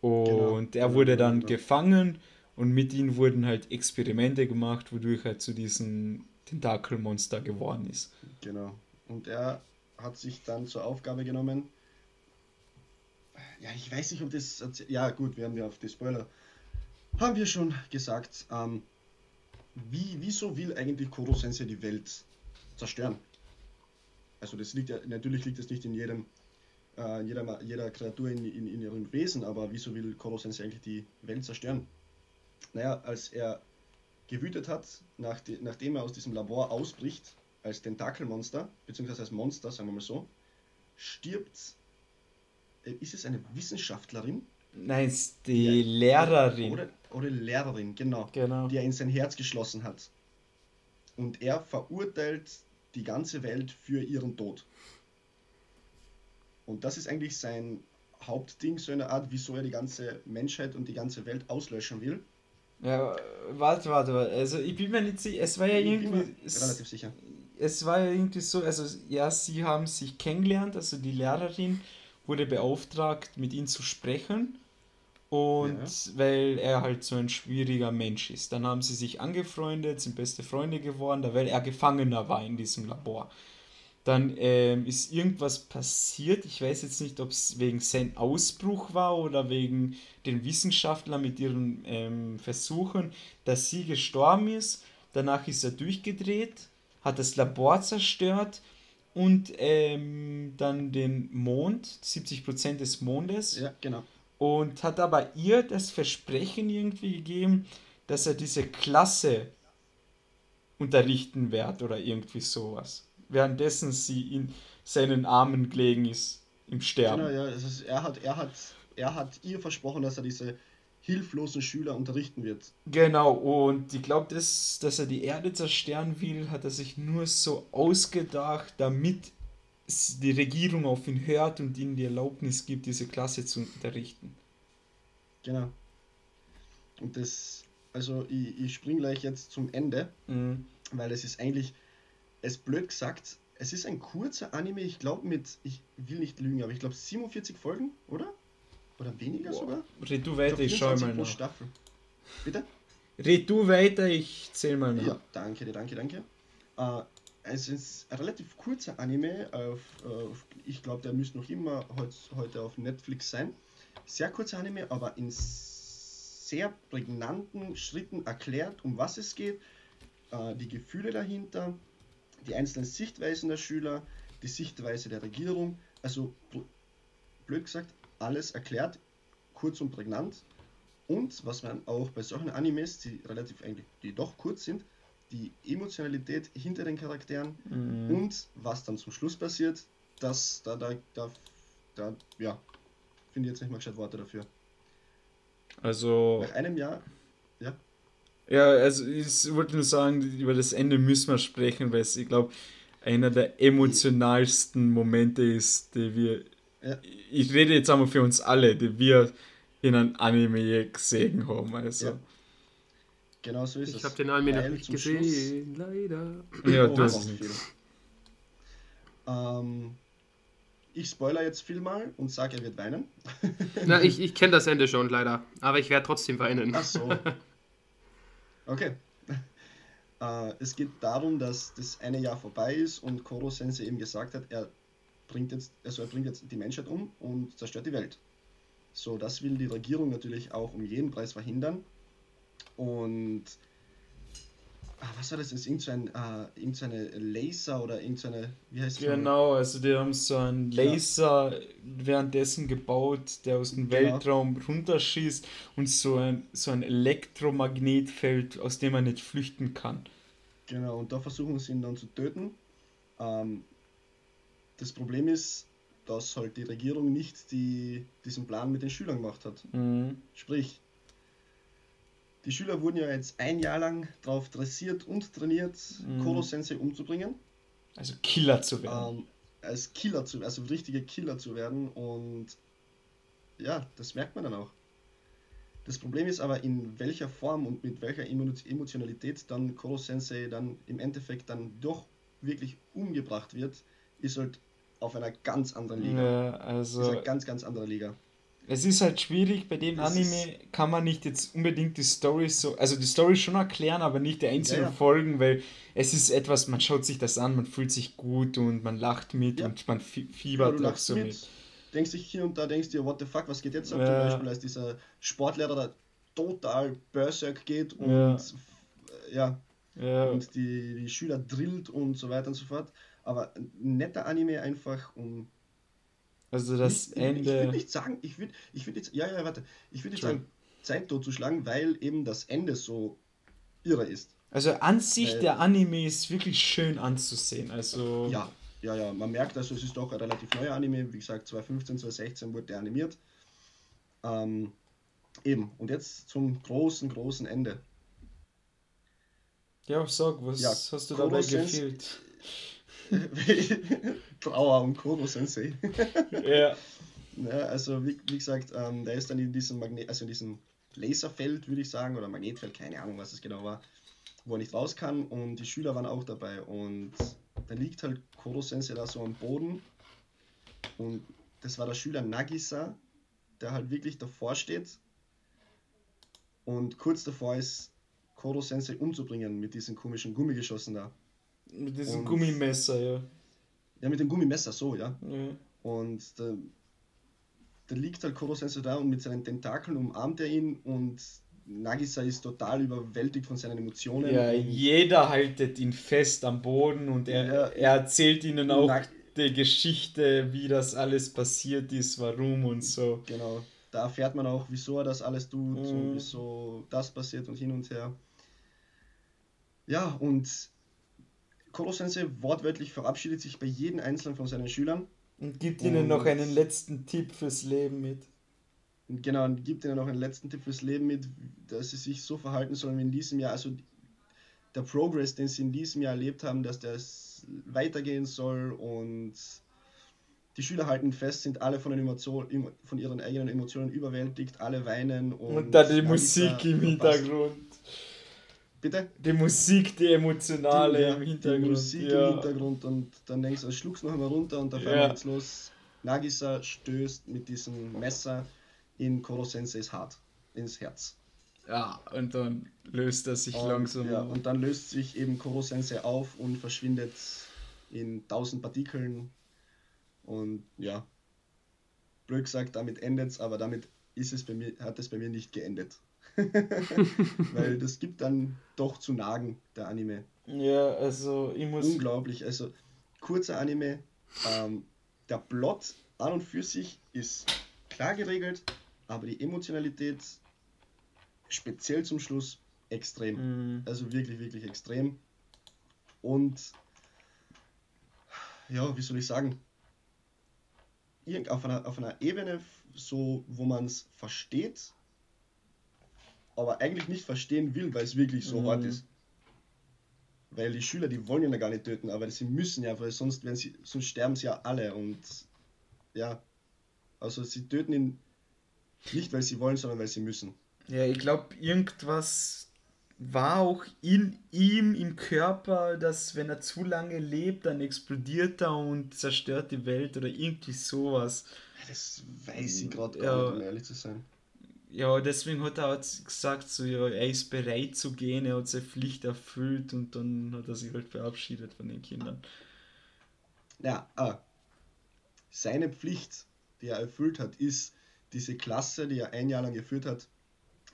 Und genau. er wurde dann genau. gefangen und mit ihm wurden halt Experimente gemacht, wodurch er zu diesem Tentakelmonster geworden ist. Genau. Und er hat sich dann zur Aufgabe genommen, ja, ich weiß nicht, ob das. Ja, gut, wir haben ja auf die Spoiler haben wir schon gesagt, ähm, wie, wieso will eigentlich Koro Sensei die Welt zerstören? Also das liegt ja, natürlich liegt das nicht in jedem, äh, jeder, jeder Kreatur in, in, in, ihrem Wesen, aber wieso will Koro Sensei eigentlich die Welt zerstören? Naja, als er gewütet hat, nach die, nachdem er aus diesem Labor ausbricht, als Tentakelmonster, beziehungsweise als Monster, sagen wir mal so, stirbt, äh, ist es eine Wissenschaftlerin, Nein, ist die ja, Lehrerin. Oder, oder Lehrerin, genau, genau. Die er in sein Herz geschlossen hat. und er verurteilt die ganze Welt für ihren Tod. Und das ist eigentlich sein Hauptding, so eine Art, wieso er die ganze Menschheit und die ganze Welt auslöschen will. Ja, warte, warte, warte. Also ich bin mir nicht sicher, es war ja Ich bin irgendwie. Es, relativ sicher. es war ja irgendwie so, also ja, sie haben sich kennengelernt, also die Lehrerin wurde beauftragt, mit ihm zu sprechen. Und Ja. weil er halt so ein schwieriger Mensch ist. Dann haben sie sich angefreundet, sind beste Freunde geworden, da weil er Gefangener war in diesem Labor. Dann ähm, ist irgendwas passiert. Ich weiß jetzt nicht, ob es wegen sein Ausbruch war oder wegen den Wissenschaftlern mit ihren ähm, Versuchen, dass sie gestorben ist. Danach ist er durchgedreht, hat das Labor zerstört und ähm, dann den Mond, 70% des Mondes, Ja, genau. Und hat aber ihr das Versprechen irgendwie gegeben, dass er diese Klasse unterrichten wird oder irgendwie sowas. Währenddessen sie in seinen Armen gelegen ist im Sterben. Genau, ja. Ist, er, hat, er, hat, er hat ihr versprochen, dass er diese hilflosen Schüler unterrichten wird. Genau, und ich glaube, das, dass er die Erde zerstören will, hat er sich nur so ausgedacht, damit die Regierung auf ihn hört und ihm die Erlaubnis gibt, diese Klasse zu unterrichten. Genau. Und das, also ich, ich spring gleich jetzt zum Ende, Mhm. weil es ist eigentlich, es blöd gesagt, es ist ein kurzer Anime, ich glaube mit, ich will nicht lügen, aber ich glaube 47 Folgen, oder? Oder weniger Boah. sogar? Red du Ich weiter, glaub, ich schau 24 mal nach. Staffel. Bitte? Red du weiter, ich zähl mal nach. Ja, danke dir, danke, danke. Äh, es ist ein relativ kurzer Anime. Auf, auf, ich glaube, der müsste noch immer heut, heute auf Netflix sein. Sehr kurzer Anime, aber in sehr prägnanten Schritten erklärt, um was es geht, äh, die Gefühle dahinter, die einzelnen Sichtweisen der Schüler, die Sichtweise der Regierung. Also, bl- blöd gesagt, alles erklärt, kurz und prägnant. Und was man auch bei solchen Animes, die relativ eigentlich, die doch kurz sind, die Emotionalität hinter den Charakteren Mhm. und was dann zum Schluss passiert, das, da, da, da, da ja, finde ich jetzt nicht mal gescheit Worte dafür. Also, Nach einem Jahr, ja, also ich wollte nur sagen, über das Ende müssen wir sprechen, weil es, ich glaube, einer der emotionalsten Momente ist, die wir, Ja. ich rede jetzt einmal für uns alle, die wir in einem Anime gesehen haben. Also, Ja. Genau so ist es. Ich habe den Anime noch nicht zum gesehen, leider. ja, Oh, du hast auch es nicht. Ähm, ich spoiler jetzt viel mal und sage, er wird weinen. Na, ich, ich kenne das Ende schon, leider. Aber ich werde trotzdem weinen. Ach so. Okay. Äh, es geht darum, dass das eine Jahr vorbei ist und Koro Sensei eben gesagt hat, er bringt jetzt, also er bringt jetzt die Menschheit um und zerstört die Welt. So, das will die Regierung natürlich auch um jeden Preis verhindern. Und ah, was war das? Ist irgend so ein, äh, irgend so eine Laser oder irgend so eine, wie heißt das? Genau, also die haben so einen Laser währenddessen gebaut, der aus dem Genau. Weltraum runterschießt und so ein, so ein Elektromagnetfeld, aus dem man nicht flüchten kann. Genau, und da versuchen sie ihn dann zu töten. Ähm, das Problem ist, dass halt die Regierung nicht die, diesen Plan mit den Schülern gemacht hat. Mhm. Sprich, die Schüler wurden ja jetzt ein Jahr lang darauf dressiert und trainiert, Mhm. Koro Sensei umzubringen. Also Killer zu werden. Ähm, als Killer zu also richtige Killer zu werden und ja, das merkt man dann auch. Das Problem ist aber, in welcher Form und mit welcher Emo- Emotionalität dann Koro Sensei dann im Endeffekt dann doch wirklich umgebracht wird, ist halt auf einer ganz anderen Liga. Ja, also ist eine ganz, ganz andere Liga. Es ist halt schwierig, bei dem Das Anime kann man nicht jetzt unbedingt die Story so, also die Story schon erklären, aber nicht die einzelnen Ja, ja. Folgen, weil es ist etwas, man schaut sich das an, man fühlt sich gut und man lacht mit Ja. und man fiebert auch so mit, mit. denkst dich hier und da, denkst dir, what the fuck, was geht jetzt ab? Zum Beispiel, als dieser Sportlehrer da total berserk geht und Ja. und die, die Schüler drillt und so weiter und so fort. Aber netter Anime einfach um. Also das Ich, ich würde Ende. nicht sagen, ich würde ich würd jetzt, ja, ja, warte, ich würde jetzt sagen, Zeit totzuschlagen, weil eben das Ende so irre ist. Also an sich, Weil- der Anime ist wirklich schön anzusehen. Also Ja, ja, ja, man merkt also, es ist doch ein relativ neuer Anime. Wie gesagt, 2015, 2016 wurde der animiert. Ähm, eben, und jetzt zum großen, großen Ende. Ja, sag, was ja, hast du dabei gefehlt? Trauer um Koro Sensei. ja. ja. Also, wie, wie gesagt, ähm, der ist dann in diesem Magnet, also in diesem Laserfeld, würde ich sagen, oder Magnetfeld, keine Ahnung, was es genau war, wo er nicht raus kann. Und die Schüler waren auch dabei. Und da liegt halt Koro Sensei da so am Boden. Und das war der Schüler Nagisa, der halt wirklich davor steht und kurz davor ist, Koro Sensei umzubringen mit diesen komischen Gummigeschossen da. Mit diesem und, Gummimesser, ja. Ja, mit dem Gummimesser, so, ja. ja. Und da, da liegt halt Koro Sensei da und mit seinen Tentakeln umarmt er ihn und Nagisa ist total überwältigt von seinen Emotionen. Ja, jeder haltet ihn fest am Boden und er, ja, er erzählt ihnen auch Nag die Geschichte, wie das alles passiert ist, warum und so. Genau da erfährt man auch, wieso er das alles tut mhm. und wieso das passiert und hin und her. Ja, und Koro Sensei wortwörtlich verabschiedet sich bei jedem einzelnen von seinen Schülern. Und gibt ihnen und noch einen letzten Tipp fürs Leben mit. Genau, und gibt ihnen noch einen letzten Tipp fürs Leben mit, dass sie sich so verhalten sollen wie in diesem Jahr. Also der Progress, den sie in diesem Jahr erlebt haben, dass das weitergehen soll und die Schüler halten fest, sind alle von, den Emotionen, von ihren eigenen Emotionen überwältigt, alle weinen. Und, und dann die Musik im Hintergrund. Bitte? Die Musik, die emotionale die, im Hintergrund. Die Musik ja. im Hintergrund und dann denkst du, schluck's noch einmal runter und auf einmal geht's los. Nagisa stößt mit diesem Messer in Koro Senseis Hart, ins Herz. Ja, und dann löst er sich und, langsam ja, Und dann löst sich eben Koro Sensei auf und verschwindet in tausend Partikeln und ja, blöd gesagt, damit endet es, aber damit ist es bei mir, hat es bei mir nicht geendet. Weil das gibt dann doch zu nagen, der Anime. Ja, also ich muss. Unglaublich. Also, kurzer Anime. Ähm, der Plot an und für sich ist klar geregelt, aber die Emotionalität, speziell zum Schluss, extrem. Mhm. Also wirklich, wirklich extrem. Und ja, wie soll ich sagen? auf einer, auf einer Ebene, so, wo man es versteht, aber eigentlich nicht verstehen will, weil es wirklich so mhm. hart ist. Weil die Schüler, die wollen ja gar nicht töten, aber sie müssen ja, weil sonst, wenn sie, sonst sterben sie ja alle und ja, also sie töten ihn nicht, weil sie wollen, sondern weil sie müssen. Ja, ich glaube, irgendwas war auch in ihm im Körper, dass wenn er zu lange lebt, dann explodiert er und zerstört die Welt oder irgendwie sowas. Das weiß ich gerade gar ja, nicht, um ehrlich zu sein. Ja, deswegen hat er halt gesagt, so, ja, er ist bereit zu gehen, er hat seine Pflicht erfüllt und dann hat er sich halt verabschiedet von den Kindern. Ja, ah, seine Pflicht, die er erfüllt hat, ist diese Klasse, die er ein Jahr lang geführt hat,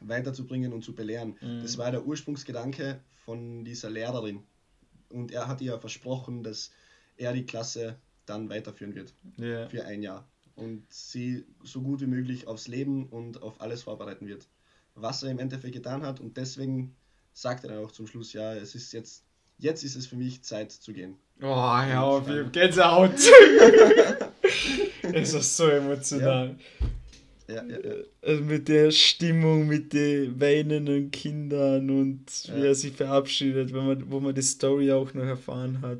weiterzubringen und zu belehren. Mhm. Das war der Ursprungsgedanke von dieser Lehrerin. Und er hat ihr versprochen, dass er die Klasse dann weiterführen wird. Yeah. Für ein Jahr. Und sie so gut wie möglich aufs Leben und auf alles vorbereiten wird. Was er im Endeffekt getan hat. Und deswegen sagt er dann auch zum Schluss, ja, es ist jetzt, jetzt ist es für mich Zeit zu gehen. Oh, ja, auf Gänsehaut. es ist so emotional. Ja. Ja, ja, ja. Also mit der Stimmung, mit den weinenden Kindern und wie er sich verabschiedet, wenn man, wo man die Story auch noch erfahren hat.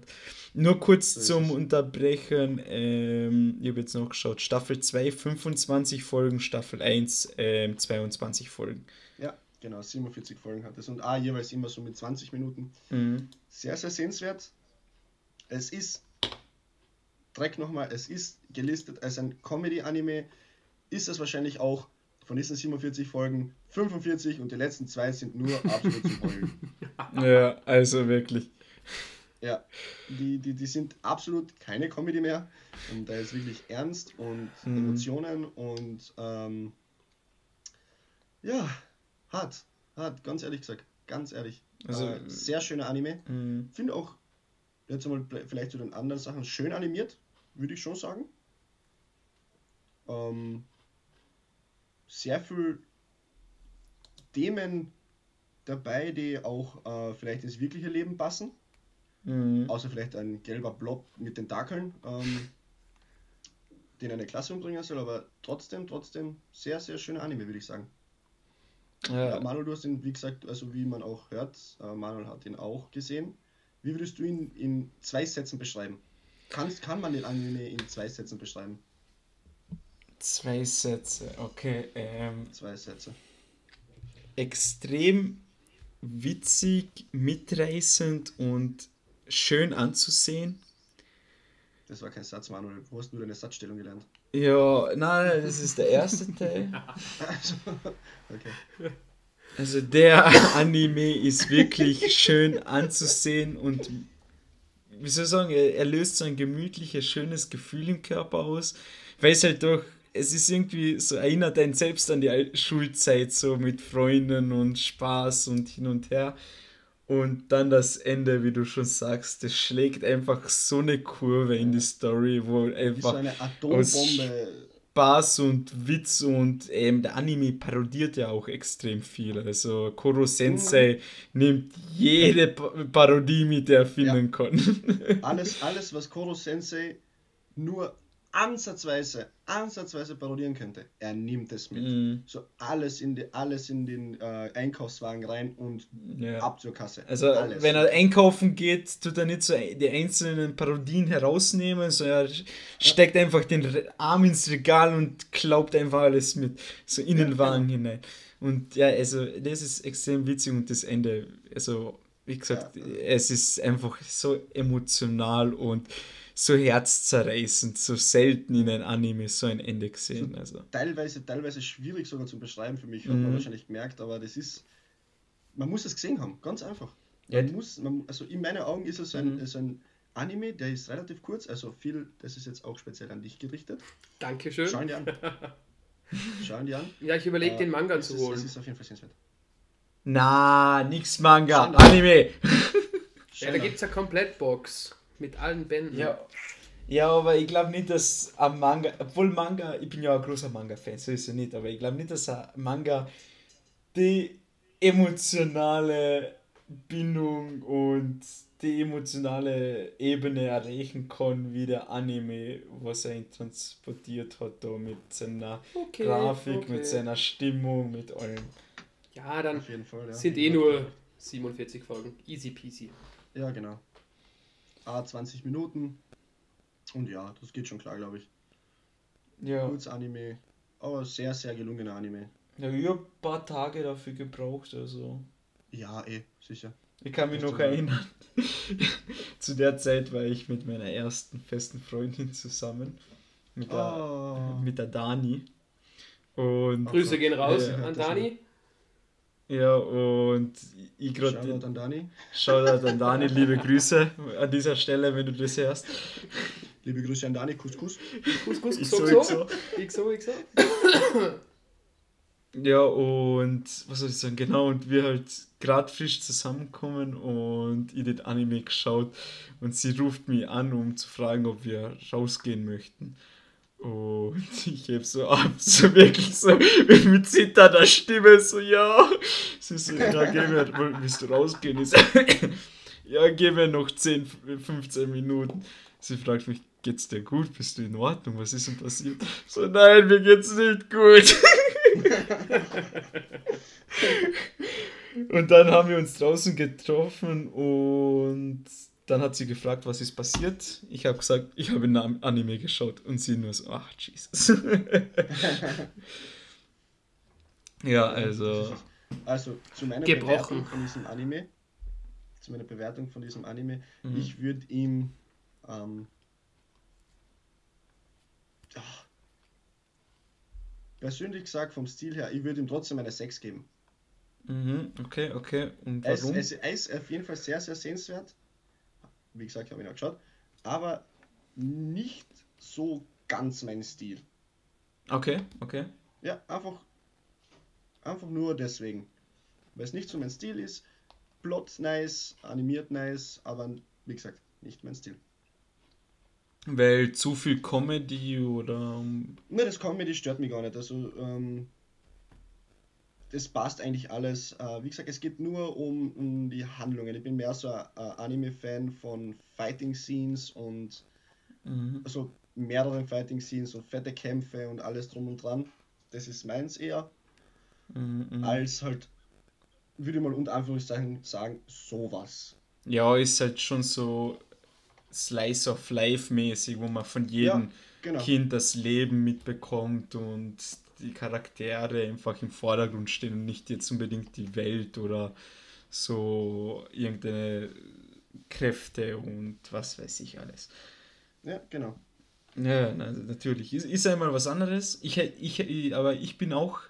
Nur kurz so zum Unterbrechen, ähm, ich habe jetzt noch geschaut, Staffel 2 25 Folgen, Staffel 1 ähm, 22 Folgen. Ja, genau, 47 Folgen hat es und ah, jeweils immer so mit 20 Minuten. Mhm. Sehr, sehr sehenswert. Es ist, Dreck nochmal, es ist gelistet als ein Comedy-Anime ist es wahrscheinlich auch von diesen 47 Folgen 45 und die letzten zwei sind nur absolut zum Heulen. Ja, also wirklich. Ja, die, die, die sind absolut keine Comedy mehr. Und da ist wirklich Ernst und mhm. Emotionen und ähm, ja, hart, hart, ganz ehrlich gesagt, ganz ehrlich. Also, äh, sehr schöner Anime. Mhm. Finde auch, jetzt mal vielleicht zu den anderen Sachen, schön animiert, würde ich schon sagen. Ähm, sehr viel Themen dabei, die auch äh, vielleicht ins wirkliche Leben passen. Mhm. Außer vielleicht ein gelber Blob mit Tentakeln, ähm, den eine Klasse umbringen soll, aber trotzdem, trotzdem sehr, sehr schöner Anime, würde ich sagen. Ja. Äh, Manuel, du hast ihn, wie gesagt, also wie man auch hört, äh, Manuel hat ihn auch gesehen. Wie würdest du ihn in zwei Sätzen beschreiben? Kannst, kann man den Anime in zwei Sätzen beschreiben? Zwei Sätze, okay. Ähm, zwei Sätze. Extrem witzig, mitreißend und schön anzusehen. Das war kein Satz, Manuel. Wo hast du deine Satzstellung gelernt? Ja, nein, das ist der erste Teil. Also, okay. Also der Anime ist wirklich schön anzusehen und wie soll ich sagen, er, er löst so ein gemütliches, schönes Gefühl im Körper aus, weil es halt doch, es ist irgendwie so, erinnert einen selbst an die Schulzeit, so mit Freunden und Spaß und hin und her. Und dann das Ende, wie du schon sagst, das schlägt einfach so eine Kurve in die Story, wo einfach so eine Atombombe. Spaß und Witz und ähm, der Anime parodiert ja auch extrem viel. Also Koro Sensei mhm. nimmt jede Parodie mit, der er finden ja. kann. alles, alles, was Koro Sensei nur ansatzweise, ansatzweise parodieren könnte, er nimmt es mit. Mm. So alles in, die, alles in den äh, Einkaufswagen rein und ja. ab zur Kasse. Also alles. wenn er einkaufen geht, tut er nicht so die einzelnen Parodien herausnehmen, sondern er steckt ja. einfach den Arm ins Regal und klaubt einfach alles mit, so in den Wagen ja, genau. hinein. Und ja, also das ist extrem witzig und das Ende, also wie gesagt, es ist einfach so emotional und so herzzerreißend, so selten in einem Anime so ein Ende gesehen. Also. Teilweise, teilweise schwierig sogar zu beschreiben für mich, hat mhm. man wahrscheinlich gemerkt, aber das ist, man muss es gesehen haben, ganz einfach. Man ja. muss, man, also in meinen Augen ist es so ein, mhm. so ein Anime, der ist relativ kurz, also viel, das ist jetzt auch speziell an dich gerichtet. Dankeschön. Schau ihn dir an. Schau ihn dir an. Ja, ich überlege, äh, den Manga zu holen. Es ist auf jeden Fall sehenswert. Na, nix Manga, Anime. ja, da gibt es eine Komplettbox. Mit allen Bänden. Ja. Ja, aber ich glaube nicht, dass ein Manga, obwohl Manga, ich bin ja ein großer Manga-Fan, so ist es nicht, aber ich glaube nicht, dass ein Manga die emotionale Bindung und die emotionale Ebene erreichen kann, wie der Anime, was er transportiert hat, da mit seiner okay, Grafik, okay. mit seiner Stimmung, mit allem. Ja, dann Fall, ja. sind eh nur 47 Folgen. Easy peasy. Ja, genau. A 20 Minuten. Und ja, das geht schon klar, glaube ich. Ja. Kurz Anime, aber sehr, sehr gelungener Anime. Ja, ich habe ein paar Tage dafür gebraucht, also. Ja, eh, sicher. Ich kann mich noch erinnern. Zu der Zeit war ich mit meiner ersten festen Freundin zusammen. Mit der, oh. mit der Dani. Und Grüße gehen raus äh, an Dani. Ja, und ich gerade. Shoutout an Dani. Shoutout an Dani, liebe Grüße an dieser Stelle, wenn du das hörst. Liebe Grüße an Dani, Kuss, Kuss. Kuss, Kuss, Kuss, so, so. Ich so, ich so. Ja, und was soll ich sagen, genau, und wir halt gerade frisch zusammenkommen und ich den Anime geschaut und sie ruft mich an, um zu fragen, ob wir rausgehen möchten. Und ich heb so ab, so wirklich so mit zitternder Stimme, so, ja. Sie so, ja, geh mir, willst du rausgehen? Ich so, ja, geh mir noch 10, 15 Minuten. Sie fragt mich, geht's dir gut? Bist du in Ordnung? Was ist denn passiert? So, nein, mir geht's nicht gut. und dann haben wir uns draußen getroffen und dann hat sie gefragt, was ist passiert. Ich habe gesagt, ich habe ein Anime geschaut und sie nur so, ach Jesus. ja, also. Also zu meiner gebrochen. Bewertung von diesem Anime, zu meiner Bewertung von diesem Anime, mhm. ich würde ihm ähm, ach, persönlich gesagt vom Stil her, ich würde ihm trotzdem eine 6 geben. Mhm, okay, okay. Und warum? Es, es, er ist auf jeden Fall sehr, sehr sehenswert. Wie gesagt, ich habe ihn auch geschaut. Aber nicht so ganz mein Stil. Okay, okay. Ja, einfach, einfach nur deswegen. Weil es nicht so mein Stil ist. Plot nice, animiert nice, aber wie gesagt, nicht mein Stil. Weil zu viel Comedy oder. Ne, das Comedy stört mich gar nicht. Also, ähm, das passt eigentlich alles. Äh, wie gesagt, es geht nur um, um die Handlungen. Ich bin mehr so ein Anime-Fan von Fighting Scenes und mhm. also mehreren Fighting Scenes und fette Kämpfe und alles drum und dran. Das ist meins eher. mhm. als halt, würde ich mal unter Anführungszeichen sagen, sowas. Ja, ist halt schon so Slice of Life mäßig, wo man von jedem ja, genau. Kind das Leben mitbekommt und die Charaktere einfach im Vordergrund stehen und nicht jetzt unbedingt die Welt oder so irgendeine Kräfte und was weiß ich alles. Ja, genau. Ja, natürlich. Ist, ist einmal was anderes. Ich, ich, aber ich bin auch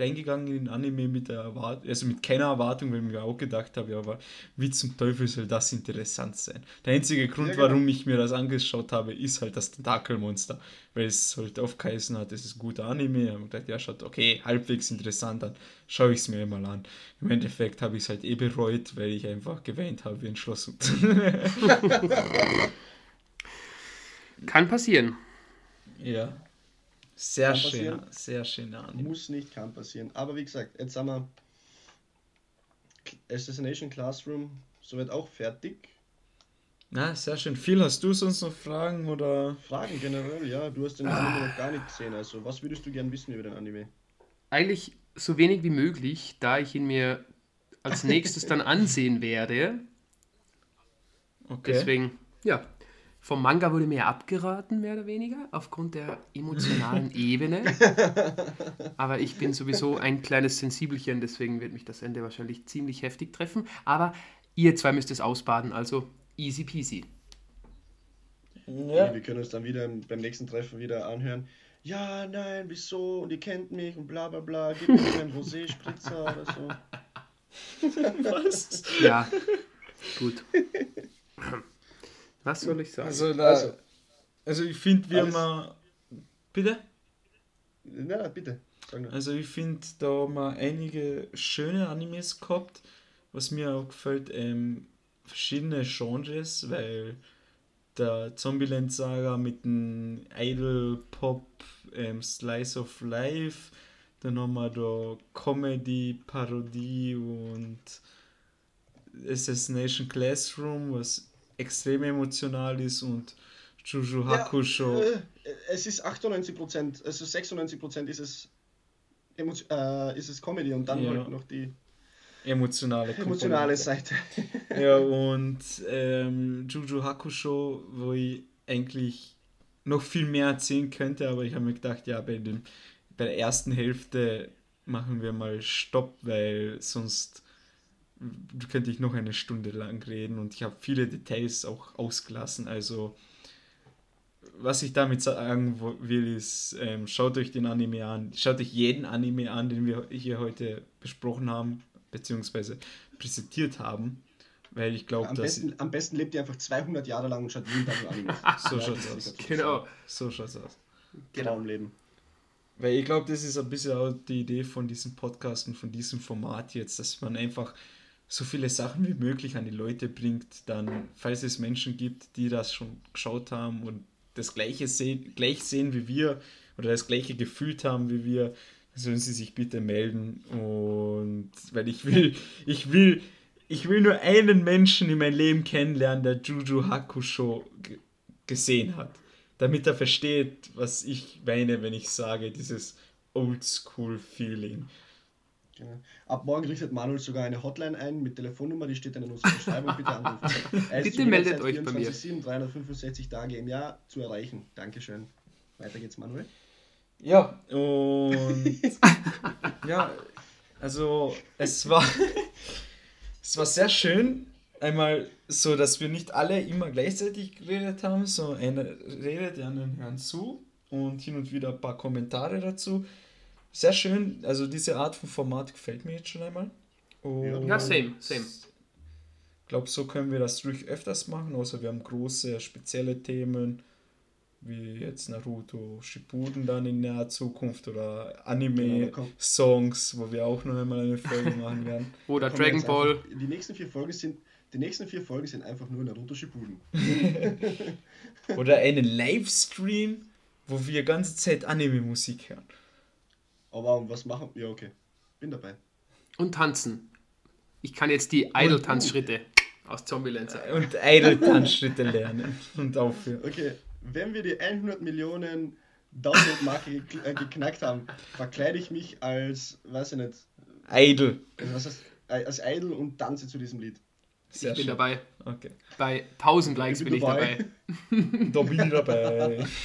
reingegangen in den Anime mit der Erwartung, also mit keiner Erwartung, weil ich mir auch gedacht habe, ja, aber wie zum Teufel soll das interessant sein? Der einzige Grund, ja, genau. warum ich mir das angeschaut habe, ist halt das Tentakelmonster, weil es halt aufgeheißen hat, es ist ein guter Anime. Und gedacht, ja, schaut okay, halbwegs interessant an, schaue ich es mir mal an. Im Endeffekt habe ich es halt eh bereut, weil ich einfach geweint habe wie ein Schloss. Kann passieren. Ja. Sehr schön, sehr schön. Muss nicht, kann passieren. Aber wie gesagt, jetzt haben wir Assassination Classroom soweit auch fertig. Na, sehr schön. Viel hast du sonst noch Fragen oder? Fragen generell, ja. Du hast den Anime noch gar nicht gesehen. Also, was würdest du gern wissen über den Anime? Eigentlich so wenig wie möglich, da ich ihn mir als nächstes dann ansehen werde. Okay. Deswegen, ja, vom Manga wurde mir abgeraten, mehr oder weniger, aufgrund der emotionalen Ebene. Aber ich bin sowieso ein kleines Sensibelchen, deswegen wird mich das Ende wahrscheinlich ziemlich heftig treffen. Aber ihr zwei müsst es ausbaden, also easy peasy. Ja. Wir können uns dann wieder beim nächsten Treffen wieder anhören. Ja, nein, wieso? Und ihr kennt mich und bla bla bla. Gib mir einen Rosé-Spritzer oder so. Was? Ja, gut. Was soll ich sagen? Also, da, also, also ich finde, wir mal. Bitte? Na, bitte. Also ich finde, da haben wir einige schöne Animes gehabt, was mir auch gefällt, ähm, verschiedene Genres, weil der Zombieland Saga mit dem Idol Pop ähm, Slice of Life, dann haben wir da Comedy, Parodie und Assassination Classroom, was extrem emotional ist und Juju Hakusho. Ja, äh, es ist 98 Prozent, also 96 Prozent ist es, äh, ist es Comedy und dann ja. halt noch die emotionale, emotionale Seite. ja, und ähm, Juju Hakusho, wo ich eigentlich noch viel mehr erzählen könnte, aber ich habe mir gedacht, ja, bei, dem, bei der ersten Hälfte machen wir mal Stopp, weil sonst könnte ich noch eine Stunde lang reden und ich habe viele Details auch ausgelassen. Also, was ich damit sagen will, ist, ähm, schaut euch den Anime an. Schaut euch jeden Anime an, den wir hier heute besprochen haben, beziehungsweise präsentiert haben. Weil ich glaube, am dass. Besten, am besten lebt ihr einfach 200 Jahre lang und schaut jeden Tag Anime. so ja, schaut's aus. Genau. So schaut's aus. Genau im Leben. Weil ich glaube, das ist ein bisschen auch die Idee von diesem Podcast und von diesem Format jetzt, dass man einfach so viele Sachen wie möglich an die Leute bringt, dann, falls es Menschen gibt, die das schon geschaut haben und das gleiche sehen, gleich sehen wie wir oder das gleiche gefühlt haben wie wir, sollen sie sich bitte melden. Und weil ich will, ich will, ich will nur einen Menschen in meinem Leben kennenlernen, der Juju Hakusho gesehen hat. Damit er versteht, was ich meine, wenn ich sage, dieses Oldschool-Feeling. Genau. Ab morgen richtet Manuel sogar eine Hotline ein mit Telefonnummer, die steht dann in unserer Beschreibung. Bitte anrufen. Bitte meldet euch bei mir. 7, 365 Tage im Jahr zu erreichen. Dankeschön. Weiter geht's, Manuel. Ja, und ja, also es war, es war sehr schön, einmal so, dass wir nicht alle immer gleichzeitig geredet haben, so einer redet, die anderen hören zu und hin und wieder ein paar Kommentare dazu sehr schön. Also diese Art von Format gefällt mir jetzt schon einmal. Und ja, same, same. Ich glaube, so können wir das ruhig öfters machen, außer wir haben große, spezielle Themen, wie jetzt Naruto Shippuden dann in naher Zukunft oder Anime-Songs, wo wir auch noch einmal eine Folge machen werden. oder Dragon Ball. Einfach, die nächsten vier Folgen sind die nächsten vier Folgen sind einfach nur Naruto Shippuden. oder einen Livestream, wo wir ganze Zeit Anime-Musik hören. Aber was machen? Ja, okay. Bin dabei. Und tanzen. Ich kann jetzt die Idle-Tanzschritte aus Zombieland sagen. Und Idle-Tanzschritte lernen und aufführen. Okay, wenn wir die 100 Millionen Download-Marke äh, geknackt haben, verkleide ich mich als, weiß ich nicht. Idol. Also was heißt, äh, als Idol und tanze zu diesem Lied. Sehr ich bin schön. dabei. Okay. Bei 1000 Likes ich bin, bin dabei. ich dabei. da bin ich dabei.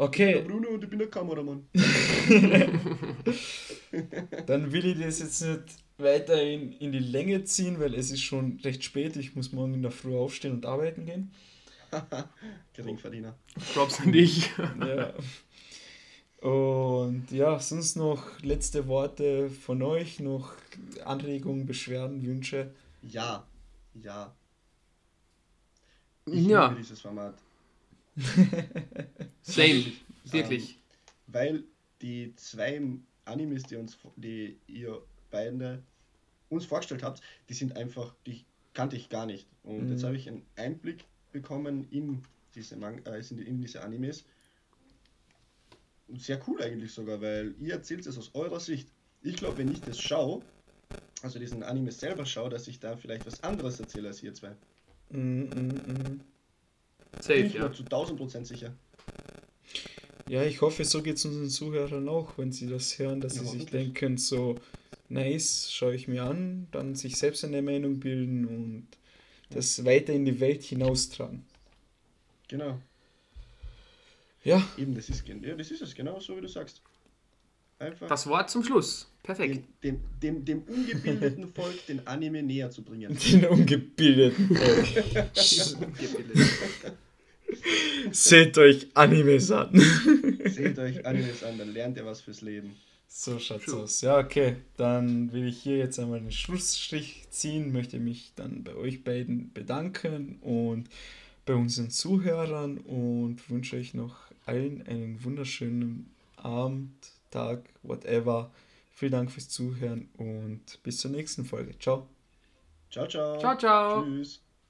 Okay. Ich bin der Bruno und ich bin der Kameramann. Dann will ich das jetzt nicht weiter in, in die Länge ziehen, weil es ist schon recht spät. Ich muss morgen in der Früh aufstehen und arbeiten gehen. Geringverdiener. Props an dich. ja. Und ja, sonst noch letzte Worte von euch, noch Anregungen, Beschwerden, Wünsche? Ja, ja. Ich ja. liebe dieses Format. Same, wirklich. Ähm, weil die zwei Animes, die uns, die ihr beide uns vorgestellt habt, die sind einfach, die kannte ich gar nicht. Und mhm. jetzt habe ich einen Einblick bekommen in diese, Man äh, in diese Animes. Und sehr cool eigentlich sogar, weil ihr erzählt es aus eurer Sicht. Ich glaube, wenn ich das schaue, also diesen Anime selber schaue, dass ich da vielleicht was anderes erzähle als ihr zwei. Mm, mm, mm. Safe, Bin ich ja. mir zu 1000 Prozent sicher. Ja, ich hoffe, so geht es unseren Zuhörern auch, wenn sie das hören, dass ja, sie sich denken, so, nice, schaue ich mir an, dann sich selbst eine Meinung bilden und das weiter in die Welt hinaustragen. Genau. Ja. Eben, das ist, ja, das ist es, genau so wie du sagst. Einfach das Wort zum Schluss. Perfekt. Dem, dem, dem, dem ungebildeten Volk den Anime näher zu bringen. Den ungebildeten Volk. Seht euch Animes an. Seht euch Animes an, dann lernt ihr was fürs Leben. So schaut's True. aus. Ja, okay. Dann will ich hier jetzt einmal einen Schlussstrich ziehen, möchte mich dann bei euch beiden bedanken und bei unseren Zuhörern und wünsche euch noch allen einen wunderschönen Abend, Tag, whatever. Vielen Dank fürs Zuhören und bis zur nächsten Folge. Ciao. Ciao, ciao. Ciao, ciao. Tschüss.